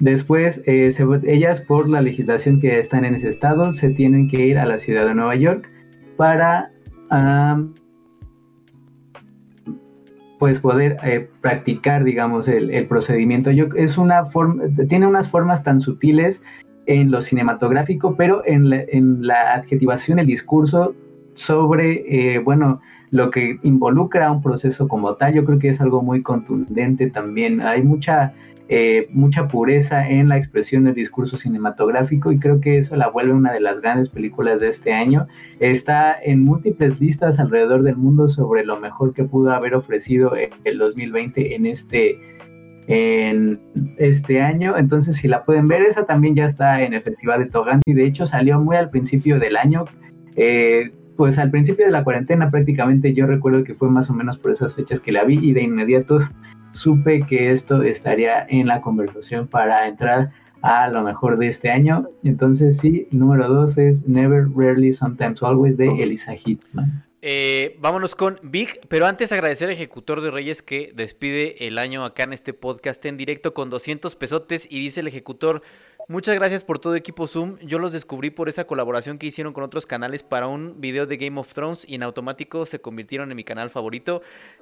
Speaker 4: Después, eh, ellas por la legislación que están en ese estado, se tienen que ir a la ciudad de Nueva York para pues poder eh, practicar, digamos, el, procedimiento. Yo, es una forma, tiene unas formas tan sutiles en lo cinematográfico, pero en la, adjetivación, el discurso sobre, eh, bueno, lo que involucra un proceso como tal, yo creo que es algo muy contundente también. Hay mucha eh, mucha pureza en la expresión del discurso cinematográfico y creo que eso la vuelve una de las grandes películas de este año. Está en múltiples listas alrededor del mundo sobre lo mejor que pudo haber ofrecido el 2020 en este en este año. Entonces, si la pueden ver, esa también ya está en el Festival de Toganti. De hecho, salió muy al principio del año. Eh, pues al principio de la cuarentena prácticamente yo recuerdo que fue más o menos por esas fechas que la vi y de inmediato supe que esto estaría en la conversación para entrar a lo mejor de este año. Entonces sí, número dos es Never, Rarely, Sometimes, Always de Elisa Hitman.
Speaker 1: Eh, vámonos con Vic, pero antes agradecer al ejecutor de Reyes que despide el año acá en este podcast en directo con 200 pesotes y dice el ejecutor, Muchas gracias por todo equipo Zoom. Yo los descubrí por esa colaboración que hicieron con otros canales para un video de Game of Thrones y en automático se convirtieron en mi canal favorito.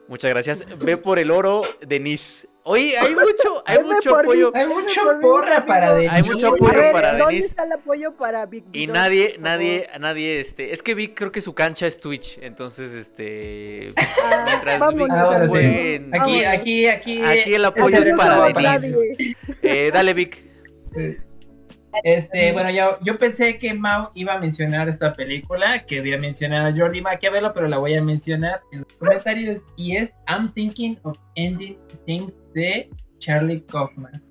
Speaker 1: Muchas gracias. Ve por el oro, Denise. Oye, hay mucho, hay mucho apoyo.
Speaker 5: Hay mucho porra para Denise.
Speaker 1: Hay mucho apoyo para
Speaker 3: ¿dónde
Speaker 1: Denise.
Speaker 3: está el apoyo para Vic?
Speaker 1: Y nadie, nadie, nadie, este, es que Vic creo que su cancha es Twitch, entonces, este,
Speaker 3: ah, mientras Vic
Speaker 5: no aquí, aquí, aquí,
Speaker 1: aquí el apoyo es para Denise. Eh, dale Vic.
Speaker 5: Este, bueno, yo, yo pensé que Mao iba a mencionar esta película, que había mencionado Jordi. Maquiavelo, pero la voy a mencionar en los comentarios, y es I'm Thinking of Ending Things de Charlie Kaufman.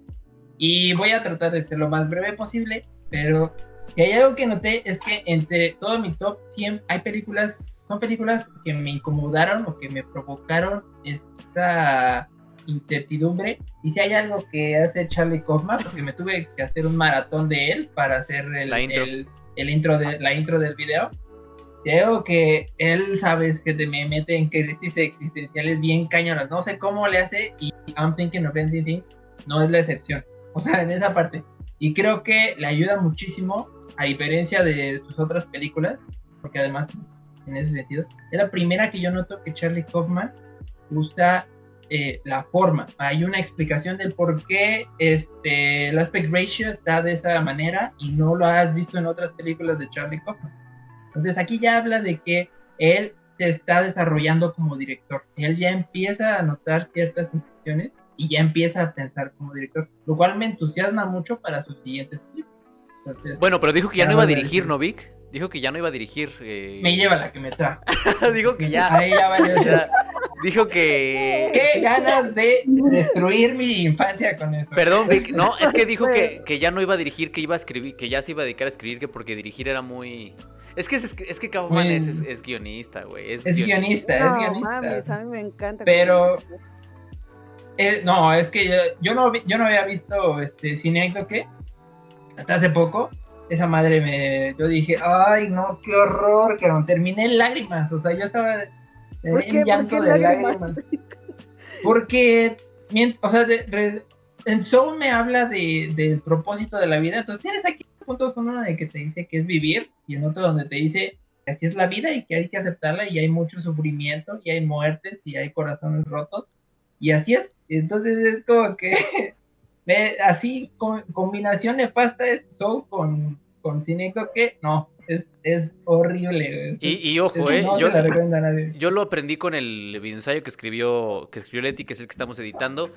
Speaker 5: Y voy a tratar de ser lo más breve posible, pero si hay algo que noté es que entre todo mi top 100 hay películas, son películas que me incomodaron o que me provocaron esta incertidumbre. Y si hay algo que hace Charlie Kaufman, porque me tuve que hacer un maratón de él para hacer el, intro. El, intro de, la intro del video. Creo que él, sabes, que te me mete en crisis existenciales bien cañonas. No sé cómo le hace y I'm Thinking of Ending Things no es la excepción. O sea, en esa parte. Y creo que le ayuda muchísimo, a diferencia de sus otras películas, porque además, en ese sentido, es la primera que yo noto que Charlie Kaufman usa eh, la forma. Hay una explicación del por qué este, el aspect ratio está de esa manera y no lo has visto en otras películas de Charlie Kaufman. Entonces aquí ya habla de que él se está desarrollando como director. Él ya empieza a notar ciertas intenciones y ya empieza a pensar como director, lo cual me entusiasma mucho para sus siguientes películas.
Speaker 1: bueno, pero dijo que ya no iba a dirigir, ¿no, Vic? Dijo que ya no iba a dirigir. Eh...
Speaker 5: Me lleva la que me trae.
Speaker 1: dijo que ya.
Speaker 5: Ahí ya vale.
Speaker 1: Dijo que.
Speaker 5: Qué ganas de destruir mi infancia con eso.
Speaker 1: Perdón, Vic, no, es que dijo que, que, ya no iba a dirigir, que iba a escribir, que ya se iba a dedicar a escribir, que porque dirigir era muy. Es que es, es que Kaufman es, es, guionista, güey.
Speaker 5: Es, guionista, es guionista.
Speaker 3: Mames, a mí me encanta.
Speaker 5: Pero. Eh, no, es que yo, yo, no, yo no había visto este que hasta hace poco. Esa madre me. Yo dije, ay, no, qué horror, que no terminé en lágrimas. O sea, yo estaba ¿Por qué? llanto de lágrimas. Porque, o sea, en Soul me habla de, del propósito de la vida. Entonces tienes aquí puntos uno de que te dice que es vivir y en otro donde te dice que así es la vida y que hay que aceptarla y hay mucho sufrimiento y hay muertes y hay corazones rotos y así es. Entonces es como que así combinación nefasta es Soul con, con que no, es, horrible.
Speaker 1: y, ojo, eh, yo, lo aprendí con el ensayo que escribió, que escribió Leti, que es el que estamos editando.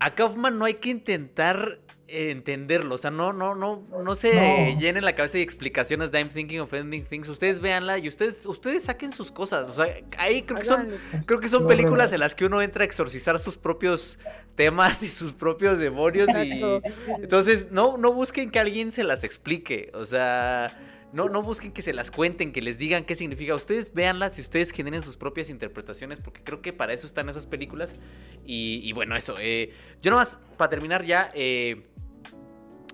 Speaker 1: A Kaufman no hay que intentar entenderlo. O sea, no, no, no, no se llenen la cabeza de explicaciones de I'm thinking of ending things. Ustedes véanla y ustedes, ustedes saquen sus cosas. O sea, ahí creo que son, creo que son películas en las que uno entra a exorcizar sus propios temas y sus propios demonios. Y entonces, no, no busquen que alguien se las explique. O sea. No, no busquen que se las cuenten, que les digan qué significa. Ustedes véanlas y ustedes generen sus propias interpretaciones, porque creo que para eso están esas películas. Y, bueno, eso. Eh, yo nomás, para terminar ya, eh,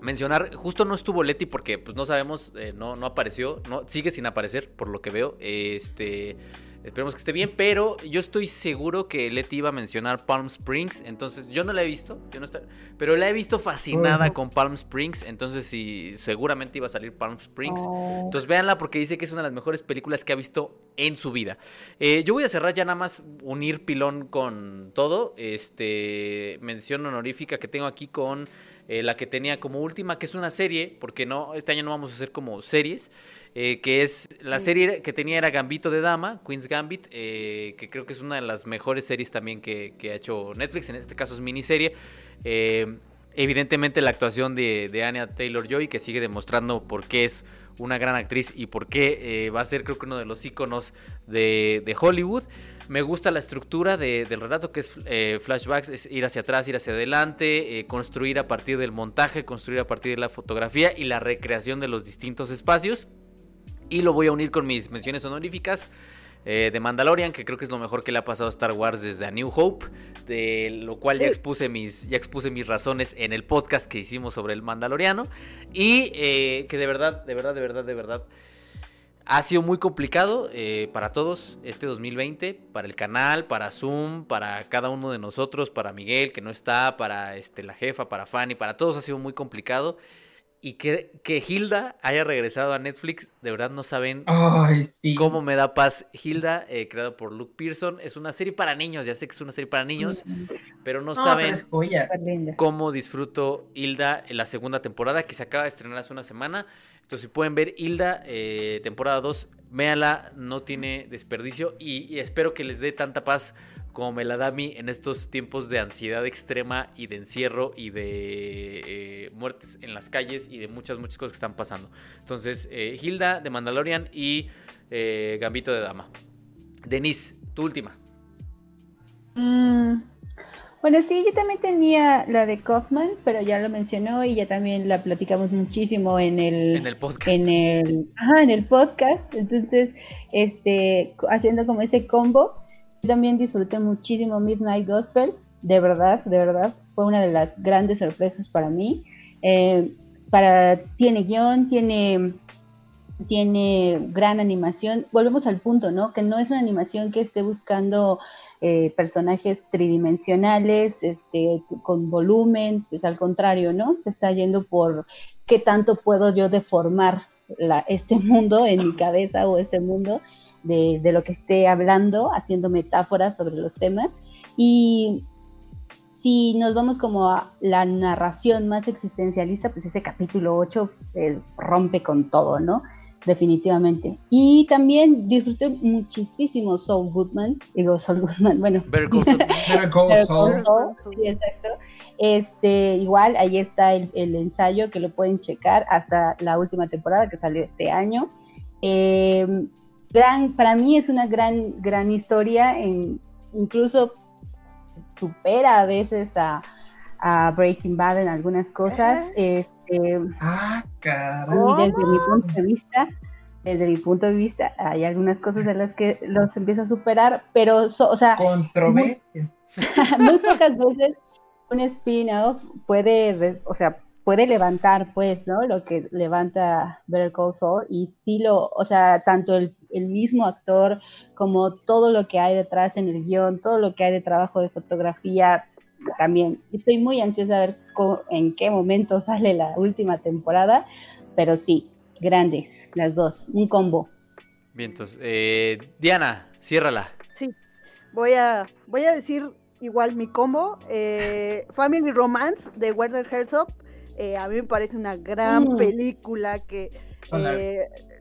Speaker 1: mencionar, justo no estuvo Leti porque pues no sabemos, eh, no, no apareció, no, sigue sin aparecer por lo que veo. Este, esperemos que esté bien, pero yo estoy seguro que Leti iba a mencionar Palm Springs, entonces yo no la he visto, yo no está, pero la he visto fascinada con Palm Springs, entonces sí, seguramente iba a salir Palm Springs. Oh. Entonces véanla porque dice que es una de las mejores películas que ha visto en su vida. Eh, yo voy a cerrar ya nada más unir pilón con todo, este, mención honorífica que tengo aquí con eh, la que tenía como última, que es una serie, porque no, este año no vamos a hacer como series, eh, que es la serie que tenía era Gambito de Dama, Queen's Gambit, eh, que creo que es una de las mejores series también que, ha hecho Netflix, en este caso es miniserie. evidentemente la actuación de, de Anya Taylor Joy, que sigue demostrando por qué es una gran actriz y por qué va a ser creo que uno de los íconos de, de Hollywood. Me gusta la estructura del relato, que es eh, flashbacks, es ir hacia atrás, ir hacia adelante, eh, construir a partir del montaje, construir a partir de la fotografía y la recreación de los distintos espacios. Y lo voy a unir con mis menciones honoríficas. Eh, de Mandalorian, que creo que es lo mejor que le ha pasado a Star Wars desde A New Hope, de lo cual ya expuse mis, ya expuse mis razones en el podcast que hicimos sobre el Mandaloriano, y que de verdad, de verdad, de verdad, de verdad, ha sido muy complicado eh, para todos este 2020, para el canal, para Zoom, para cada uno de nosotros, para Miguel que no está, para este, la jefa, para Fanny, para todos ha sido muy complicado. Y que, que Hilda haya regresado a Netflix, de verdad no saben cómo me da paz. Hilda, eh, creado por Luke Pearson, es una serie para niños, ya sé que es una serie para niños, pero no, saben cómo disfruto Hilda en la segunda temporada que se acaba de estrenar hace una semana. Entonces, si pueden ver Hilda, eh, temporada 2, véanla, no tiene desperdicio y, espero que les dé tanta paz como me la da a mí en estos tiempos de ansiedad extrema y de encierro y de eh, muertes en las calles y de muchas, muchas cosas que están pasando. Entonces, eh, Hilda de Mandalorian y Gambito de Dama. Denise, tu última.
Speaker 2: Mm, bueno, sí, yo también tenía la de Kaufman, pero ya lo mencionó y ya también la platicamos muchísimo en el,
Speaker 1: en el podcast.
Speaker 2: En el, ajá, en el podcast. Entonces, este, haciendo como ese combo, también disfruté muchísimo Midnight Gospel, de verdad, de verdad, fue una de las grandes sorpresas para mí. Eh, para, tiene guion, tiene tiene gran animación. Volvemos al punto, ¿no? Que no es una animación que esté buscando eh, personajes tridimensionales, este, con volumen, pues al contrario, ¿no? Se está yendo por qué tanto puedo yo deformar este mundo en mi cabeza o este mundo de, lo que esté hablando, haciendo metáforas sobre los temas. Y si nos vamos como a la narración más existencialista, pues ese capítulo 8 rompe con todo, ¿no? definitivamente. Y también disfruté muchísimo Soul Goodman, digo Soul Goodman, bueno. Sí, exacto. Este, igual, ahí está el, ensayo que lo pueden checar hasta la última temporada que salió este año. Em, gran, para mí es una gran, gran historia, en, incluso supera a veces a, a Breaking Bad en algunas cosas. Este,
Speaker 5: ah,
Speaker 2: Y desde mi punto de vista, desde mi punto de vista, hay algunas cosas en las que los empieza a superar, pero, o sea,
Speaker 5: controversia.
Speaker 2: Muy, pocas veces un spin-off puede, o sea, puede levantar, pues, ¿no? Lo que levanta Better Call Saul y sí lo, o sea, tanto el, el mismo actor como todo lo que hay detrás en el guion, todo lo que hay de trabajo de fotografía, también. Estoy muy ansiosa de ver en qué momento sale la última temporada, pero sí, grandes, las dos, un combo.
Speaker 1: Bien, entonces, eh, Diana, ciérrala.
Speaker 3: Sí, voy a, voy a decir igual mi combo. Eh, Family Romance de Werner Herzog. Eh, a mí me parece una gran mm. película que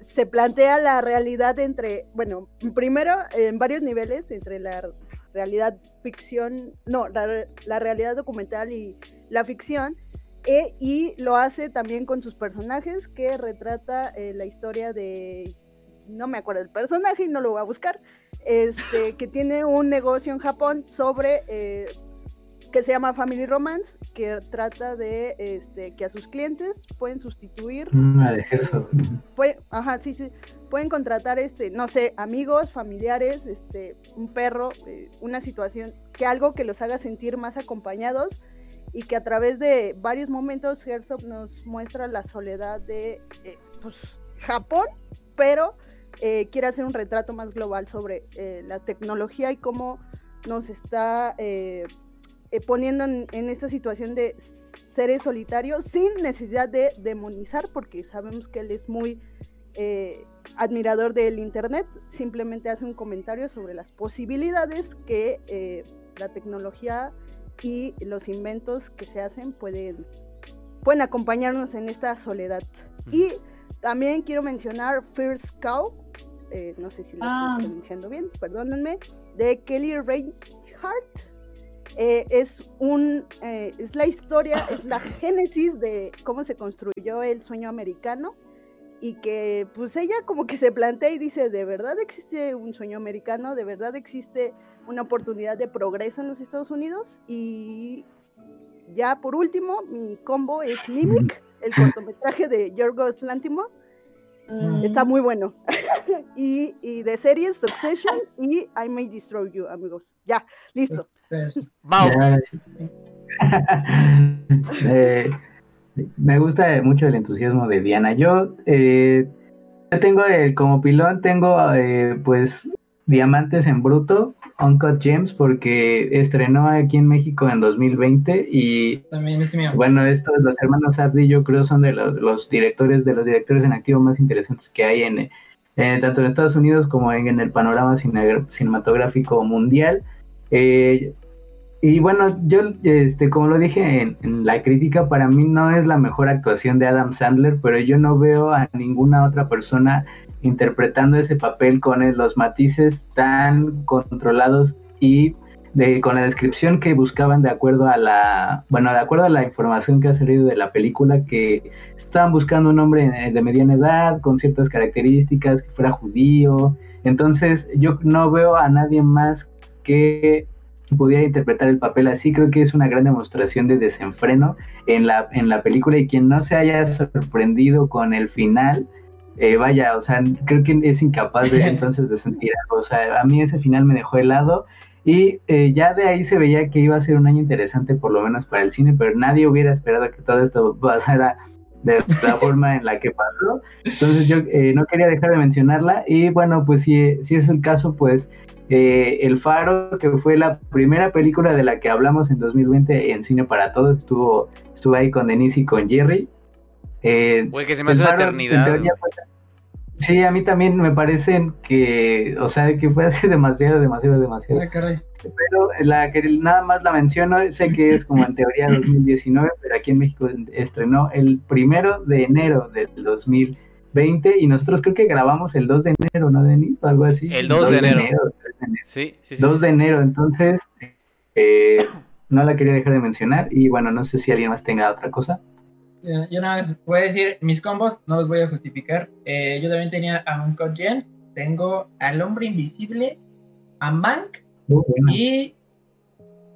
Speaker 3: se plantea la realidad entre, bueno, primero en varios niveles, entre la realidad ficción, no, la, realidad documental y la ficción, e, y lo hace también con sus personajes, que retrata eh, la historia de, no me acuerdo el personaje y no lo voy a buscar, este, que tiene un negocio en Japón sobre eh, que se llama Family Romance, que trata de este, que a sus clientes pueden sustituir.
Speaker 4: Mm,
Speaker 3: ajá, sí, sí. Pueden contratar, este, no sé, amigos, familiares, este, un perro, eh, una situación, que algo que los haga sentir más acompañados y que a través de varios momentos Herzog nos muestra la soledad de eh, pues, Japón, pero eh, quiere hacer un retrato más global sobre la tecnología y cómo nos está eh, poniendo en, esta situación de seres solitarios sin necesidad de demonizar, porque sabemos que él es muy eh, admirador del Internet, simplemente hace un comentario sobre las posibilidades que eh, la tecnología y los inventos que se hacen pueden, pueden acompañarnos en esta soledad. Y también quiero mencionar First Cow, no sé si lo estoy ah. pronunciando bien, perdónenme, de Kelly Reinhardt eh, es, un, eh, es la historia, es la génesis de cómo se construyó el sueño americano y que pues ella como que se plantea y dice, ¿de verdad existe un sueño americano? ¿De verdad existe una oportunidad de progreso en los Estados Unidos? Y ya por último, mi combo es Mimic, el cortometraje de Yorgos Lantimos Está muy bueno. y, y, de series, Succession y I May Destroy You, amigos. Ya, listo.
Speaker 4: Eh, me gusta mucho el entusiasmo de Diana. Yo eh, tengo el, como pilón, tengo eh, pues diamantes en bruto Uncut Gems porque estrenó aquí en México en 2020 y
Speaker 5: También es mío.
Speaker 4: bueno, estos los hermanos Abdi yo creo son de los, directores de los directores en activo más interesantes que hay en tanto en Estados Unidos como en, el panorama cinematográfico mundial. Eh, y bueno, yo, este, como lo dije en, la crítica, para mí no es la mejor actuación de Adam Sandler, pero yo no veo a ninguna otra persona interpretando ese papel con los matices tan controlados y de, con la descripción que buscaban de acuerdo a la, bueno, de acuerdo a la información que ha salido de la película, que estaban buscando un hombre de mediana edad, con ciertas características, que fuera judío. Entonces yo no veo a nadie más que pudiera interpretar el papel así, creo que es una gran demostración de desenfreno en la, en la película y quien no se haya sorprendido con el final, eh, vaya, o sea, creo que es incapaz de entonces de sentir algo. O sea, a mí ese final me dejó helado y eh, ya de ahí se veía que iba a ser un año interesante, por lo menos para el cine, pero nadie hubiera esperado que todo esto pasara de la forma en la que pasó. Entonces yo eh, no quería dejar de mencionarla y bueno, pues si, si es el caso, pues El Faro, que fue la primera película de la que hablamos en 2020 en Cine para Todos, estuvo, estuvo ahí con Denise y con Jerry.
Speaker 1: Eh, que se me hace una eternidad.
Speaker 4: sí, a mí también me parece que, o sea, que fue así demasiado, demasiado, demasiado. Ah, pero la que nada más la menciono, sé que es como en teoría 2019, pero aquí en México estrenó el primero de enero del 2020 y nosotros creo que grabamos el 2 de enero, ¿no, Denis? O algo así.
Speaker 1: El 2, de, enero. Sí, sí, sí.
Speaker 4: 2 de enero, entonces eh, no la quería dejar de mencionar y bueno, no sé si alguien más tenga otra cosa.
Speaker 5: Yo nada más voy a decir, mis combos no los voy a justificar. Eh, yo también tenía a Uncut Gems, tengo al Hombre Invisible, a Mank y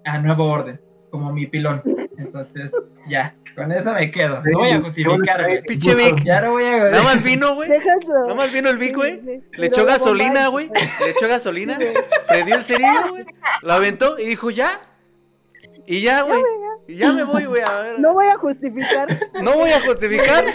Speaker 5: a Nuevo Orden, como mi pilón. Entonces, ya, con eso me quedo. No voy a justificar, güey.
Speaker 1: Pinche Vic.
Speaker 5: Ya no voy a.
Speaker 1: Nada más vino, güey. Nada más vino el Vic, güey. Le echó gasolina, güey. Le echó gasolina. Prendió el cerillo, güey. Lo aventó y dijo, ya. Y ya, güey. Y ya me voy, güey. A ver.
Speaker 3: No voy a justificar.
Speaker 1: No voy a justificar.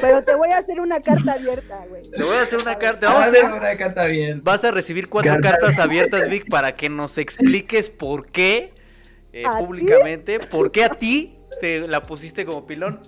Speaker 3: Pero te voy a hacer una carta abierta, güey.
Speaker 1: Te voy a hacer una carta. Vamos a hacer una carta abierta. Vas a recibir cuatro cartas abiertas, Vic, para que nos expliques por qué eh, públicamente, por qué a ti te la pusiste como pilón.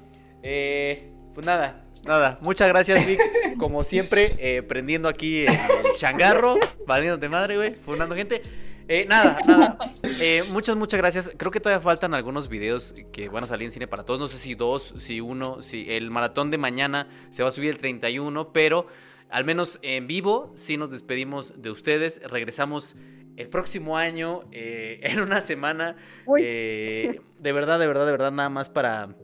Speaker 1: Eh, pues nada, nada. Muchas gracias, Vic. Como siempre, eh, prendiendo aquí el changarro, valiéndote madre, güey, fundando gente. Eh, nada, nada. eh, muchas, muchas gracias. Creo que todavía faltan algunos videos que van a salir en cine para todos. No sé si dos, si uno, si el maratón de mañana se va a subir el 31, pero al menos en vivo sí nos despedimos de ustedes. Regresamos el próximo año, eh, en una semana. Eh, de verdad, de verdad, de verdad, nada más para,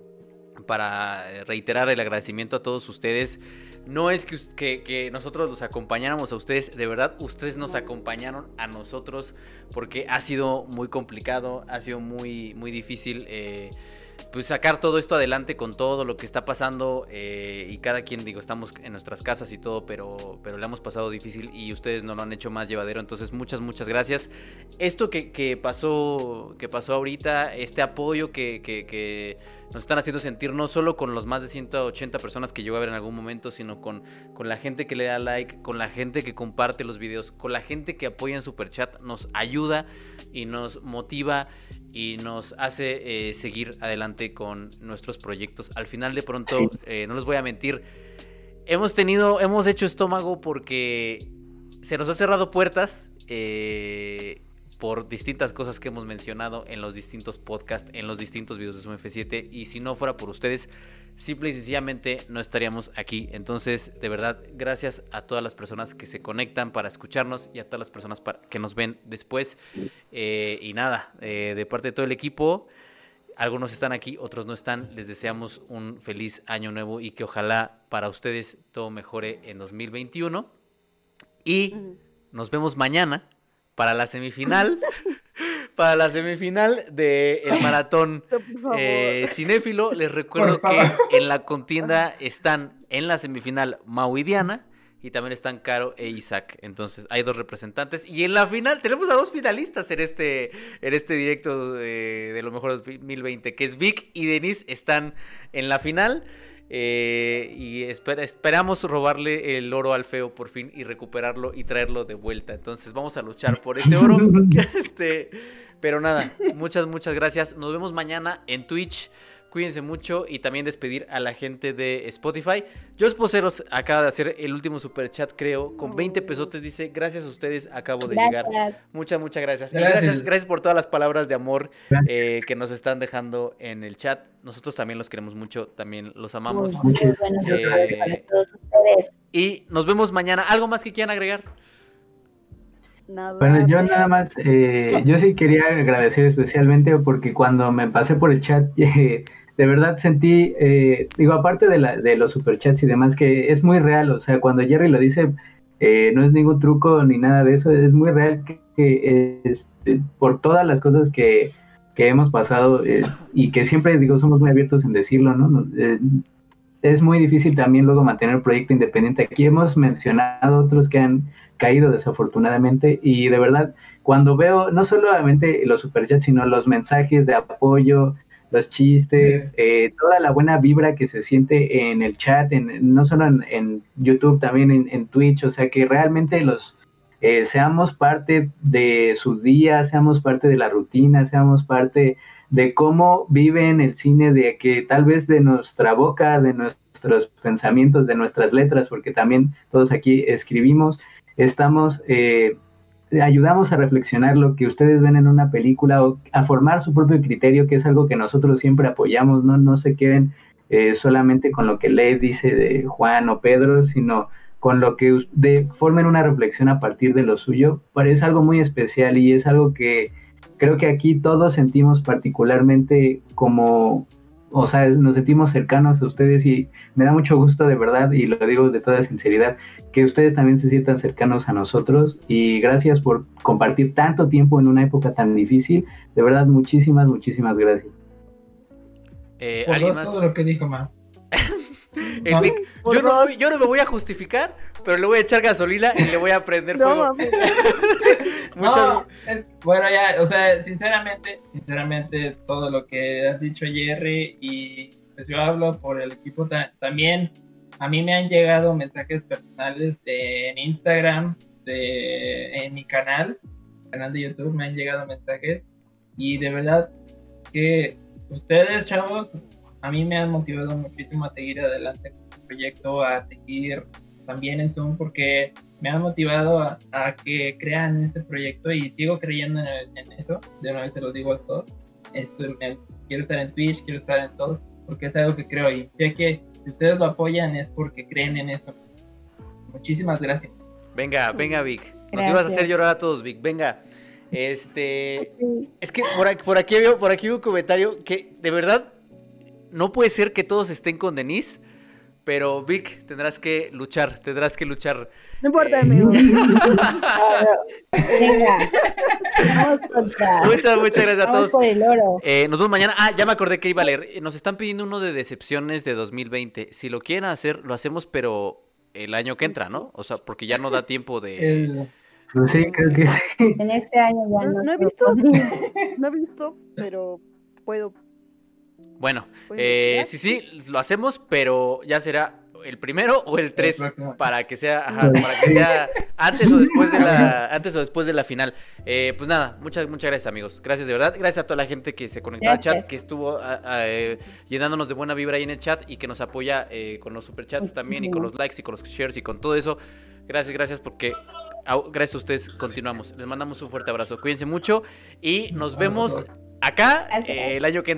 Speaker 1: para reiterar el agradecimiento a todos ustedes. No es que, que, nosotros los acompañáramos a ustedes, de verdad, ustedes nos acompañaron a nosotros porque ha sido muy complicado, ha sido muy, muy difícil. Eh, pues sacar todo esto adelante con todo lo que está pasando eh, y cada quien, digo, estamos en nuestras casas y todo, pero, pero le hemos pasado difícil y ustedes no lo han hecho más llevadero, entonces muchas, muchas gracias. Esto que, pasó, que pasó ahorita, este apoyo que, que, nos están haciendo sentir no solo con los más de 180 personas que yo voy a ver en algún momento, sino con, con la gente que le da like, con la gente que comparte los videos, con la gente que apoya en Superchat, nos ayuda y nos motiva y nos hace eh, seguir adelante con nuestros proyectos. Al final de pronto, eh, no les voy a mentir, hemos tenido, hemos hecho estómago porque se nos ha cerrado puertas eh, por distintas cosas que hemos mencionado en los distintos podcasts, en los distintos videos de su F7 y si no fuera por ustedes, simple y sencillamente no estaríamos aquí. Entonces, de verdad, gracias a todas las personas que se conectan para escucharnos y a todas las personas que nos ven después. Eh, y nada, eh, de parte de todo el equipo, algunos están aquí, otros no están. Les deseamos un feliz año nuevo y que ojalá para ustedes todo mejore en 2021. Y nos vemos mañana para la semifinal. para la semifinal del el maratón eh, cinéfilo. Les recuerdo que en la contienda están en la semifinal Mau y Diana. Y también están Caro e Isaac. Entonces hay dos representantes. Y en la final tenemos a dos finalistas en este, en este directo de, de lo mejor 2020. Que es Vic y Denise están en la final. Eh, y esperamos robarle el oro al feo por fin y recuperarlo y traerlo de vuelta. Entonces vamos a luchar por ese oro. este, pero nada, muchas, muchas gracias. Nos vemos mañana en Twitch. Cuídense mucho y también despedir a la gente de Spotify. Jos Poceros acaba de hacer el último super chat, creo, con 20 pesotes. Dice: Gracias a ustedes, acabo de llegar. Muchas, muchas gracias. gracias. gracias, por todas las palabras de amor eh, que nos están dejando en el chat. Nosotros también los queremos mucho, también los amamos. Eh, y nos vemos mañana. ¿Algo más que quieran agregar?
Speaker 4: bueno, yo nada más, eh, yo sí quería agradecer especialmente porque cuando me pasé por el chat, de verdad sentí, eh, digo, aparte de, la, de los superchats y demás, que es muy real, o sea, cuando Jerry lo dice, eh, no es ningún truco ni nada de eso, es muy real que, este, por todas las cosas que, hemos pasado y que siempre, digo, somos muy abiertos en decirlo, ¿no? es muy difícil también luego mantener un proyecto independiente. Aquí hemos mencionado otros que han caído desafortunadamente y de verdad cuando veo no solamente los superchats sino los mensajes de apoyo los chistes eh, toda la buena vibra que se siente en el chat en, no solo en, YouTube también en, Twitch o sea que realmente los eh, seamos parte de sus días seamos parte de la rutina seamos parte de cómo viven el cine de que tal vez de nuestra boca de nuestros pensamientos de nuestras letras porque también todos aquí escribimos estamos, eh, ayudamos a reflexionar lo que ustedes ven en una película o a formar su propio criterio, que es algo que nosotros siempre apoyamos, no, no se queden eh, solamente con lo que Led dice de Juan o Pedro, sino con lo que de, formen una reflexión a partir de lo suyo, parece algo muy especial y es algo que creo que aquí todos sentimos particularmente como o sea, nos sentimos cercanos a ustedes y me da mucho gusto de verdad y lo digo de toda sinceridad, que ustedes también se sientan cercanos a nosotros y gracias por compartir tanto tiempo en una época tan difícil. De verdad, muchísimas, muchísimas gracias.
Speaker 5: Eh, por todo lo que dijo Ma.
Speaker 1: yo, no, yo, no, me voy a justificar, pero le voy a echar gasolina y le voy a prender fuego.
Speaker 5: no, bueno, ya, o sea, sinceramente, sinceramente, todo lo que has dicho, Jerry, y pues yo hablo por el equipo también. A mí me han llegado mensajes personales de, en Instagram, de, en mi canal, canal de YouTube, me han llegado mensajes y de verdad que ustedes, chavos, a mí me han motivado muchísimo a seguir adelante con el proyecto, a seguir también en Zoom, porque me han motivado a, que crean este proyecto y sigo creyendo en, eso. De una vez se los digo a todos. Estoy, quiero estar en Twitch, quiero estar en todo, porque es algo que creo y sé que si ustedes lo apoyan es porque creen en eso. Muchísimas gracias.
Speaker 1: Venga, venga, Vic. Nos ibas a hacer llorar a todos, Vic. Venga. Este. Es que por aquí, por aquí veo, por aquí un comentario que de verdad no puede ser que todos estén con Denise. Pero Vic, tendrás que luchar, tendrás que luchar.
Speaker 3: No importa, eh, amigo.
Speaker 2: Venga.
Speaker 1: Muchas, muchas gracias a todos. Eh, nos vemos mañana. Ah, ya me acordé que iba a leer. Eh, nos están pidiendo uno de decepciones de 2020. Si lo quieren hacer, lo hacemos, pero el año que entra, ¿no? O sea, porque ya no da tiempo de.
Speaker 4: Pues sí, creo que
Speaker 2: sí. En este año ya no.
Speaker 3: No, he visto, no he visto, pero puedo.
Speaker 1: Bueno, eh, sí, sí, lo hacemos, pero ya será el primero o el tres para que sea ajá, para que sea antes o después de la antes o después de la final. Eh, pues nada muchas muchas gracias amigos. Gracias de verdad. Gracias a toda la gente que se conectó al chat que estuvo eh, llenándonos de buena vibra ahí en el chat y que nos apoya eh, con los superchats también y con los likes y con los shares y con todo eso. Gracias gracias porque gracias a ustedes continuamos. Les mandamos un fuerte abrazo. Cuídense mucho y nos vemos acá el año que